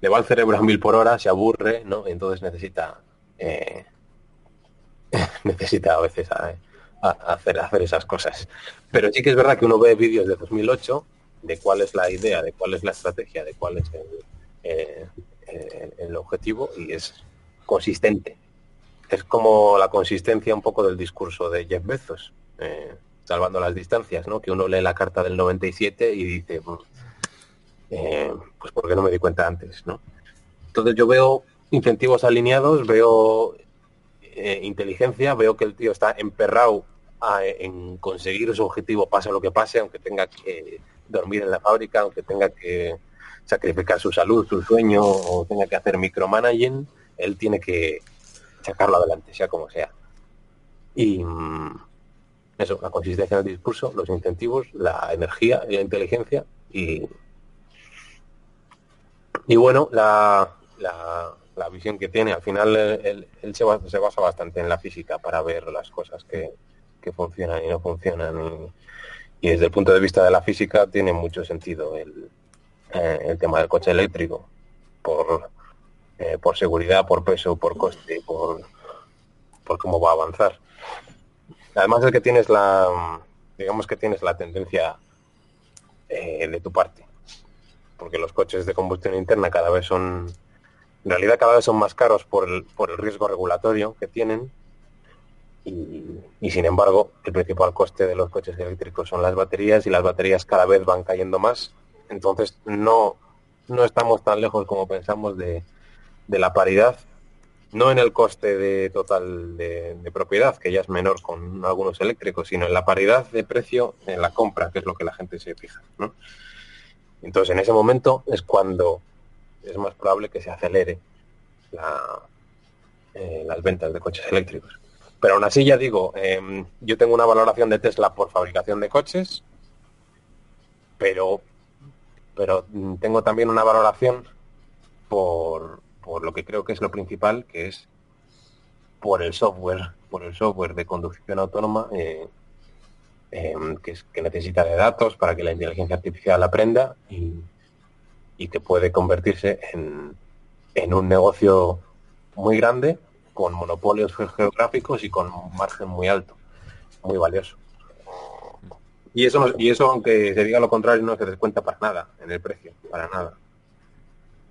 C: le va el cerebro a mil por hora, se aburre, ¿no? Entonces necesita eh, necesita a veces eh, hacer, hacer esas cosas. Pero sí que es verdad que uno ve vídeos de 2008 de cuál es la idea, de cuál es la estrategia, de cuál es el, eh, el objetivo y es consistente. Es como la consistencia un poco del discurso de Jeff Bezos, salvando las distancias, ¿no? Que uno lee la carta del 97 y dice, eh, pues porque no me di cuenta antes, ¿no? Entonces yo veo incentivos alineados, veo eh, inteligencia, veo que el tío está emperrado en conseguir su objetivo, pase lo que pase, aunque tenga que dormir en la fábrica, aunque tenga que sacrificar su salud, su sueño, o tenga que hacer micromanaging, él tiene que sacarlo adelante, sea como sea. Y mm, eso, la consistencia del discurso, los incentivos, la energía y la inteligencia y y bueno, la, la, visión que tiene, al final él, se, basa, bastante en la física para ver las cosas que, funcionan y no funcionan. Y, desde el punto de vista de la física tiene mucho sentido el, eh, tema del coche eléctrico, por, eh, por seguridad, por peso, por coste, por, por cómo va a avanzar. Además es que tienes la, digamos que tienes la tendencia eh, de tu parte porque los coches de combustión interna cada vez son, en realidad cada vez son más caros por el, por el riesgo regulatorio que tienen y, sin embargo el principal coste de los coches eléctricos son las baterías y las baterías cada vez van cayendo más. Entonces no, no estamos tan lejos como pensamos de, la paridad, no en el coste de total de, propiedad, que ya es menor con algunos eléctricos, sino en la paridad de precio en la compra, que es lo que la gente se fija. Entonces, en ese momento es cuando es más probable que se acelere eh, las ventas de coches eléctricos. Pero aún así, ya digo, em, yo tengo una valoración de Tesla por fabricación de coches, pero, pero tengo también una valoración por, por lo que creo que es lo principal, que es por el software, por el software de conducción autónoma eh, Em, que, que, necesita de datos para que la inteligencia artificial aprenda y, que puede convertirse en, en, un negocio muy grande con monopolios geográficos y con un margen muy alto, muy valioso. Y eso, y eso, aunque se diga lo contrario, no se descuenta para nada en el precio, para nada.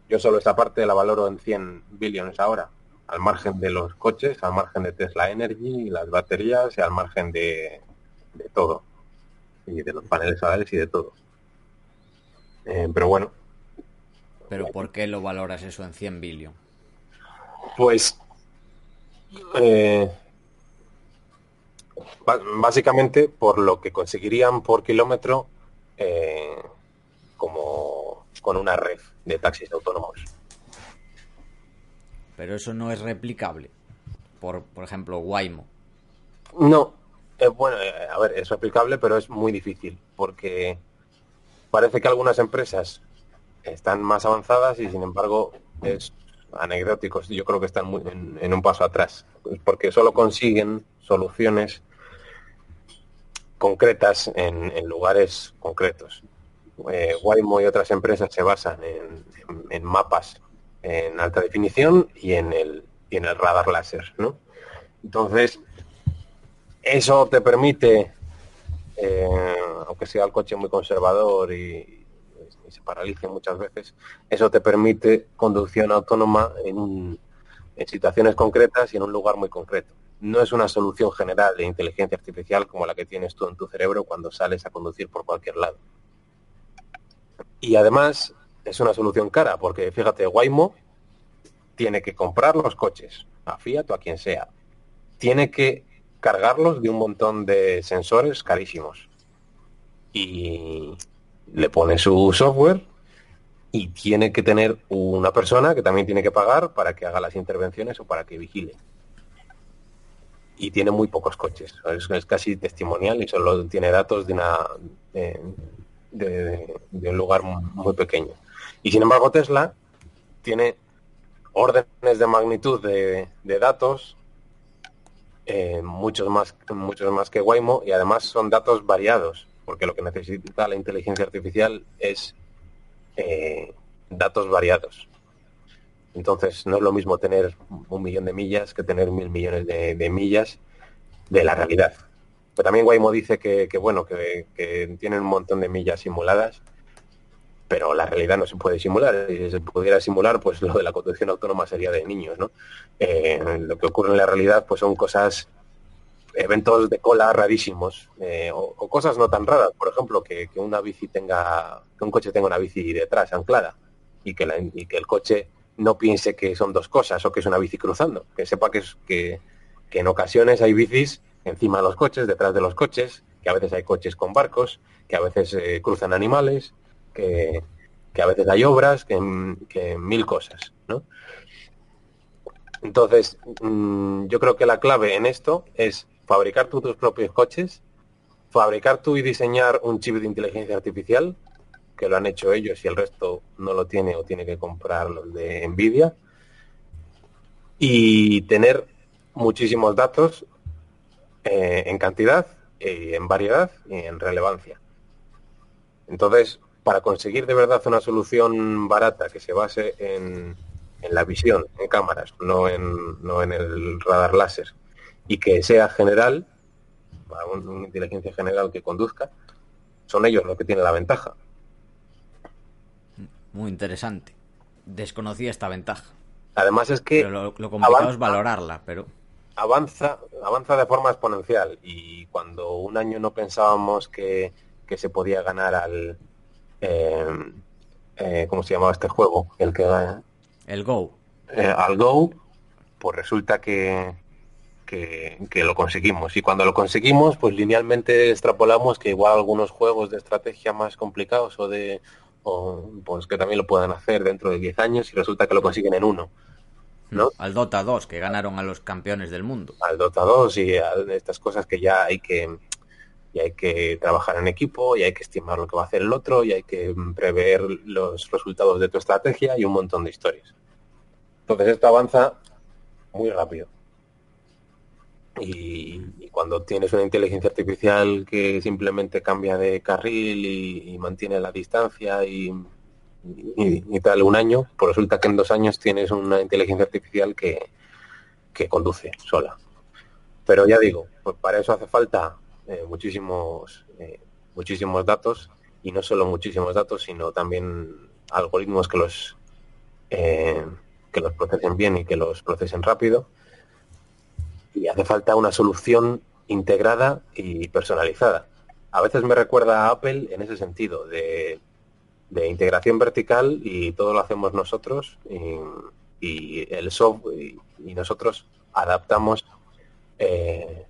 C: Yo solo esta parte la valoro en 100 billones ahora, al margen de los coches, al margen de Tesla Energy, las baterías y al margen de, de todo. Y de los paneles solares y de todo. Eh, pero bueno.
A: ¿Pero por qué lo valoras eso en 100 billion?
C: Pues... Eh, básicamente por lo que conseguirían por kilómetro eh, como con una red de taxis autónomos.
A: Pero eso no es replicable. Por, por ejemplo, Waymo.
C: No, eh, bueno, eh, a ver, es aplicable, pero es muy difícil, porque parece que algunas empresas están más avanzadas y sin embargo es anecdóticos. Yo creo que están muy en, un paso atrás, porque solo consiguen soluciones concretas en, lugares concretos. Eh, Waymo y otras empresas se basan en, mapas en alta definición y en el, y en el radar láser, ¿no? Entonces, eso te permite, eh, aunque sea el coche muy conservador y, se paralice muchas veces, eso te permite conducción autónoma en, en situaciones concretas y en un lugar muy concreto. No es una solución general de inteligencia artificial como la que tienes tú en tu cerebro cuando sales a conducir por cualquier lado. Y además es una solución cara, porque fíjate, Waymo tiene que comprar los coches, a Fiat o a quien sea. Tiene que cargarlos de un montón de sensores carísimos. Y le pone su software y tiene que tener una persona que también tiene que pagar para que haga las intervenciones o para que vigile. Y tiene muy pocos coches, es, casi testimonial y solo tiene datos de, una, de, un lugar muy pequeño. Y sin embargo Tesla tiene órdenes de magnitud de, datos eh, muchos más muchos más que Waymo y además son datos variados porque lo que necesita la inteligencia artificial es eh, datos variados. Entonces no es lo mismo tener un millón de millas que tener mil millones de, millas de la realidad. Pero también Waymo dice que, bueno, que, tienen un montón de millas simuladas, pero la realidad no se puede simular. Si se pudiera simular, pues lo de la conducción autónoma sería de niños, ¿no? Eh, lo que ocurre en la realidad, pues son cosas eventos de cola rarísimos eh, o, cosas no tan raras. Por ejemplo, que, una bici tenga, que un coche tenga una bici detrás anclada y que, la, y que el coche no piense que son dos cosas o que es una bici cruzando. Que sepa que, es, que, en ocasiones hay bicis encima de los coches, detrás de los coches, que a veces hay coches con barcos, que a veces eh, cruzan animales, que, a veces hay obras, que, que mil cosas, ¿no? Entonces, mm, yo creo que la clave en esto es fabricar tú tus propios coches, fabricar tú y diseñar un chip de inteligencia artificial, que lo han hecho ellos y el resto no lo tiene o tiene que comprar los de Nvidia, y tener muchísimos datos eh, en cantidad, en variedad y en relevancia. Entonces, para conseguir de verdad una solución barata que se base en, en la visión, en cámaras, no en, no en el radar láser, y que sea general, para una inteligencia general que conduzca, son ellos los que tienen la ventaja.
A: Muy interesante. Desconocía esta ventaja.
C: Además es que...
A: lo, complicado es valorarla, pero...
C: Avanza, avanza de forma exponencial y cuando un año no pensábamos que, se podía ganar al... Eh, eh, ¿Cómo se llamaba este juego? El que...
A: El Go.
C: Eh, al Go, pues resulta que, que, lo conseguimos. Y cuando lo conseguimos, pues linealmente extrapolamos que igual algunos juegos de estrategia más complicados o de pues que también lo puedan hacer dentro de 10 años y resulta que lo consiguen en uno. ¿no?
A: Al Dota 2, que ganaron a los campeones del mundo.
C: Al Dota 2 y a estas cosas que ya hay que y hay que trabajar en equipo y hay que estimar lo que va a hacer el otro y hay que prever los resultados de tu estrategia y un montón de historias. Entonces esto avanza muy rápido. Y, cuando tienes una inteligencia artificial que simplemente cambia de carril y, mantiene la distancia y, tal un año, pues resulta que en dos años tienes una inteligencia artificial que, conduce sola. Pero ya digo, pues para eso hace falta eh, muchísimos, eh, muchísimos datos y no solo muchísimos datos, sino también algoritmos que los, eh, que los procesen bien y que los procesen rápido y hace falta una solución integrada y personalizada. A veces me recuerda a Apple en ese sentido, de, integración vertical y todo lo hacemos nosotros y, el software y, nosotros adaptamos, eh,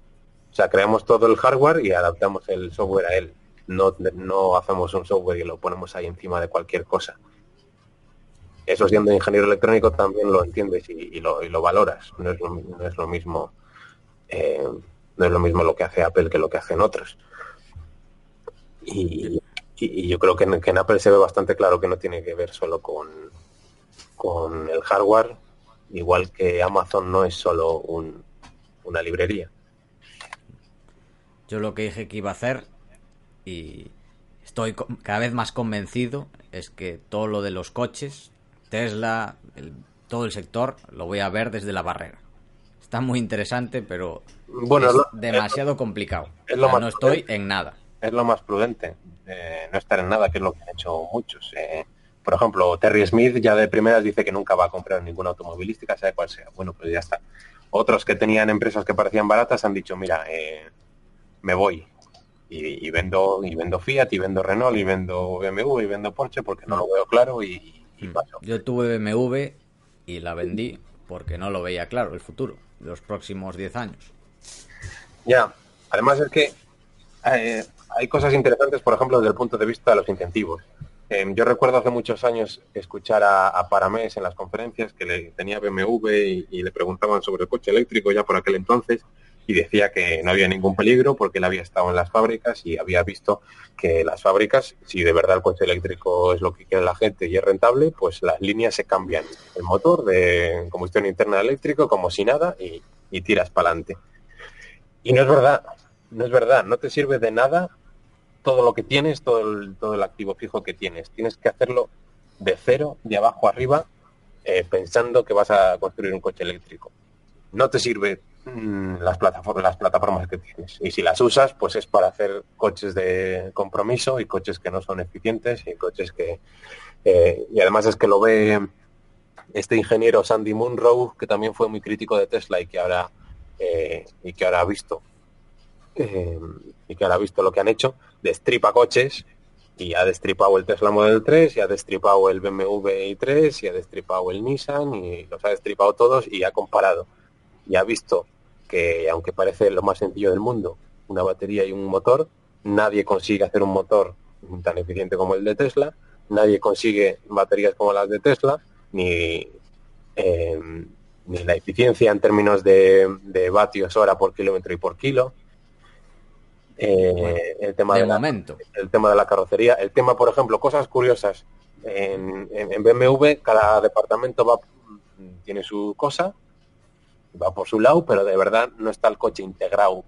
C: o sea, creamos todo el hardware y adaptamos el software a él. No, no hacemos un software y lo ponemos ahí encima de cualquier cosa. Eso siendo ingeniero electrónico también lo entiendes y, lo, y lo, valoras. No es no es lo mismo eh, no es lo mismo lo que hace Apple que lo que hacen otros. Y, yo creo que en, Apple se ve bastante claro que no tiene que ver solo con, con el hardware, igual que Amazon no es solo una librería.
A: Yo lo que dije que iba a hacer, y estoy cada vez más convencido, es que todo lo de los coches, Tesla, todo el sector, lo voy a ver desde la barrera está muy interesante, pero bueno, es demasiado complicado. no estoy en nada.
C: Es lo más prudente, eh, no estar en nada, que es lo que han hecho muchos. Eh. por ejemplo, Terry Smith ya de primeras dice que nunca va a comprar ninguna automovilística, sea cual sea. Bueno, pues ya está. Otros que tenían empresas que parecían baratas han dicho, mira, eh, me voy y, vendo y vendo Fiat y vendo Renault y vendo BMW y vendo Porsche porque no lo veo claro y, y mm. paso.
A: Yo tuve BMW y la vendí porque no lo veía claro el futuro los próximos 10 años.
C: Ya, además es que eh, hay cosas interesantes, por ejemplo, desde el punto de vista de los incentivos. Em, yo recuerdo hace muchos años escuchar a, Paramés en las conferencias que le tenía BMW y, le preguntaban sobre el coche eléctrico ya por aquel entonces y decía que no había ningún peligro porque él había estado en las fábricas y había visto que las fábricas, si de verdad el coche eléctrico es lo que quiere la gente y es rentable, pues las líneas se cambian. El motor de combustión interna eléctrico como si nada y, y tiras para adelante. Y no es verdad, no es verdad, no te sirve de nada todo lo que tienes, todo el, todo el activo fijo que tienes. Tienes que hacerlo de cero, de abajo arriba, eh, pensando que vas a construir un coche eléctrico. No te sirve las, plataformas, las plataformas que tienes. Y si las usas, pues es para hacer coches de compromiso y coches que no son eficientes y coches que... Eh, y además es que lo ve este ingeniero Sandy Munro, que también fue muy crítico de Tesla y que ahora, eh, y que ahora ha visto y que ahora ha visto lo que han hecho, destripa coches y ha destripado el Tesla Model 3 y ha destripado el BMW i3 y ha destripado el Nissan y los ha destripado todos y ha comparado y ha visto que aunque parece lo más sencillo del mundo, una batería y un motor, nadie consigue hacer un motor tan eficiente como el de Tesla, nadie consigue baterías como las de Tesla, ni, eh, ni la eficiencia en términos de, de vatios hora por kilómetro y por kilo, eh, el tema de,
A: momento.
C: el tema de la carrocería, el tema, por ejemplo, cosas curiosas. En, BMW cada departamento va tiene su cosa, va por su lado, pero de verdad no está el coche integrado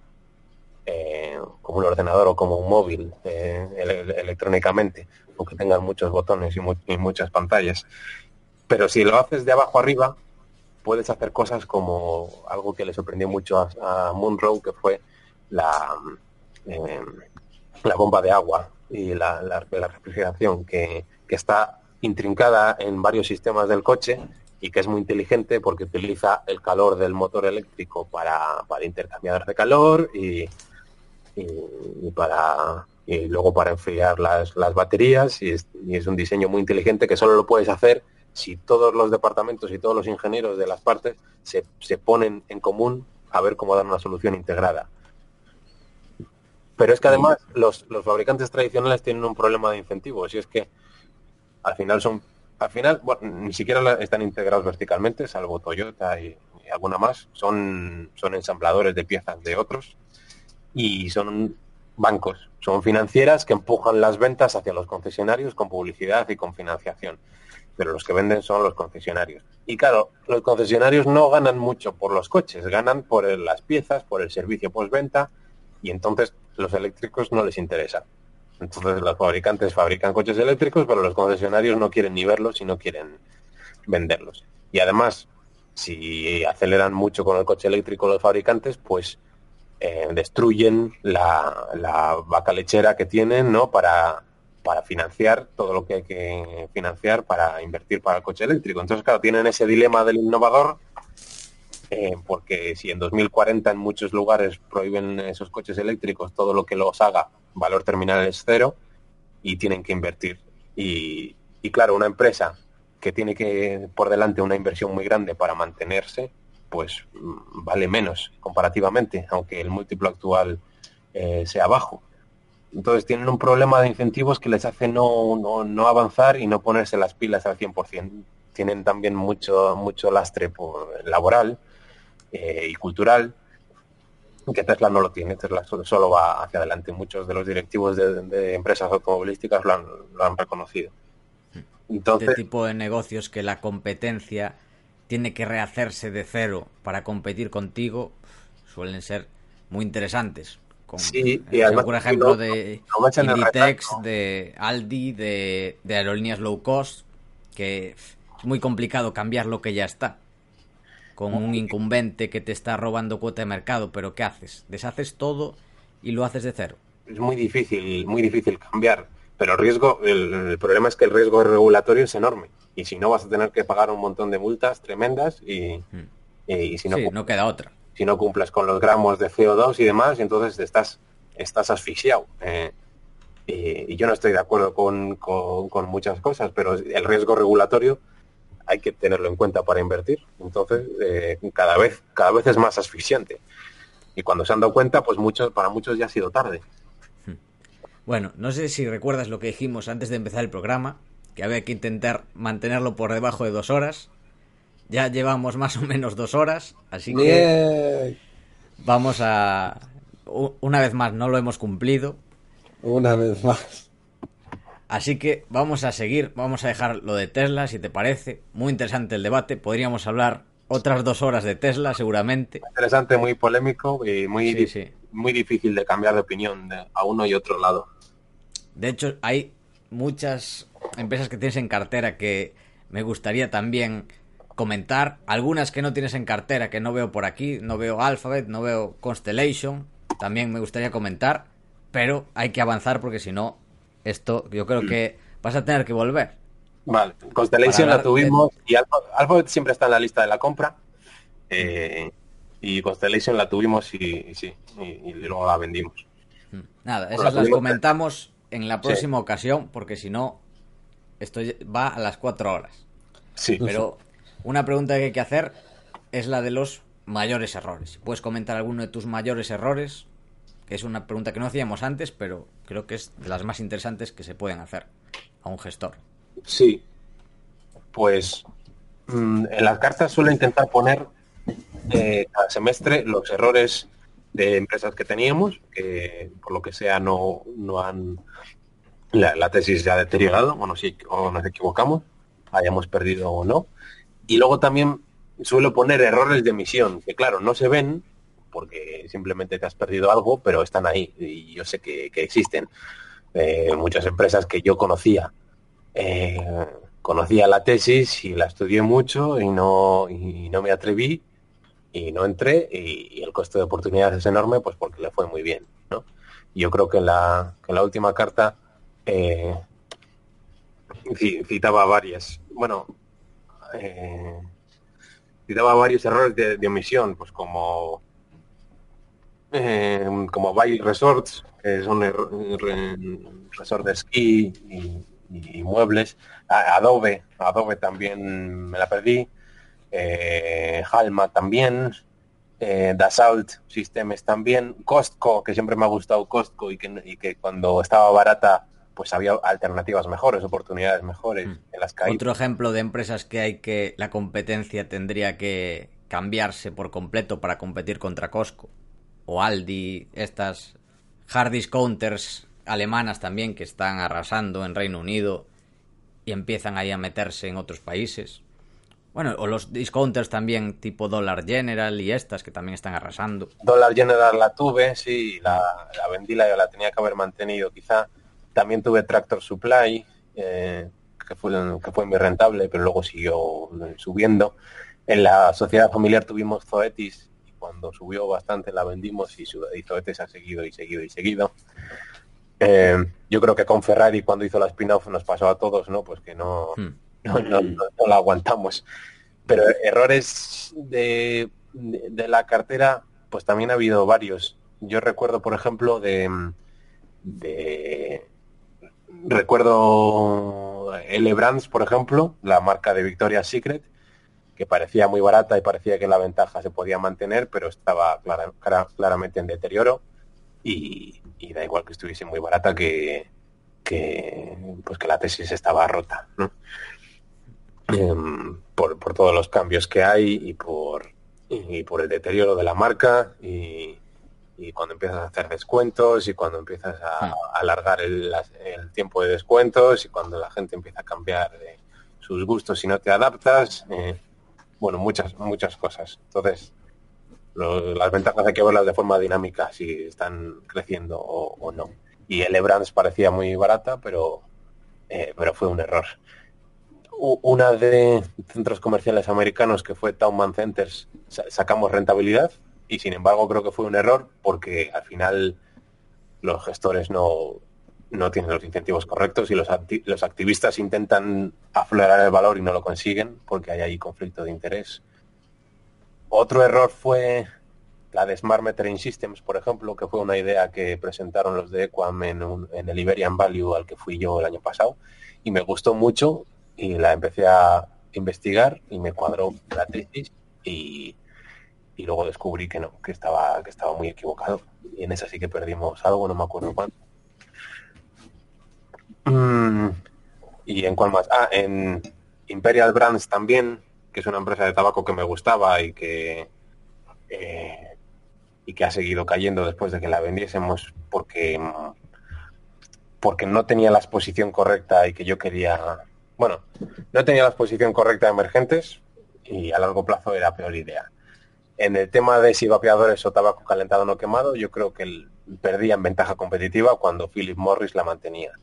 C: eh, como un ordenador o como un móvil eh, electrónicamente, aunque tengan muchos botones y, muchas pantallas. Pero si lo haces de abajo arriba, puedes hacer cosas como algo que le sorprendió mucho a, a Munro, que fue la, eh, la bomba de agua y la, refrigeración que, está intrincada en varios sistemas del coche y que es muy inteligente porque utiliza el calor del motor eléctrico para, para intercambiar de calor y, y, para y luego para enfriar las, las baterías y es, y es, un diseño muy inteligente que solo lo puedes hacer si todos los departamentos y todos los ingenieros de las partes se, se ponen en común a ver cómo dar una solución integrada. Pero es que además los, fabricantes tradicionales tienen un problema de incentivos y es que al final son, al final, bueno, ni siquiera están integrados verticalmente, salvo Toyota y, alguna más, son, son ensambladores de piezas de otros y son bancos, son financieras que empujan las ventas hacia los concesionarios con publicidad y con financiación. Pero los que venden son los concesionarios. Y claro, los concesionarios no ganan mucho por los coches, ganan por las piezas, por el servicio postventa y entonces los eléctricos no les interesa. Entonces los fabricantes fabrican coches eléctricos, pero los concesionarios no quieren ni verlos y no quieren venderlos. Y además, si aceleran mucho con el coche eléctrico los fabricantes, pues eh, destruyen la, la, vaca lechera que tienen ¿no? para, para financiar todo lo que hay que financiar para invertir para el coche eléctrico. Entonces, claro, tienen ese dilema del innovador eh, porque si en 2040 en muchos lugares prohíben esos coches eléctricos, todo lo que los haga, valor terminal es cero y tienen que invertir. Y, claro, una empresa que tiene que por delante una inversión muy grande para mantenerse, pues mm, vale menos comparativamente, aunque el múltiplo actual eh, sea bajo. Entonces tienen un problema de incentivos que les hace no, no, no avanzar y no ponerse las pilas al 100%. Tienen también mucho, mucho lastre por, laboral eh, y cultural, que Tesla no lo tiene, Tesla solo, va hacia adelante. Muchos de los directivos de, empresas automovilísticas lo han, reconocido.
A: Entonces, este tipo de negocios que la competencia tiene que rehacerse de cero para competir contigo suelen ser muy interesantes. Con,
C: sí,
A: y por ejemplo de Inditex, de Aldi, de, de aerolíneas low cost, que es muy complicado cambiar lo que ya está con un incumbente que te está robando cuota de mercado, pero ¿qué haces? Deshaces todo y lo haces de cero.
C: Es muy difícil, muy difícil cambiar, pero el riesgo, el, problema es que el riesgo regulatorio es enorme y si no vas a tener que pagar un montón de multas tremendas y, mm. si no,
A: no queda otra.
C: Si no cumples con los gramos de CO2 y demás, entonces estás, estás asfixiado. Eh, y, yo no estoy de acuerdo con, con muchas cosas, pero el riesgo regulatorio hay que tenerlo en cuenta para invertir. Entonces, eh, cada vez cada vez es más asfixiante. Y cuando se han dado cuenta, pues muchos para muchos ya ha sido tarde.
A: Bueno, no sé si recuerdas lo que dijimos antes de empezar el programa, que había que intentar mantenerlo por debajo de dos horas. Ya llevamos más o menos dos horas, así que vamos a... Una vez más, no lo hemos cumplido.
B: Una vez más.
A: Así que vamos a seguir, vamos a dejar lo de Tesla, si te parece. Muy interesante el debate. Podríamos hablar otras dos horas de Tesla, seguramente.
C: Interesante, muy polémico y muy, muy difícil de cambiar de opinión a uno y otro lado.
A: De hecho, hay muchas empresas que tienes en cartera que me gustaría también comentar. Algunas que no tienes en cartera, que no veo por aquí. No veo Alphabet, no veo Constellation. También me gustaría comentar. Pero hay que avanzar porque si no, esto yo creo que vas a tener que volver.
C: Vale, Constellation la tuvimos y Alphabet siempre está en la lista de la compra. Eh, y Constellation la tuvimos y, sí, y, luego la vendimos.
A: Hmm. Nada, esas las comentamos en la próxima ocasión, porque si no, esto va a las cuatro horas.
C: Sí.
A: Pero una pregunta que hay que hacer es la de los mayores errores. ¿Puedes comentar alguno de tus mayores errores? Que es una pregunta que no hacíamos antes, pero creo que es de las más interesantes que se pueden hacer a un gestor.
C: Sí. Pues mm, en las cartas suelo intentar poner eh, cada semestre los errores de empresas que teníamos, que por lo que sea no, no han la, tesis ya ha deteriorado, o nos, o nos equivocamos, hayamos perdido o no. Y luego también suelo poner errores de emisión, que claro, no se ven porque simplemente te has perdido algo, pero están ahí y yo sé que, existen. Eh, muchas empresas que yo conocía, eh, conocía la tesis y la estudié mucho y no, no me atreví y no entré y, el coste de oportunidad es enorme pues porque le fue muy bien. ¿no? Yo creo que la, que la última carta eh, citaba varias, bueno, citaba varios errores de, omisión, pues como eh, como Bay Resorts, que son resorts de esquí y, muebles, Adobe, Adobe también me la perdí, eh, Halma también, eh, Dassault Systems también, Costco, que siempre me ha gustado Costco y que, y que cuando estaba barata pues había alternativas mejores, oportunidades mejores hmm. en las que
A: Otro ejemplo de empresas que hay que la competencia tendría que cambiarse por completo para competir contra Costco o Aldi, estas hard discounters alemanas también que están arrasando en Reino Unido y empiezan ahí a meterse en otros países. Bueno, o los discounters también tipo Dollar General y estas que también están arrasando.
C: Dollar General la tuve, sí, la, la vendí, la, la tenía que haber mantenido quizá también tuve Tractor Supply, eh, que, fue, que fue muy rentable, pero luego siguió subiendo. En la sociedad familiar tuvimos Zoetis cuando subió bastante la vendimos y, Zoetis ha seguido y seguido y seguido. Eh, yo creo que con Ferrari cuando hizo la spin-off nos pasó a todos, ¿no? Pues que no, hmm. no, la aguantamos. Pero errores de, de, la cartera, pues también ha habido varios. Yo recuerdo, por ejemplo, de, de recuerdo L Brands, por ejemplo, la marca de Victoria's Secret, que parecía muy barata y parecía que la ventaja se podía mantener, pero estaba claramente en deterioro y, da igual que estuviese muy barata que, pues que la tesis estaba rota, em, por, por, todos los cambios que hay y por, y por el deterioro de la marca y, y cuando empiezas a hacer descuentos y cuando empiezas a, hmm. alargar el, tiempo de descuentos y cuando la gente empieza a cambiar sus gustos y no te adaptas, eh, bueno, muchas, muchas cosas. Entonces, las ventajas hay que verlas de forma dinámica, si están creciendo o, no. Y el Ebrands parecía muy barata, pero, eh, pero fue un error. Una de centros comerciales americanos que fue Townman Centers, sacamos rentabilidad, y sin embargo creo que fue un error porque al final los gestores no, no tienen los incentivos correctos y los, los activistas intentan aflorar el valor y no lo consiguen porque hay ahí conflicto de interés. Otro error fue la de Smart Metering Systems, por ejemplo, que fue una idea que presentaron los de Equam en, en el Iberian Value al que fui yo el año pasado y me gustó mucho y la empecé a investigar y me cuadró la tesis y y luego descubrí que no, que estaba, que estaba muy equivocado. Y en esa sí que perdimos algo, no me acuerdo cuánto. Mm, ¿Y en cuál más? Ah, en Imperial Brands también, que es una empresa de tabaco que me gustaba y que eh, y que ha seguido cayendo después de que la vendiésemos porque porque no tenía la exposición correcta y que yo quería bueno no tenía la exposición correcta de emergentes y a largo plazo era peor idea. En el tema de si vapeadores o tabaco calentado no quemado yo creo que perdía en ventaja competitiva cuando Philip Morris la mantenía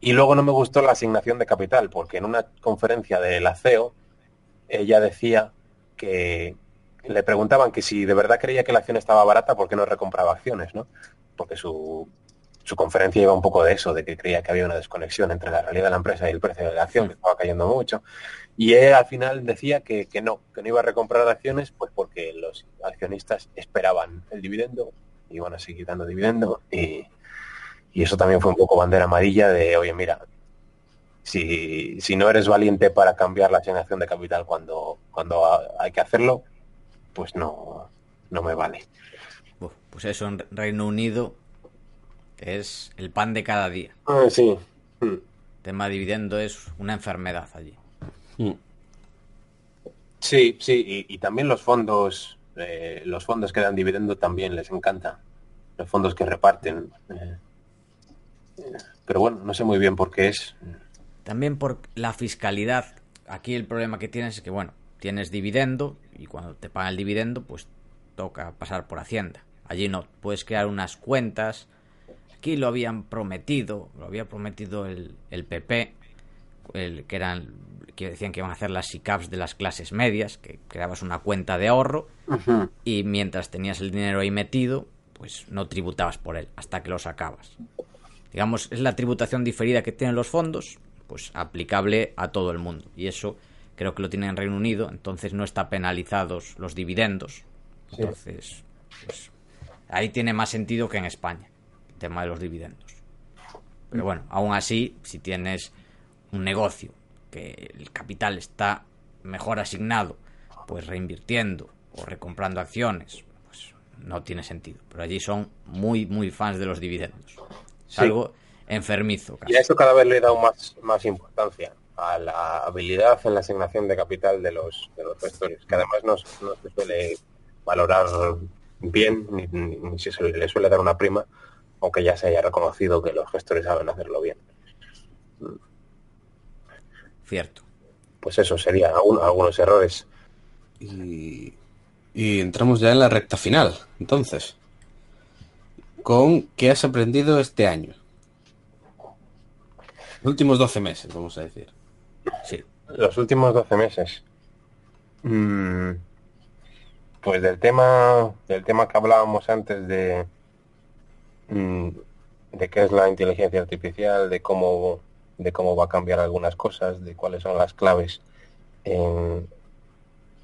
C: y luego no me gustó la asignación de capital porque en una conferencia de la CEO ella decía que le preguntaban que si de verdad creía que la acción estaba barata, ¿por qué no recompraba acciones? ¿no? Porque su, su conferencia iba un poco de eso, de que creía que había una desconexión entre la realidad de la empresa y el precio de la acción, que estaba cayendo mucho. Y él al final decía que, que no, que no iba a recomprar acciones, pues porque los accionistas esperaban el dividendo, iban a seguir dando dividendo, y, y eso también fue un poco bandera amarilla de, oye, mira, si, si no eres valiente para cambiar la asignación de capital cuando, cuando hay que hacerlo, pues no, no me vale.
A: pues eso en Reino Unido es el pan de cada día.
C: Ah, sí.
A: El hmm. tema dividendo es una enfermedad allí.
C: Hmm. Sí, sí, y, también los fondos, eh, los fondos que dan dividendo también les encanta. Los fondos que reparten. Eh, pero bueno, no sé muy bien por qué es.
A: También por la fiscalidad. Aquí el problema que tienes es que, bueno, tienes dividendo y cuando te pagan el dividendo, pues toca pasar por Hacienda. Allí no, puedes crear unas cuentas. Aquí lo habían prometido, lo había prometido el, el PP, el, que eran que decían que iban a hacer las SICAPs de las clases medias, que creabas una cuenta de ahorro y mientras tenías el dinero ahí metido, pues no tributabas por él hasta que lo sacabas. Digamos, es la tributación diferida que tienen los fondos, pues aplicable a todo el mundo. Y eso creo que lo tiene en Reino Unido, entonces no está penalizados los dividendos. Entonces, pues, ahí tiene más sentido que en España, el tema de los dividendos. Pero bueno, aún así, si tienes un negocio que el capital está mejor asignado, pues reinvirtiendo o recomprando acciones, pues no tiene sentido. Pero allí son muy, muy fans de los dividendos. Es algo enfermizo.
C: Y a eso cada vez le he dado más, más importancia a la habilidad en la asignación de capital de los, de los gestores, que además no, se suele valorar bien, ni, se le suele dar una prima, aunque ya se haya reconocido que los gestores saben hacerlo bien.
A: Cierto.
C: Pues eso sería algunos errores.
B: Y, y entramos ya en la recta final, entonces. ¿Con qué has aprendido este año? Los últimos 12 meses, vamos a decir.
C: Sí. Los últimos 12 meses. Mm, pues del tema, del tema que hablábamos antes de, mm, de qué es la inteligencia artificial, de cómo, de cómo va a cambiar algunas cosas, de cuáles son las claves en,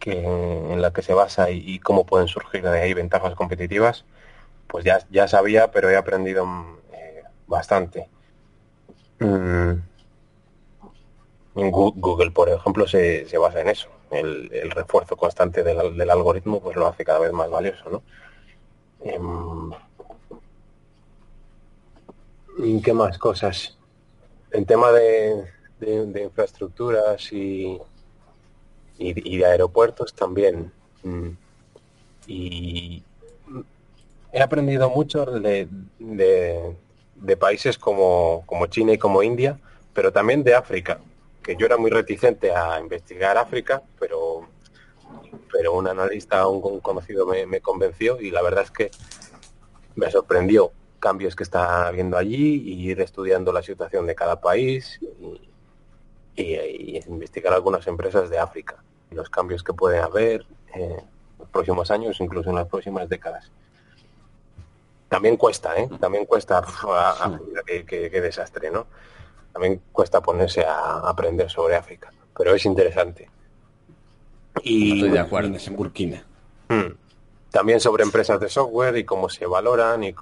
C: que, en la que se basa y, cómo pueden surgir de ahí ventajas competitivas, pues ya, ya sabía, pero he aprendido mm, eh, bastante. Google, por ejemplo, se, basa en eso. El, refuerzo constante del, algoritmo pues lo hace cada vez más valioso, ¿no? Em, ¿Y qué más cosas? En tema de, infraestructuras y, y, de aeropuertos también. Mm, y he aprendido mucho de, países como, China y como India, pero también de África que yo era muy reticente a investigar África, pero, pero un analista, un, conocido me, convenció y la verdad es que me sorprendió cambios que está habiendo allí y ir estudiando la situación de cada país y, investigar algunas empresas de África los cambios que pueden haber en los próximos años, incluso en las próximas décadas. También cuesta, ¿eh? También cuesta, qué desastre, ¿no? también cuesta ponerse a aprender sobre África, pero es interesante.
B: Y, Estoy de acuerdo, en Burkina.
C: Hmm. también sobre empresas de software y cómo se valoran y,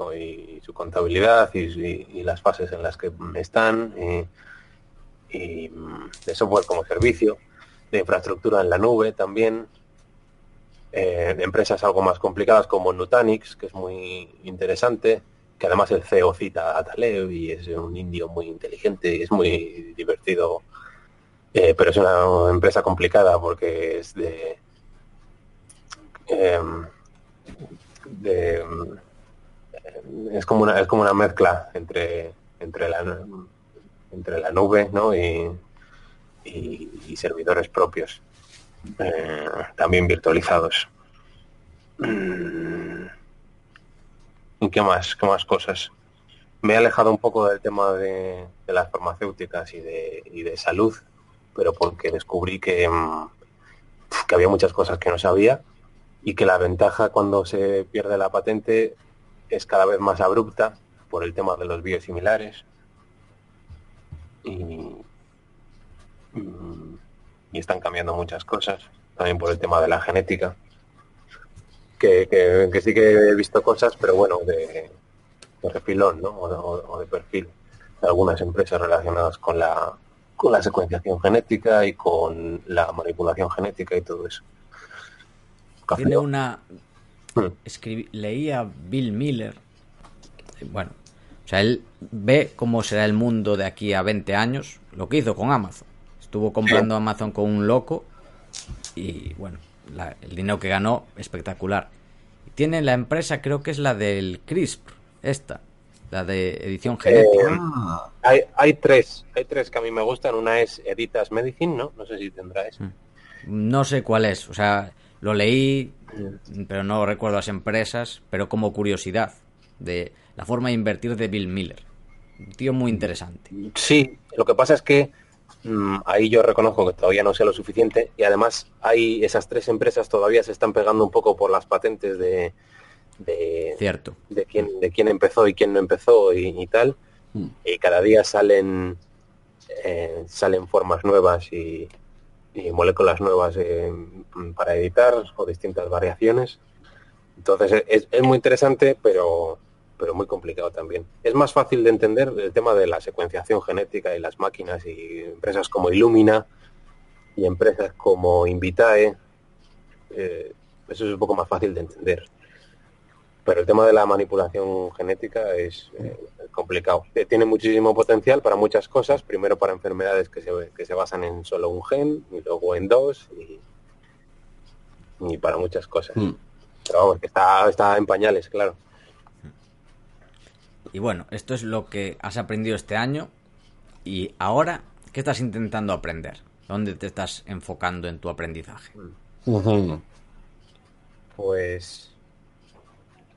C: su contabilidad y, las fases en las que están, y, de software como servicio, de infraestructura en la nube también, eh, de empresas algo más complicadas como Nutanix, que es muy interesante, que además el CEO cita a Taleb y es un indio muy inteligente y es muy divertido, eh, pero es una empresa complicada porque es de, em, es como una es como una mezcla entre entre la entre la nube ¿no? y, servidores propios eh, también virtualizados mm. ¿Y qué más? ¿Qué más cosas? Me he alejado un poco del tema de, las farmacéuticas y de, y de, salud, pero porque descubrí que, mm, que había muchas cosas que no sabía y que la ventaja cuando se pierde la patente es cada vez más abrupta por el tema de los biosimilares y, mm, y están cambiando muchas cosas, también por el tema de la genética que, sí que he visto cosas, pero bueno, de, de refilón, ¿no? O, de perfil de algunas empresas relacionadas con la con la secuenciación genética y con la manipulación genética y todo eso.
A: Tiene una... Hmm. Leía Bill Miller. Bueno, o sea, él ve cómo será el mundo de aquí a 20 años, lo que hizo con Amazon. Estuvo comprando Amazon con un loco y bueno, el dinero que ganó, espectacular. Tiene la empresa, creo que es la del CRISPR, esta, la de edición genética.
C: Eh, hay, tres, hay tres que a mí me gustan. Una es Editas Medicine, ¿no? No sé si tendrá esa. Mm.
A: No sé cuál es, o sea, lo leí, pero no recuerdo las empresas, pero como curiosidad de la forma de invertir de Bill Miller. Un tío muy interesante.
C: Sí, lo que pasa es que ahí yo reconozco que todavía no sé lo suficiente y además hay esas tres empresas todavía se están pegando un poco por las patentes de de,
A: Cierto.
C: de quién de quién empezó y quién no empezó y, tal mm. y cada día salen eh, salen formas nuevas y, moléculas nuevas eh, para editar o distintas variaciones entonces es, es muy interesante pero pero muy complicado también. Es más fácil de entender el tema de la secuenciación genética y las máquinas y empresas como Illumina y empresas como Invitae. Eh, eso es un poco más fácil de entender. Pero el tema de la manipulación genética es eh, complicado. Eh, tiene muchísimo potencial para muchas cosas. Primero para enfermedades que se, que se basan en solo un gen y luego en dos y, para muchas cosas. Mm. Pero vamos, que está, está en pañales, claro.
A: Y bueno, esto es lo que has aprendido este año. Y ahora, ¿qué estás intentando aprender? ¿Dónde te estás enfocando en tu aprendizaje?
C: Pues...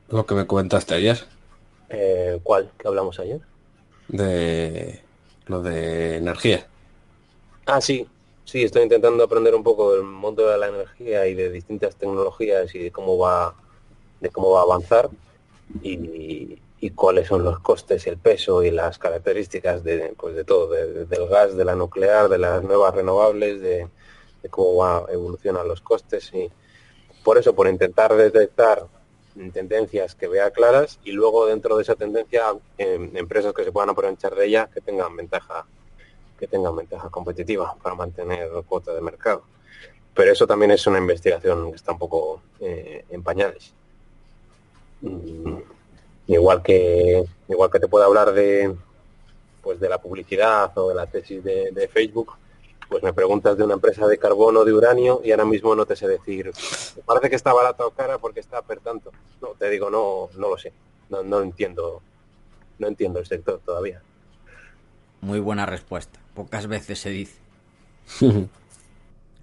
B: Lo que me comentaste ayer.
C: Eh, ¿Cuál? ¿Qué hablamos ayer?
B: De lo de energía.
C: Ah, sí. Sí, estoy intentando aprender un poco del mundo de la energía y de distintas tecnologías y de cómo va, de cómo va a avanzar. Y, y cuáles son los costes, el peso y las características de, pues de todo, del gas, de la nuclear, de las nuevas renovables, de, cómo va, evolucionan los costes y por eso, por intentar detectar tendencias que vea claras y luego dentro de esa tendencia em, empresas que se puedan aprovechar de ella que tengan ventaja que tengan ventaja competitiva para mantener cuota de mercado. Pero eso también es una investigación que está un poco eh, en pañales. Mm, igual que igual que te puedo hablar de pues de la publicidad o de la tesis de, Facebook pues me preguntas de una empresa de carbono de uranio y ahora mismo no te sé decir me parece que está barata o cara porque está per tanto no te digo no no lo sé. No, no entiendo no entiendo el sector todavía.
A: Muy buena respuesta. Pocas veces se dice.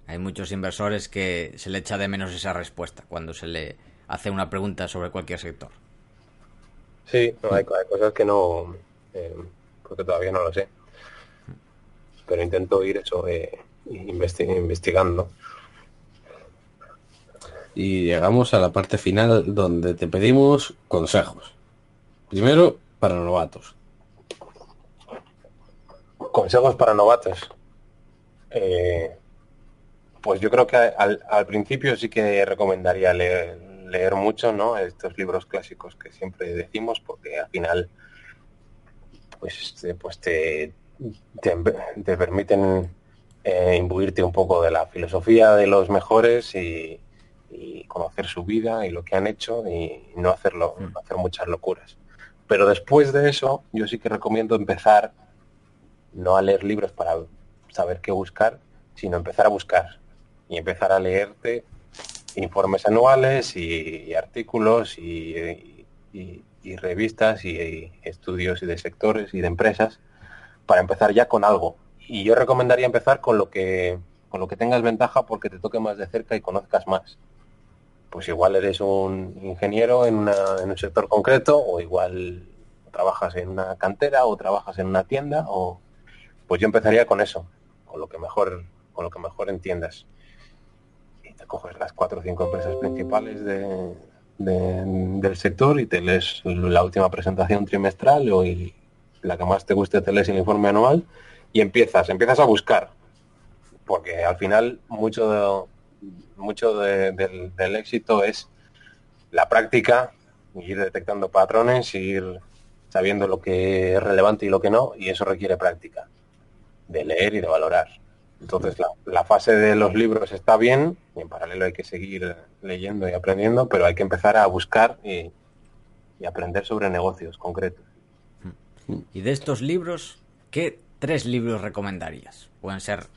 A: Hay muchos inversores que se le echa de menos esa respuesta cuando se le hace una pregunta sobre cualquier sector
C: Sí, hay, cosas que no, eh, porque todavía no lo sé. Pero intento ir eso, eh, investigando.
B: Y llegamos a la parte final donde te pedimos consejos. Primero, para novatos.
C: Consejos para novatos. Eh, pues yo creo que al, al, principio sí que recomendaría leer, leer mucho, ¿no? Estos libros clásicos que siempre decimos, porque al final, pues, pues te, te, permiten eh, imbuirte un poco de la filosofía de los mejores y, conocer su vida y lo que han hecho y no hacerlo, mm. hacer muchas locuras. Pero después de eso, yo sí que recomiendo empezar no a leer libros para saber qué buscar, sino empezar a buscar y empezar a leerte informes anuales y, artículos y, revistas y, estudios y de sectores y de empresas para empezar ya con algo. Y yo recomendaría empezar con lo que con lo que tengas ventaja porque te toque más de cerca y conozcas más. Pues igual eres un ingeniero en, en un sector concreto o igual trabajas en una cantera o trabajas en una tienda o pues yo empezaría con eso, con lo que mejor con lo que mejor entiendas coges las cuatro o cinco empresas principales del sector y te lees la última presentación trimestral o y la que más te guste te lees el informe anual y empiezas, empiezas a buscar. Porque al final mucho mucho del, éxito es la práctica, ir detectando patrones, ir sabiendo lo que es relevante y lo que no, y eso requiere práctica, de leer y de valorar. Entonces la, fase de los libros está bien y en paralelo hay que seguir leyendo y aprendiendo, pero hay que empezar a buscar y, aprender sobre negocios concretos.
A: Y de estos libros, ¿qué tres libros recomendarías? Pueden ser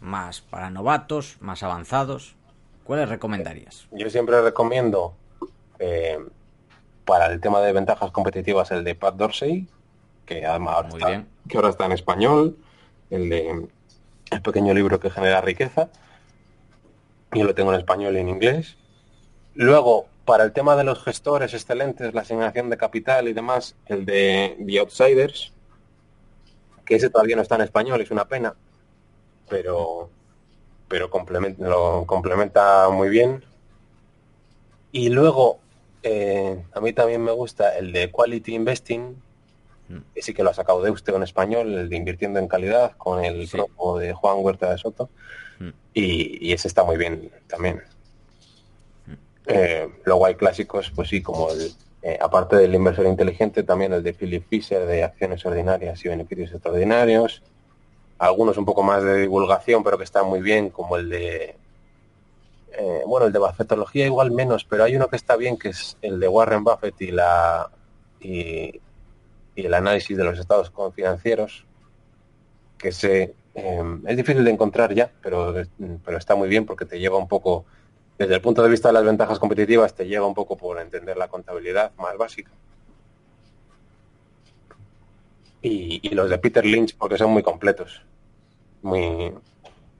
A: más para novatos, más avanzados. ¿Cuáles recomendarías?
C: Yo siempre recomiendo eh, para el tema de ventajas competitivas el de Pat Dorsey, que además que ahora está en español, el de el pequeño libro que genera riqueza. Yo lo tengo en español y en inglés. Luego, para el tema de los gestores excelentes, la asignación de capital y demás, el de The Outsiders, que ese todavía no está en español, es una pena, pero, pero complementa, lo complementa muy bien. Y luego, eh, a mí también me gusta el de Quality Investing, sí que lo ha sacado de usted en español, el de Invirtiendo en Calidad, con el sí. de Juan Huerta de Soto. Mm. Y, ese está muy bien también. Mm. Eh, luego hay clásicos, pues sí, como el, eh, aparte del inversor inteligente, también el de Philip Fisher de acciones ordinarias y beneficios extraordinarios. Algunos un poco más de divulgación, pero que están muy bien, como el de eh, bueno, el de Buffetología igual menos, pero hay uno que está bien, que es el de Warren Buffett y la y, y el análisis de los estados financieros, que se, em, es difícil de encontrar ya, pero, pero está muy bien porque te lleva un poco, desde el punto de vista de las ventajas competitivas, te lleva un poco por entender la contabilidad más básica. Y, los de Peter Lynch porque son muy completos, muy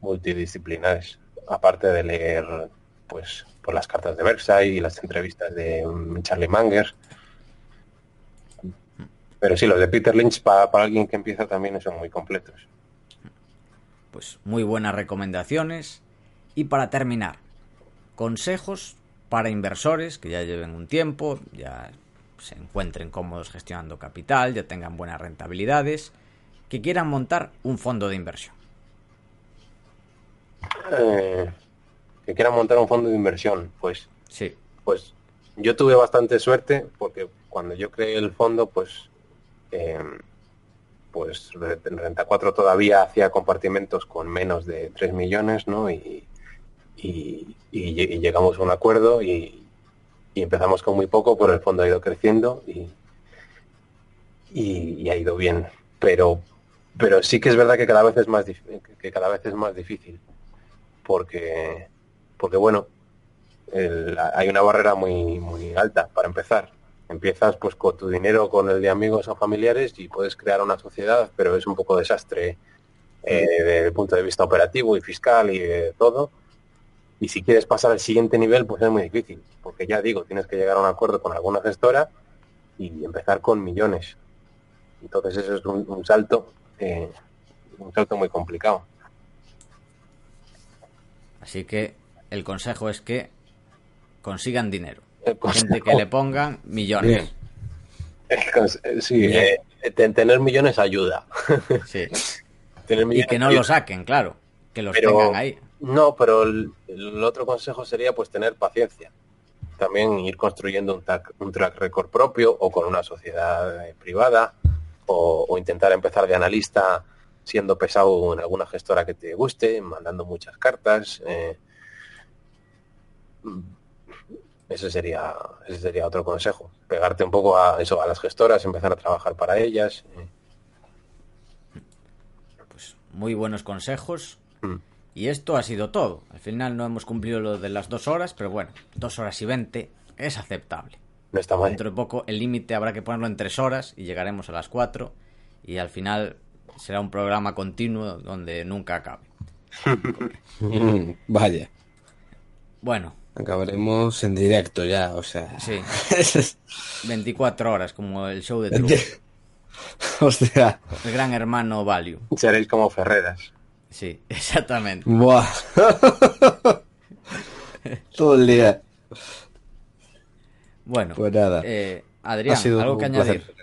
C: multidisciplinares, aparte de leer pues por las cartas de Versailles y las entrevistas de Charlie Manger pero sí, los de Peter Lynch para, alguien que empieza también son muy completos.
A: Pues muy buenas recomendaciones. Y para terminar, consejos para inversores que ya lleven un tiempo, ya se encuentren cómodos gestionando capital, ya tengan buenas rentabilidades, que quieran montar un fondo de inversión.
C: Eh, que quieran montar un fondo de inversión, pues sí. Pues yo tuve bastante suerte porque cuando yo creé el fondo, pues Em, pues Renta 4 todavía hacía compartimentos con menos de 3 millones, ¿no? Y, llegamos a un acuerdo y, empezamos con muy poco, pero el fondo ha ido creciendo y, ha ido bien. Pero, pero sí que es verdad que cada vez es más que cada vez es más difícil porque porque bueno hay una barrera muy muy alta para empezar empiezas pues con tu dinero con el de amigos o familiares y puedes crear una sociedad, pero es un poco desastre eh, desde el punto de vista operativo y fiscal y de todo. Y si quieres pasar al siguiente nivel, pues es muy difícil, porque ya digo, tienes que llegar a un acuerdo con alguna gestora y empezar con millones. Entonces eso es un, salto, eh, un salto muy complicado.
A: Así que el consejo es que consigan dinero. Gente que le pongan millones.
C: Sí, eh, tener millones ayuda.
A: Sí. y que no lo saquen, claro. Que los tengan ahí.
C: No, pero el, otro consejo sería pues tener paciencia. También ir construyendo un, un track record propio o con una sociedad eh, privada o, intentar empezar de analista siendo pesado en alguna gestora que te guste, mandando muchas cartas. Eh, ese sería, ese sería otro consejo. Pegarte un poco a eso, a las gestoras, empezar a trabajar para ellas.
A: Pues muy buenos consejos.
C: Mm.
A: Y esto ha sido todo. Al final no hemos cumplido lo de las dos horas, pero bueno, dos horas y veinte es aceptable.
C: No está mal.
A: Dentro de poco el límite habrá que ponerlo en tres horas y llegaremos a las cuatro. Y al final será un programa continuo donde nunca acabe.
B: Vaya,
A: Bueno,
B: acabaremos en directo ya, o sea.
A: sí, 24 horas como el show de Truman.
B: Hostia.
A: El gran hermano Value.
C: Seréis como Ferreras.
A: Sí, exactamente.
B: Buah. Todo el día.
A: Bueno,
B: Pues nada.
A: eh, Adrián,
B: ha sido
A: algo
B: un
A: que
B: placer.
A: añadir.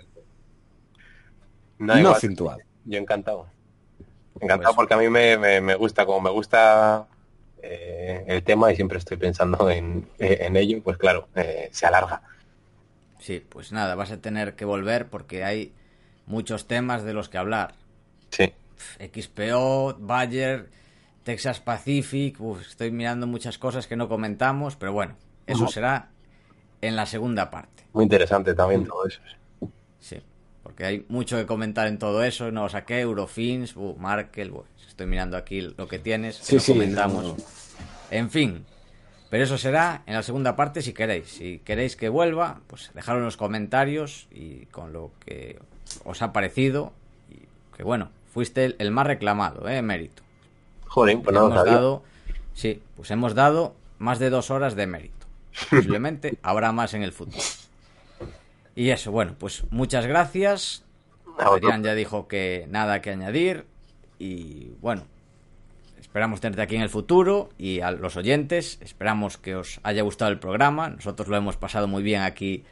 C: No,
B: No
C: igual.
B: acentuado.
C: Yo encantado. Encantado
A: Pues-
C: porque a mí me, me- me gusta, como me gusta eh, el tema y siempre estoy pensando en, eh, en ello, pues claro, eh, se alarga.
A: Sí, pues nada, vas a tener que volver porque hay muchos temas de los que hablar.
C: Sí.
A: XPO, Bayer, Texas Pacific, uf, estoy mirando muchas cosas que no comentamos, pero bueno, eso será en la segunda parte.
C: Muy interesante también todo eso.
A: Sí, porque hay mucho que comentar en todo eso, no lo saqué, Eurofins, uh, Markel, uh, estoy mirando aquí lo que tienes, que
B: Sí,
A: lo
B: sí,
A: comentamos.
B: no, no.
A: En fin, pero eso será en la segunda parte si queréis. Si queréis que vuelva, pues dejadlo en los comentarios y con lo que os ha parecido. Y que bueno, fuiste el, el más reclamado, ¿eh? Mérito.
C: Joder, pues
A: hemos dado, sí, pues hemos dado más de dos horas de mérito. Posiblemente habrá más en el futuro. Y eso, bueno, pues muchas gracias. Adrián ya dijo que nada que añadir. Y bueno, esperamos tenerte aquí en el futuro. Y a los oyentes, esperamos que os haya gustado el programa. Nosotros lo hemos pasado muy bien aquí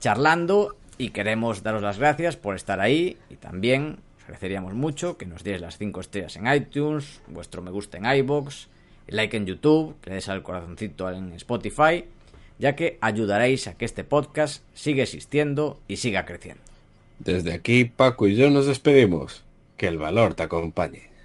A: charlando. Y queremos daros las gracias por estar ahí. Y también os agradeceríamos mucho que nos deis las 5 estrellas en iTunes, vuestro me gusta en iBox, el like en YouTube, que le des al corazoncito en Spotify, ya que ayudaréis a que este podcast siga existiendo y siga creciendo.
B: Desde aquí, Paco y yo nos despedimos. Que el valor te acompañe.